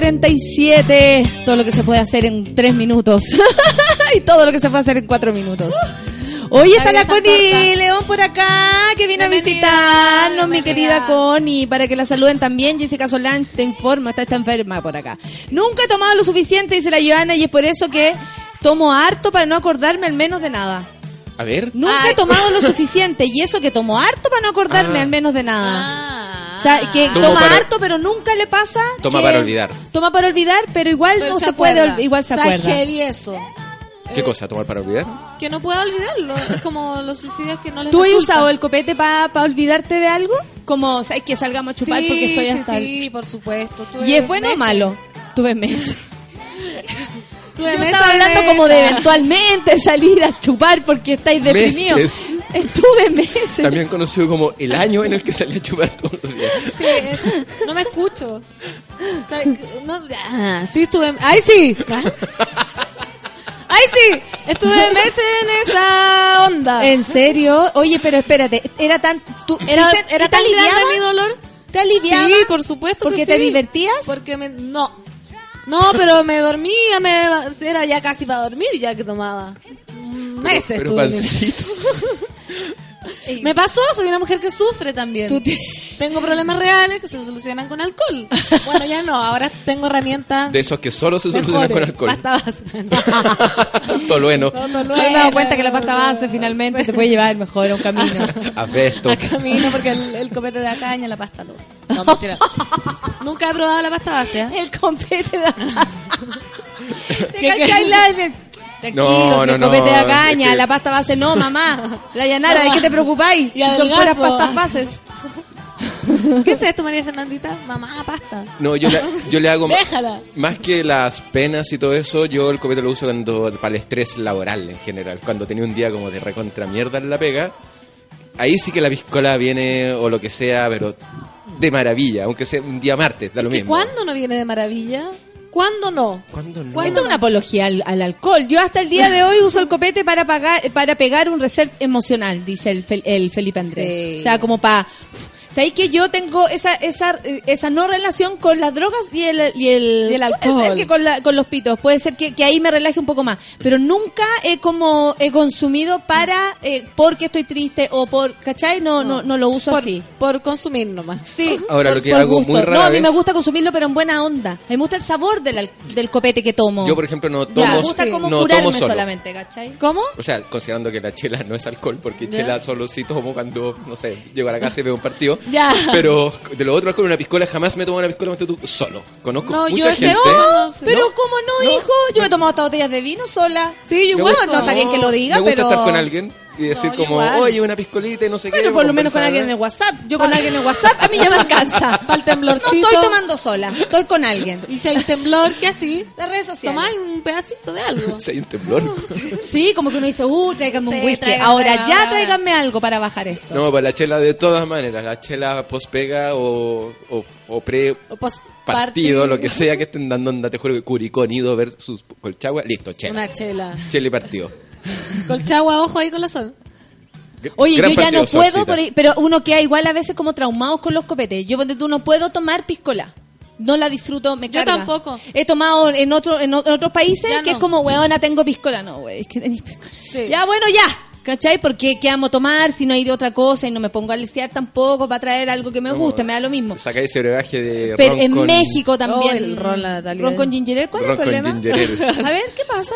10.47, todo lo que se puede hacer en 3 minutos. [LAUGHS] y todo lo que se puede hacer en 4 minutos. Hoy está la Connie. León por acá, que viene a visitarnos, mi querida Connie, para que la saluden también. Jessica Solange te informa, está, está enferma por acá. Nunca he tomado lo suficiente, dice la Joana, y es por eso que tomo harto para no acordarme al menos de nada. A ver. Nunca he tomado lo [LAUGHS] suficiente, y eso que tomo harto para no acordarme Ah. al menos de nada. Ah. O sea, que Tomo toma para- harto, pero nunca le pasa. Toma que- para olvidar. Toma para olvidar, pero igual Pero no se, puede, ol- igual se O sea, acuerda. heavy eso. ¿Qué cosa? ¿Tomar para olvidar? Que no pueda olvidarlo. Es como los suicidios que no les ¿Tú has resulta. usado el copete para olvidarte de algo? Como, ¿sabes que salgamos a chupar Sí, porque estoy sí, hasta el- sí, por supuesto. Tuve ¿Y es bueno o meses. malo? Tuve [LAUGHS] meses. Tuve Yo meses estaba hablando de como de esa. eventualmente salir a chupar porque estáis deprimidos. Meses. Estuve meses. También conocido como el año en el que salí a chupar todos los días. Sí, no me escucho. O sea, no, ah, sí estuve. ¡Ay, sí! ¡Ay, sí! Estuve meses en esa onda. ¿En serio? Oye, pero espérate, era tan... Tú, Era, era ¿te tan grande mi dolor. ¿Te aliviaba? Sí, por supuesto. ¿Porque que te divertías? Porque me. No. No, pero me dormía, me era ya casi para dormir ya que tomaba. Meses Pero estuve en Me pasó, soy una mujer que sufre también. Tú te- Tengo problemas reales que se solucionan con alcohol. Bueno, ya no, ahora tengo herramientas. De esos que solo se solucionan con alcohol. Basta base. Tolueno. Me he dado cuenta que la pasta base finalmente te puede llevar mejor a un camino. [LAUGHS] Abesto. A camino porque el, el copete de la caña, la pasta no. No, mentira. [LAUGHS] Nunca he probado la pasta base. ¿eh? El compete de acá. [LAUGHS] ¿Te ¿Qué- cachai la de- Tranquilo, No, no, el copete de no, caña, es que- la pasta base no, mamá. La llanara, ¿de qué te preocupáis? Y Si son puras pastas bases. [LAUGHS] ¿Qué es esto, María Fernandita? Mamá, pasta. No, yo le, yo le hago más, Déjala. más que las penas y todo eso, yo el copete lo uso cuando para el estrés laboral en general. Cuando tenía un día como de recontra mierda en la pega, ahí sí que la piscola viene o lo que sea, pero de maravilla, aunque sea un día martes, da lo ¿Y mismo. cuándo no viene de maravilla? ¿Cuándo no? ¿Cuándo no? Esto es una apología al, al alcohol. Yo hasta el día de hoy uso el copete para pagar, para pegar un reset emocional, dice el, Fel- el Felipe Andrés. Sí. O sea, como para... ¿Sabéis que yo tengo esa, esa, esa no relación con las drogas y el, y el, Y el Puede ser alcohol. que con, la- con los pitos. Puede ser que, que ahí me relaje un poco más. Pero nunca he como he consumido para eh, porque estoy triste o por... ¿Cachai? No, no, no lo uso Por, así. por consumir nomás. Sí. Ahora, por- lo que por hago gusto. muy rara No, a mí me gusta consumirlo, pero en buena onda. A mí me gusta el sabor del, al- del copete que tomo. Yo, por ejemplo, no Ya, tomo, me gusta como no curarme tomo solo. solamente, ¿cachai? ¿Cómo? O sea, considerando que la chela no es alcohol, porque Ya. chela solo sí tomo cuando, no sé, llego a la casa y veo un partido. Ya. Pero de lo otro, alcohol, una piscola, jamás me tomo una piscola tú solo. Conozco No, yo mucha ese- gente. no. Pero ¿No? ¿cómo no, hijo? Yo me he tomado hasta botellas de vino sola. Sí, yo igual. gusta- no, está bien que lo diga, me gusta pero- estar con alguien y decir No, como, igual. oye, una piscolita y no sé qué. Bueno, por lo menos con alguien en el WhatsApp. Yo con alguien en el WhatsApp, a mí ya me alcanza. [LAUGHS] Para el No temblorcito. estoy tomando sola, estoy con alguien. Y si hay temblor, ¿qué así? Las redes sociales. Tomáis un pedacito de algo. [LAUGHS] Si hay un temblor. [LAUGHS] Sí, como que uno dice, uh, tráiganme un whisky. tráiganme Ahora ahora. ya tráiganme algo para bajar esto. No, para la chela de todas maneras, la chela post pega o, o, o pre O post- partido, lo que sea que estén dando onda, te juro que Curicó, Nido versus Colchagua, listo, chela. Una chela. Chela y partido. [LAUGHS] Colchagua, ojo ahí con la sol. Oye, Gran yo ya no puedo, por- pero uno queda igual a veces como traumados con los copetes. Yo, ponte tú, no puedo tomar piscola. No la disfruto, me Yo carga. tampoco. He tomado en otro, en otros países Ya que no. es como, weona, tengo piscola. No, wey, es que tenés piscola. Sí. Ya, bueno, ya. ¿Cachai? Porque qué amo tomar si no hay de otra cosa y no me pongo a lesear tampoco para traer algo que me No, guste, me da lo mismo. Sacáis ese brebaje de Pero ron en con- México también. Oh, el ron, la. Ron con ginger ale, ¿cuál es el con problema? ginger ale. [LAUGHS] A ver, ¿qué pasa?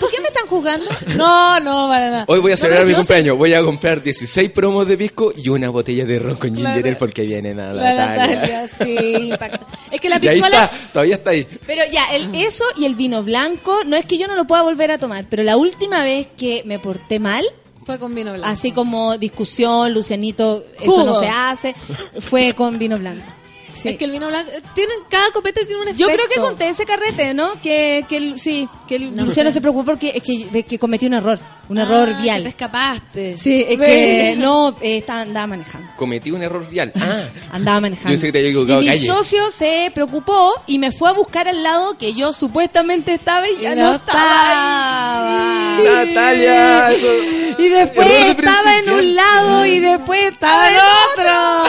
¿Por qué me están juzgando? No, no, para nada. Hoy voy a celebrar No, mi cumpleaños. Voy a comprar 16 promos de pisco y una botella de ron con ginger ale porque viene nada. La Natalia, sí, [LAUGHS] impacta. Es que la piscola... está, todavía está ahí. Pero ya, el, eso y el vino blanco, no es que yo no lo pueda volver a tomar, pero la última vez que me porté mal, Fue con vino blanco. así como discusión, Lucianito, eso Jugo. no se hace, fue con vino blanco. Sí. Es que el vino blanco... Tiene, cada copete tiene un efecto. Yo creo que conté ese carrete, ¿no? Que, que el- sí, que el No Luciano sé. se preocupó porque es que, que cometí un error, un error Ah, que vial. te escapaste. Sí, es que no, eh, estaba, andaba manejando. Cometí un error vial. Ah, Andaba manejando. Yo pensé que te había equivocado y mi calle. socio se preocupó y me fue a buscar al lado que yo supuestamente estaba y ya Y no, no estaba. ahí. Natalia, eso. [LAUGHS] Y después Error de estaba en un lado y después estaba en otro.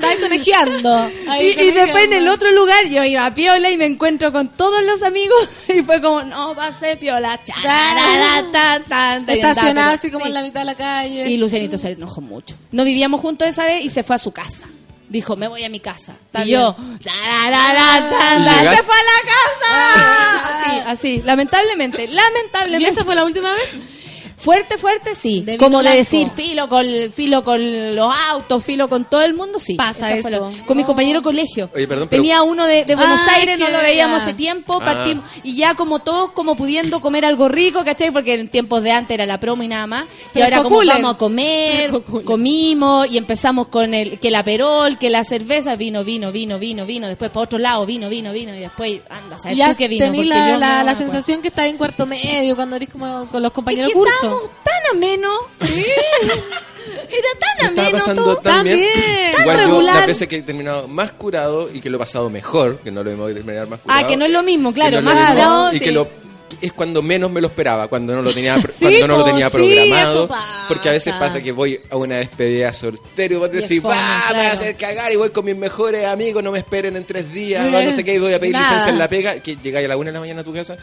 Con conejeando. Ahí Y, y después en el otro lugar yo iba a piola y me encuentro con todos los amigos [LAUGHS] y fue como, no, pasé piola. Chararara, tan, tan, tan, y andaba, Estacionada así como sí. en la mitad de la calle. Y Lucianito se enojó mucho. No vivíamos juntos esa vez y se fue a su casa. Dijo, me voy a mi casa. Está y yo, tan, tan, Llegaste- se fue a la casa. Así, así, lamentablemente, ¿Y lamentablemente. esa fue la última vez? Fuerte, fuerte, sí. De Como de blanco. decir filo con filo con los autos, filo con todo el mundo, sí. Pasa Esa eso. con mi Oh. compañero de colegio. Oye, perdón, pero- Tenía uno de, de Buenos Ay, Aires, no lo veíamos hace tiempo, Ah. partimos. Y ya como todos como pudiendo comer algo rico, ¿cachai? Porque en tiempos de antes era la promo y nada más. Y Pero ahora como vamos a comer, comimos y empezamos con el que la perol, que la cerveza, vino, vino, vino, vino, vino. Después para otro lado, vino, vino, vino. Y después, anda, ¿sabes Ya tú qué vino? la, yo la, no la me acuerdo. sensación que estaba en cuarto medio cuando eres como con los Es compañeros que de curso. Tan ameno. [LAUGHS] Era tan Me estaba ameno pasando todo. tan bien. También. Igual Tan yo regular. las veces que he terminado más curado y que lo he pasado mejor, que no lo mismo que terminar más curado. Ah, que no es lo mismo, claro. no es más curado, y sí. que lo es cuando menos me lo esperaba, cuando no lo tenía [LAUGHS] Sí, cuando no lo tenía sí, programado, porque a veces pasa que voy a una despedida soltero y vos decís, va, me voy a hacer cagar y voy con mis mejores amigos, no me esperen en tres días, va, no sé qué, y voy a pedir Nada. licencia en la pega, que llegáis a la una de la mañana a tu casa.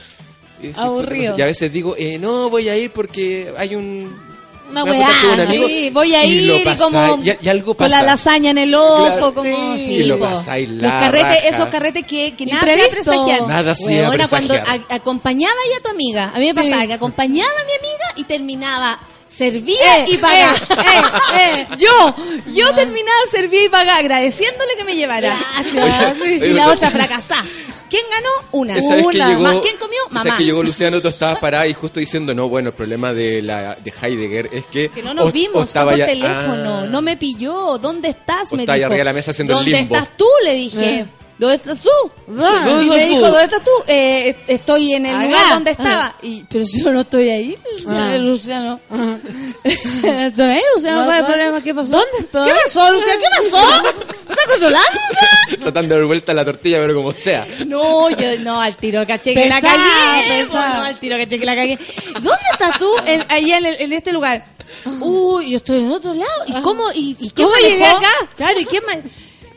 Y, sé. Aburrido. Y a veces digo, eh, no, voy a ir porque hay un... Una weá, con un amigo, Sí, voy a y ir y, como pasáis, y, y algo con pasa. la lasaña en el ojo, Claro. como Sí. sí, Y lo pasáis Los la carretes, raja. esos carretes que, que nada Imprevisto. presagiar. Nada hacía Weona, cuando a- acompañaba ya a tu amiga, a mí me Sí. pasaba que acompañaba a mi amiga y terminaba servía Eh, y pagaba. eh, eh. [LAUGHS] Yo, yo terminaba servía y pagaba agradeciéndole que me llevara. Gracias. [LAUGHS] y Oye, la otra [LAUGHS] fracasada. ¿Quién ganó? Una. ¿Y sabes que Una. llegó, Más, ¿Quién comió? Mamá. sabes que llegó Luciano, tú estabas parada y justo diciendo, no, bueno, el problema de la de Heidegger es que... Que no nos o- o vimos, fue estaba por ya- teléfono, Ah. no me pilló. ¿Dónde estás? O me estaba ahí dijo. arriba de la mesa haciendo el ¿Dónde limbo. estás tú? Le dije. Eh. ¿Dónde estás tú? ¿Dónde y estás me tú? dijo, ¿dónde estás tú? Eh, estoy en el Acá. lugar donde estaba. Y, pero si yo no estoy ahí, Luciano. Ah. Luciano. [LAUGHS] ¿Estoy ahí, Luciano? No, ¿Cuál es el problema? ¿Qué pasó? ¿Dónde estoy? ¿Qué pasó, Luciano? ¿Qué pasó? [LAUGHS] ¿Me estás consolando, Luciano? Tratando de dar vuelta a la tortilla, pero como sea. No, yo no, al tiro caché que la cagué. No, al tiro caché que la cagué. ¿Dónde estás tú? En, allá en, el- en este lugar. Uy, yo estoy en otro lado. ¿Y cómo? ¿Y, y quién ¿Cómo manejó? llegué acá? Claro, ¿y quién me...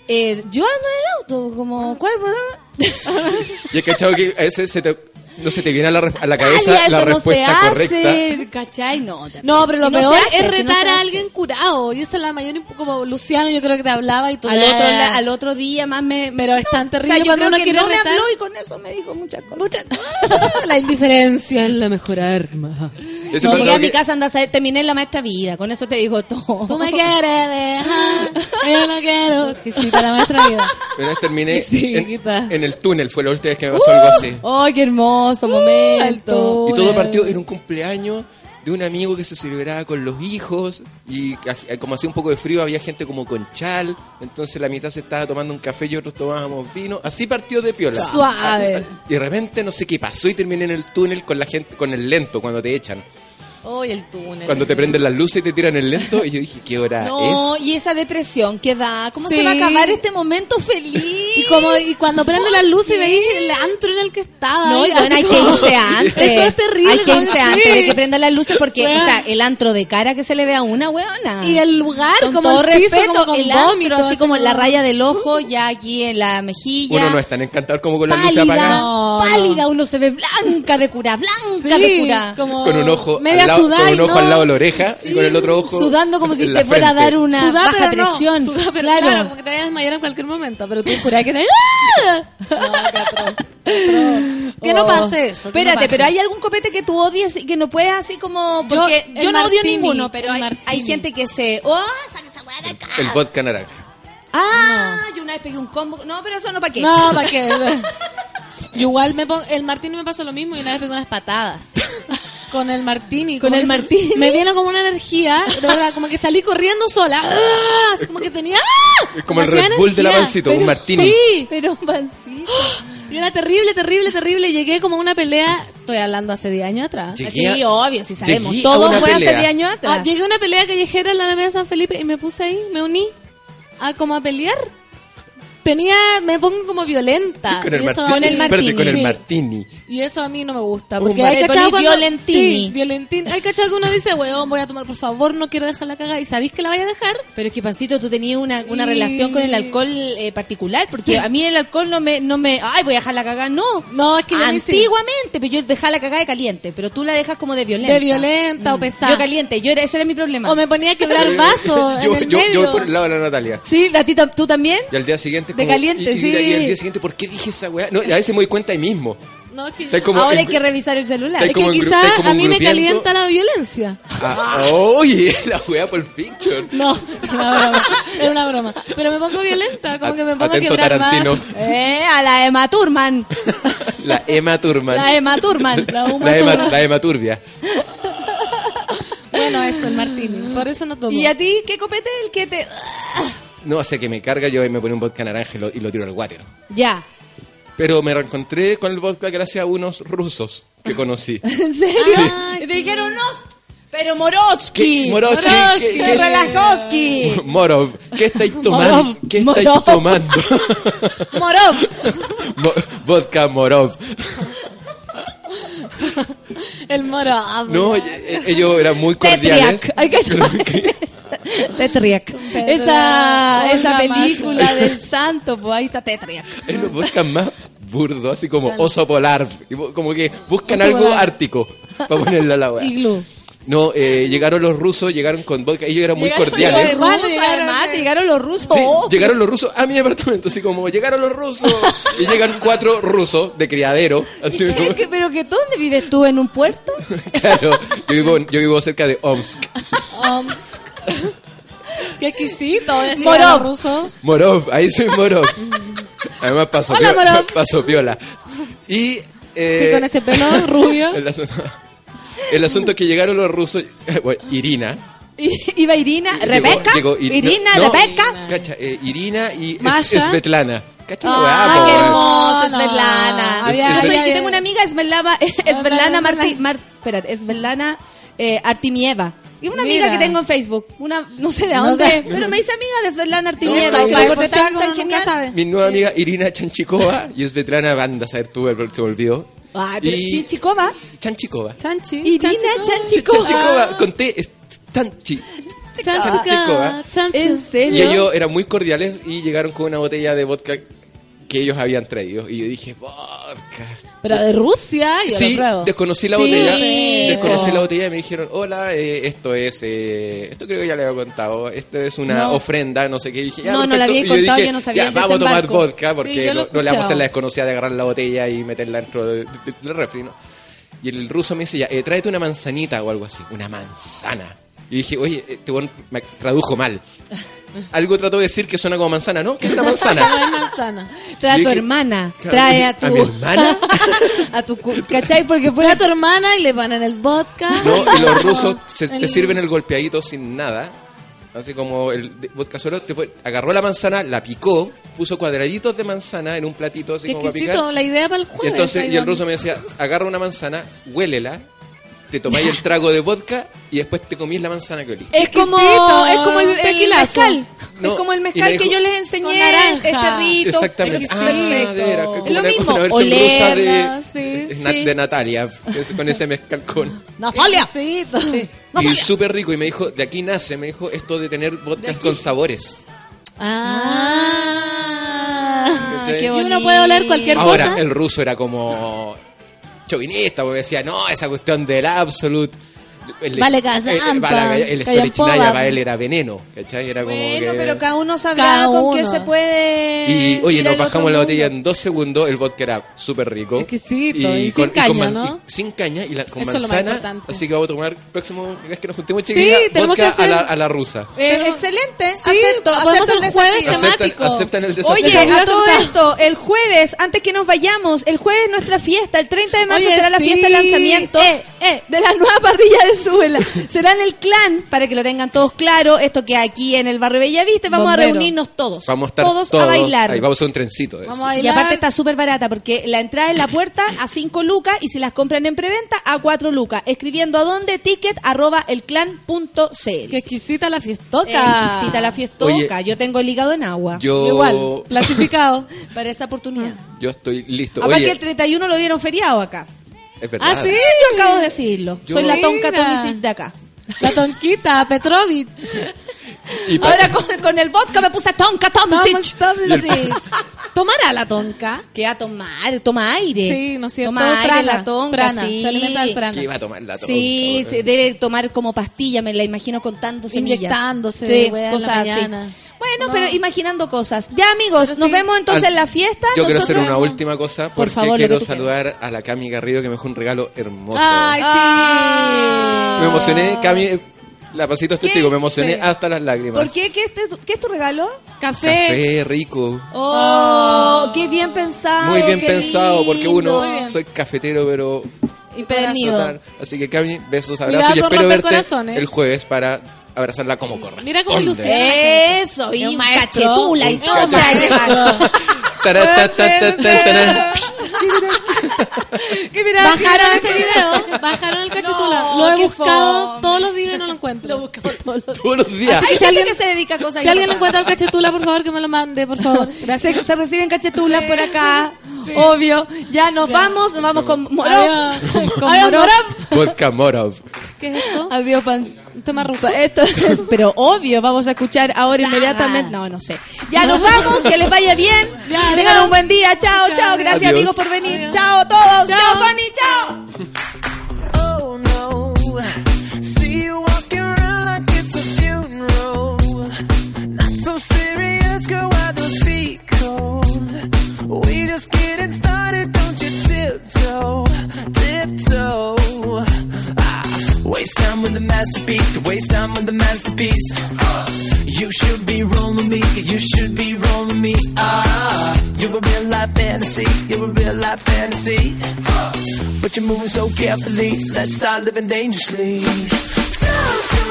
Eh, yo ando en el auto, como, ¿cuál es el problema? Y he cachado que a veces se te, no se te viene a la, re- a la cabeza la eso no respuesta se correcta. hace, ¿cachai? No, No, pero lo Si peor hace, es si no retar a alguien curado. Y esa es la mayor, como Luciano, yo creo que te hablaba y tú. Al otro, la- al otro día más me... Pero es tan o terrible sea, yo cuando creo uno que no me habló y con eso me dijo muchas cosas. Muchas [LAUGHS] [LAUGHS] la indiferencia es la mejor arma. Ese No, llegué a mi casa, anda a saber, terminé la maestra vida, con eso te digo todo. Tú me quieres dejar, yo no quiero. Que sí, para la maestra vida. Una vez terminé [LAUGHS] Sí, en, el túnel, fue la última vez que me pasó algo así. ¡Ay, qué hermoso momento! Y todo partió en un cumpleaños de un amigo que se celebraba con los hijos y aj- como hacía un poco de frío había gente como con chal, entonces la mitad se estaba tomando un café y otros tomábamos vino, así partió de piola. Suave. Y de repente no sé qué pasó y terminé en el túnel con la gente, con el lento cuando te echan. Hoy el túnel. Cuando te prenden las luces y te tiran el lento y yo dije, ¿qué hora No, es? y esa depresión que da, ¿cómo Sí. se va a acabar este momento feliz? [LAUGHS] Y como y cuando prende la luz y veis el antro en el que estaba. No, y bueno, hay que irse antes. Eso es terrible. Hay que irse sí. antes de que prendan las luces porque, Weón. o sea, el antro de cara que se le ve a una, weona. Y el lugar, con como todo el piso, respeto, como con el antro, vómito, así así como en la raya del ojo, ya aquí en la mejilla. Uno no es tan encantador como con las luces pálida, apagadas. No, pálida, uno se ve blanca de cura, blanca de Sí, cura. como Con un ojo, media lado, con un ojo no- al lado de la oreja y con el otro ojo Sudando como si te fuera a dar una Sudá, baja pero no, presión. sudá, pero claro. claro. como que te vayas a desmayar en cualquier momento, pero tú jurás que no. que no Oh. pase eso. que no Espérate, pase. pero hay algún copete que tú odies y que no puedes así como. Porque yo, no odio martini, ninguno, pero hay, hay gente que se. ¡Oh! saca esa weá de acá! El vodka naranja. Ah, yo una vez pegué un combo. No, pero eso no para qué. No, ¿para qué? [LAUGHS] Yo igual me pongo, el martini me pasó lo mismo y una vez pegué unas patadas. [LAUGHS] Con el martini. Con el martini. Me vino como una energía, de verdad, como que salí corriendo sola. ¡Ah! Así como que tenía... ¡ah! Es como el Red Bull de la pancito, un Pero- martini. Sí. Pero un pancito. Y era terrible, terrible, terrible. Llegué como a una pelea, estoy hablando hace 10 años atrás. Llegué Sí, a- obvio, si sabemos. llegué a Todo fue hace pelea. 10 años atrás. Ah, llegué a una pelea callejera en la Alameda San Felipe y me puse ahí, me uní a como a pelear. Tenía, me pongo como violenta. Con el Y eso a martini. mí- con el Sí. martini. Y eso a mí no me gusta. Porque hay cachado cuando... violentini. Sí, violentín. Hay cachado que uno dice, weón, voy a tomar, por favor, no quiero dejar la caga. ¿Y sabéis que la vaya a dejar? Pero es que, Pancito, tú tenías una, una Y- relación con el alcohol eh, particular, porque a mí el alcohol no me, no me, ay, voy a dejar la cagada, no. No, es que. Antiguamente, pero yo dejaba la cagada de caliente, pero tú la dejas como de violenta. De violenta o pesada. Yo caliente, yo era, ese era mi problema. O me ponía a quebrar [LAUGHS] vasos yo, en el yo, medio. yo voy por el lado de la Natalia. Sí, a ti tam- tú también. Y al día siguiente. De como- caliente, y- y- sí. Y al día siguiente, ¿por qué dije esa weá? No, a veces me doy cuenta ahí mismo. No, es que como Ahora en hay que revisar el celular. Es que quizás a mí me calienta la violencia. Ah, oye, [LAUGHS] la weá por fiction. No, era una broma. Era una broma. Pero me pongo violenta, como que me pongo a quebrar Tarantino. vasos. Eh, a la Emma Turman. [LAUGHS] La Emma Turman. La Emma Turman. La Uma La Emma, la Emma Turbia. Bueno, eso, el martini. Por eso no tomo. ¿Y a ti qué copete el que te...? No, o sea que me carga yo y me pone un vodka naranja y lo, y lo tiro al water. Ya. Pero me reencontré con el vodka gracias a unos rusos que conocí. [LAUGHS] ¿En serio? Te dijeron, no, pero ¿qué- qué- Relajowski. Morov, ¿qué estáis [LAUGHS] tomando? Morov, ¿Qué estáis Morov. tomando? Morov. [LAUGHS] Mo- vodka Morov. El moro. No, e- e- ellos eran muy cordiales. Tetriac. Hay que [LAUGHS] Tetriac. Esa, esa película del santo, pues ahí está Tetriac. Es los vodkas más burdos, así como oso polar. Como que buscan Oso algo polar. ártico para ponerle a la weá. Iglú. No, eh, llegaron los rusos, llegaron con vodka. Ellos eran muy Llegaron cordiales. Los rusos, además, llegaron los rusos. Sí, Oh, llegaron los rusos a mi departamento, así como llegaron los rusos. [LAUGHS] y llegan cuatro rusos de criadero. Así como- ¿Qué- qué- ¿Pero que dónde vives tú? ¿En un puerto? [LAUGHS] claro, yo vivo, yo vivo cerca de Omsk. Omsk. [LAUGHS] Qué exquisito. Morov. ruso. Morov, ahí soy Morov. [LAUGHS] Además pasó, Hola, piola, Morov. pasó piola. Y... eh, Sí, con ese pelo rubio. [LAUGHS] El asunto, el asunto es que llegaron los rusos, bueno, Irina. I- Iba Irina, Llegó- Rebeca, llegó Ir- Irina, no, Rebeca. Cacha, eh, Irina y Es- Masha. Svetlana. Cacha Ah, qué po. hermosa, no. Svetlana. Había- yo, soy- había- yo tengo una amiga, Svetlana, Svetlana Svetlana. Marti, Mar, espérate, Svetlana eh, Artimieva. Y una amiga Mira. que tengo en Facebook, una, no sé de No dónde, sé. pero me dice amiga de Svetlana Artimieva. Y que la si tan, genial. sabe. Mi nueva amiga Irina Chanchikova y Svetlana Banda, saber tú, pero se me olvidó. Ay, pero Y- Chinchikova. Chanchikova. Chanchi. Irina Chanchikova. Chanchikova. Chanchikova, conté, es Tanchi. Chanchikova. Chanchi. ¿En Y serio? ellos eran muy cordiales y llegaron con una botella de vodka que ellos habían traído. Y yo dije, vodka. Pero de Rusia, yo Sí, lo pruebo. desconocí la Sí, botella. po. Desconocí la botella y me dijeron, hola, eh, esto es, eh, esto creo que ya le había contado, esto es una No. ofrenda, no sé qué. Y dije, ya, No, no la perfecto. había Y yo contado, dije, yo no sabía Ya, el vamos a tomar vodka Sí, porque lo no, no le vamos a hacer la desconocida de agarrar la botella y meterla dentro de- de- del refri, ¿no? Y el ruso me dice, ya, eh, tráete una manzanita o algo así. Una manzana. Y dije, oye, este weón me tradujo mal. [LAUGHS] Algo trató de decir que suena como manzana, ¿no? Que es una [LAUGHS] No manzana. es manzana. Trae a tu dije, hermana, trae a tu... ¿a mi hermana? [LAUGHS] a tu... ¿Cachai? Porque Pon a tu hermana y le ponen el vodka. No, y los rusos se- te sirven el golpeadito sin nada. Así como el vodka solo, te pone- agarró la manzana, la picó, puso cuadraditos de manzana en un platito así Qué como para picar. exquisito, la idea para el Y jueves. entonces, ahí y el van. ruso me decía, agarra una manzana, huélela, te tomáis el trago de vodka y después te comís la manzana que olí. Es como, es como el, mezcal. No, es como el mezcal me que yo les enseñé. Este rito. Exactamente. Ah, de veras, como es lo una, mismo. como una versión de, sí, na- sí. de Natalia, con ese mezcal con... Natalia. Exquisito. Y súper rico, y me dijo, de aquí nace, me dijo, esto de tener vodka con sabores. Ah. ¿Cachai? Y uno puede oler cualquier Ahora, cosa. el ruso era como chauvinista, porque decía, no, esa cuestión del absolute. El, Vale, el, callampa, vale, el callampoba. Storichnaya para él era veneno, ¿cachai? Era como Bueno, que... pero cada uno sabrá Cada con qué uno. se puede. Y oye, nos bajamos la botella en dos segundos, el vodka era súper rico. Exquisito, y sin caña, man- ¿no? y sin caña y la, con Eso es lo más manzana. Así que vamos a tomar próximo vez que nos juntemos Sí, chiquilla, tenemos vodka que a, la, hacer- a la rusa. Eh, Pero- excelente. Sí, acepto, acepto hacer el desafío. Aceptan, temático. aceptan el desafío. Oye, a todo esto, el jueves, antes que nos vayamos, el jueves es nuestra fiesta, el 30 de marzo Oye, será la sí. fiesta de lanzamiento Eh, eh. de la nueva parrilla súbela. Será en el clan, para que lo tengan todos claro, esto que aquí en el barrio Bellavista, vamos a reunirnos todos. Vamos a estar todos, todos, a bailar. Ahí vamos a hacer un trencito. de eso. Y aparte está súper barata porque la entrada en la puerta a 5 lucas y si las compran en preventa a 4 lucas. Escribiendo a dónde ticket arroba elclan.cl. Qué exquisita la fiestoca. Exquisita la fiestoca. Oye, Yo tengo el hígado en agua Yo, Igual, clasificado. [LAUGHS] para esa oportunidad. yo estoy listo. Aparte que el 31 lo dieron feriado acá. Es verdad. Ah, sí. Yo acabo de decirlo. Yo- Soy la tonca Mira. Tomisic de acá. La tonquita, Petrovich. [LAUGHS] Y Ahora con, con el vodka me puse tonka. Tomasic. [LAUGHS] ¿Tomará la tonka? Que a tomar, toma aire. Sí, ¿no es cierto? Toma aire Prana, la tonka, prana, sí. se alimenta del prana. ¿Qué iba a tomar la tonka? Sí, se debe tomar como pastilla, me la imagino contando semillas. Inyectándose, sí, weá, en la cosas así. Bueno, No. pero imaginando cosas. Ya, amigos, Pero nos sí. vemos entonces en la fiesta. Yo quiero hacer una última cosa Por porque favor, lo quiero saludar a la Cami Garrido que me dejó un regalo hermoso. Ay, sí. Ah. Me emocioné, Cami, la pasito ¿Qué? testigo, me emocioné hasta las lágrimas. ¿Por qué? ¿Qué es, tu- qué es tu regalo? Café. Café rico. Oh, qué bien pensado. Muy bien pensado, porque uno, soy cafetero, pero total. Así que Cami, besos, Cuidado abrazos y espero verte corazones. el jueves para abrazarla como corre. Mira cómo ilusiona. Eso, y Un cachetula y todo [LAUGHS] [LAUGHS] Bajaron ese video, bajaron el cachetula. No, lo he buscado fome. todos los días y no lo encuentro. Lo buscamos todos los Todos los días. Que si alguien- que se dedica a cosas Si alguien encuentra el cachetula, por favor, que me lo mande, por favor. Gracias. Se, se reciben cachetulas por acá, [LAUGHS] obvio. Ya nos vamos, nos vamos con. Adiós. [LAUGHS] Con Adiós. Morón. Vodka Morov. ¿Qué es esto? Adiós, pan. ¿Un tema ruso? Esto es, pero obvio, vamos a escuchar ahora inmediatamente. No, no sé. Ya nos vamos, que les vaya bien. Ya, Que tengan un buen día. Chao, chao. Gracias, Adiós. amigos, por venir. Chao a todos. Chao, Fanny. Chao. Oh no. Carefully. Let's start living dangerously. Talk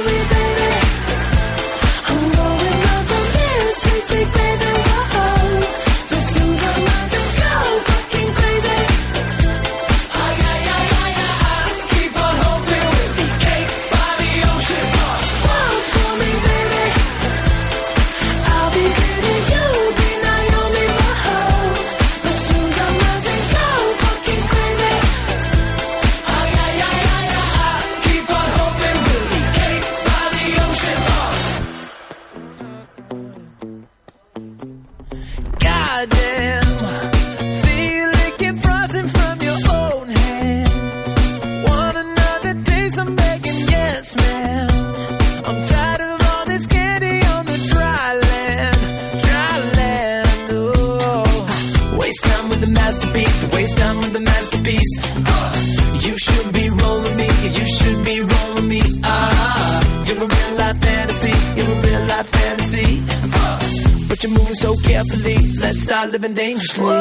dangerously.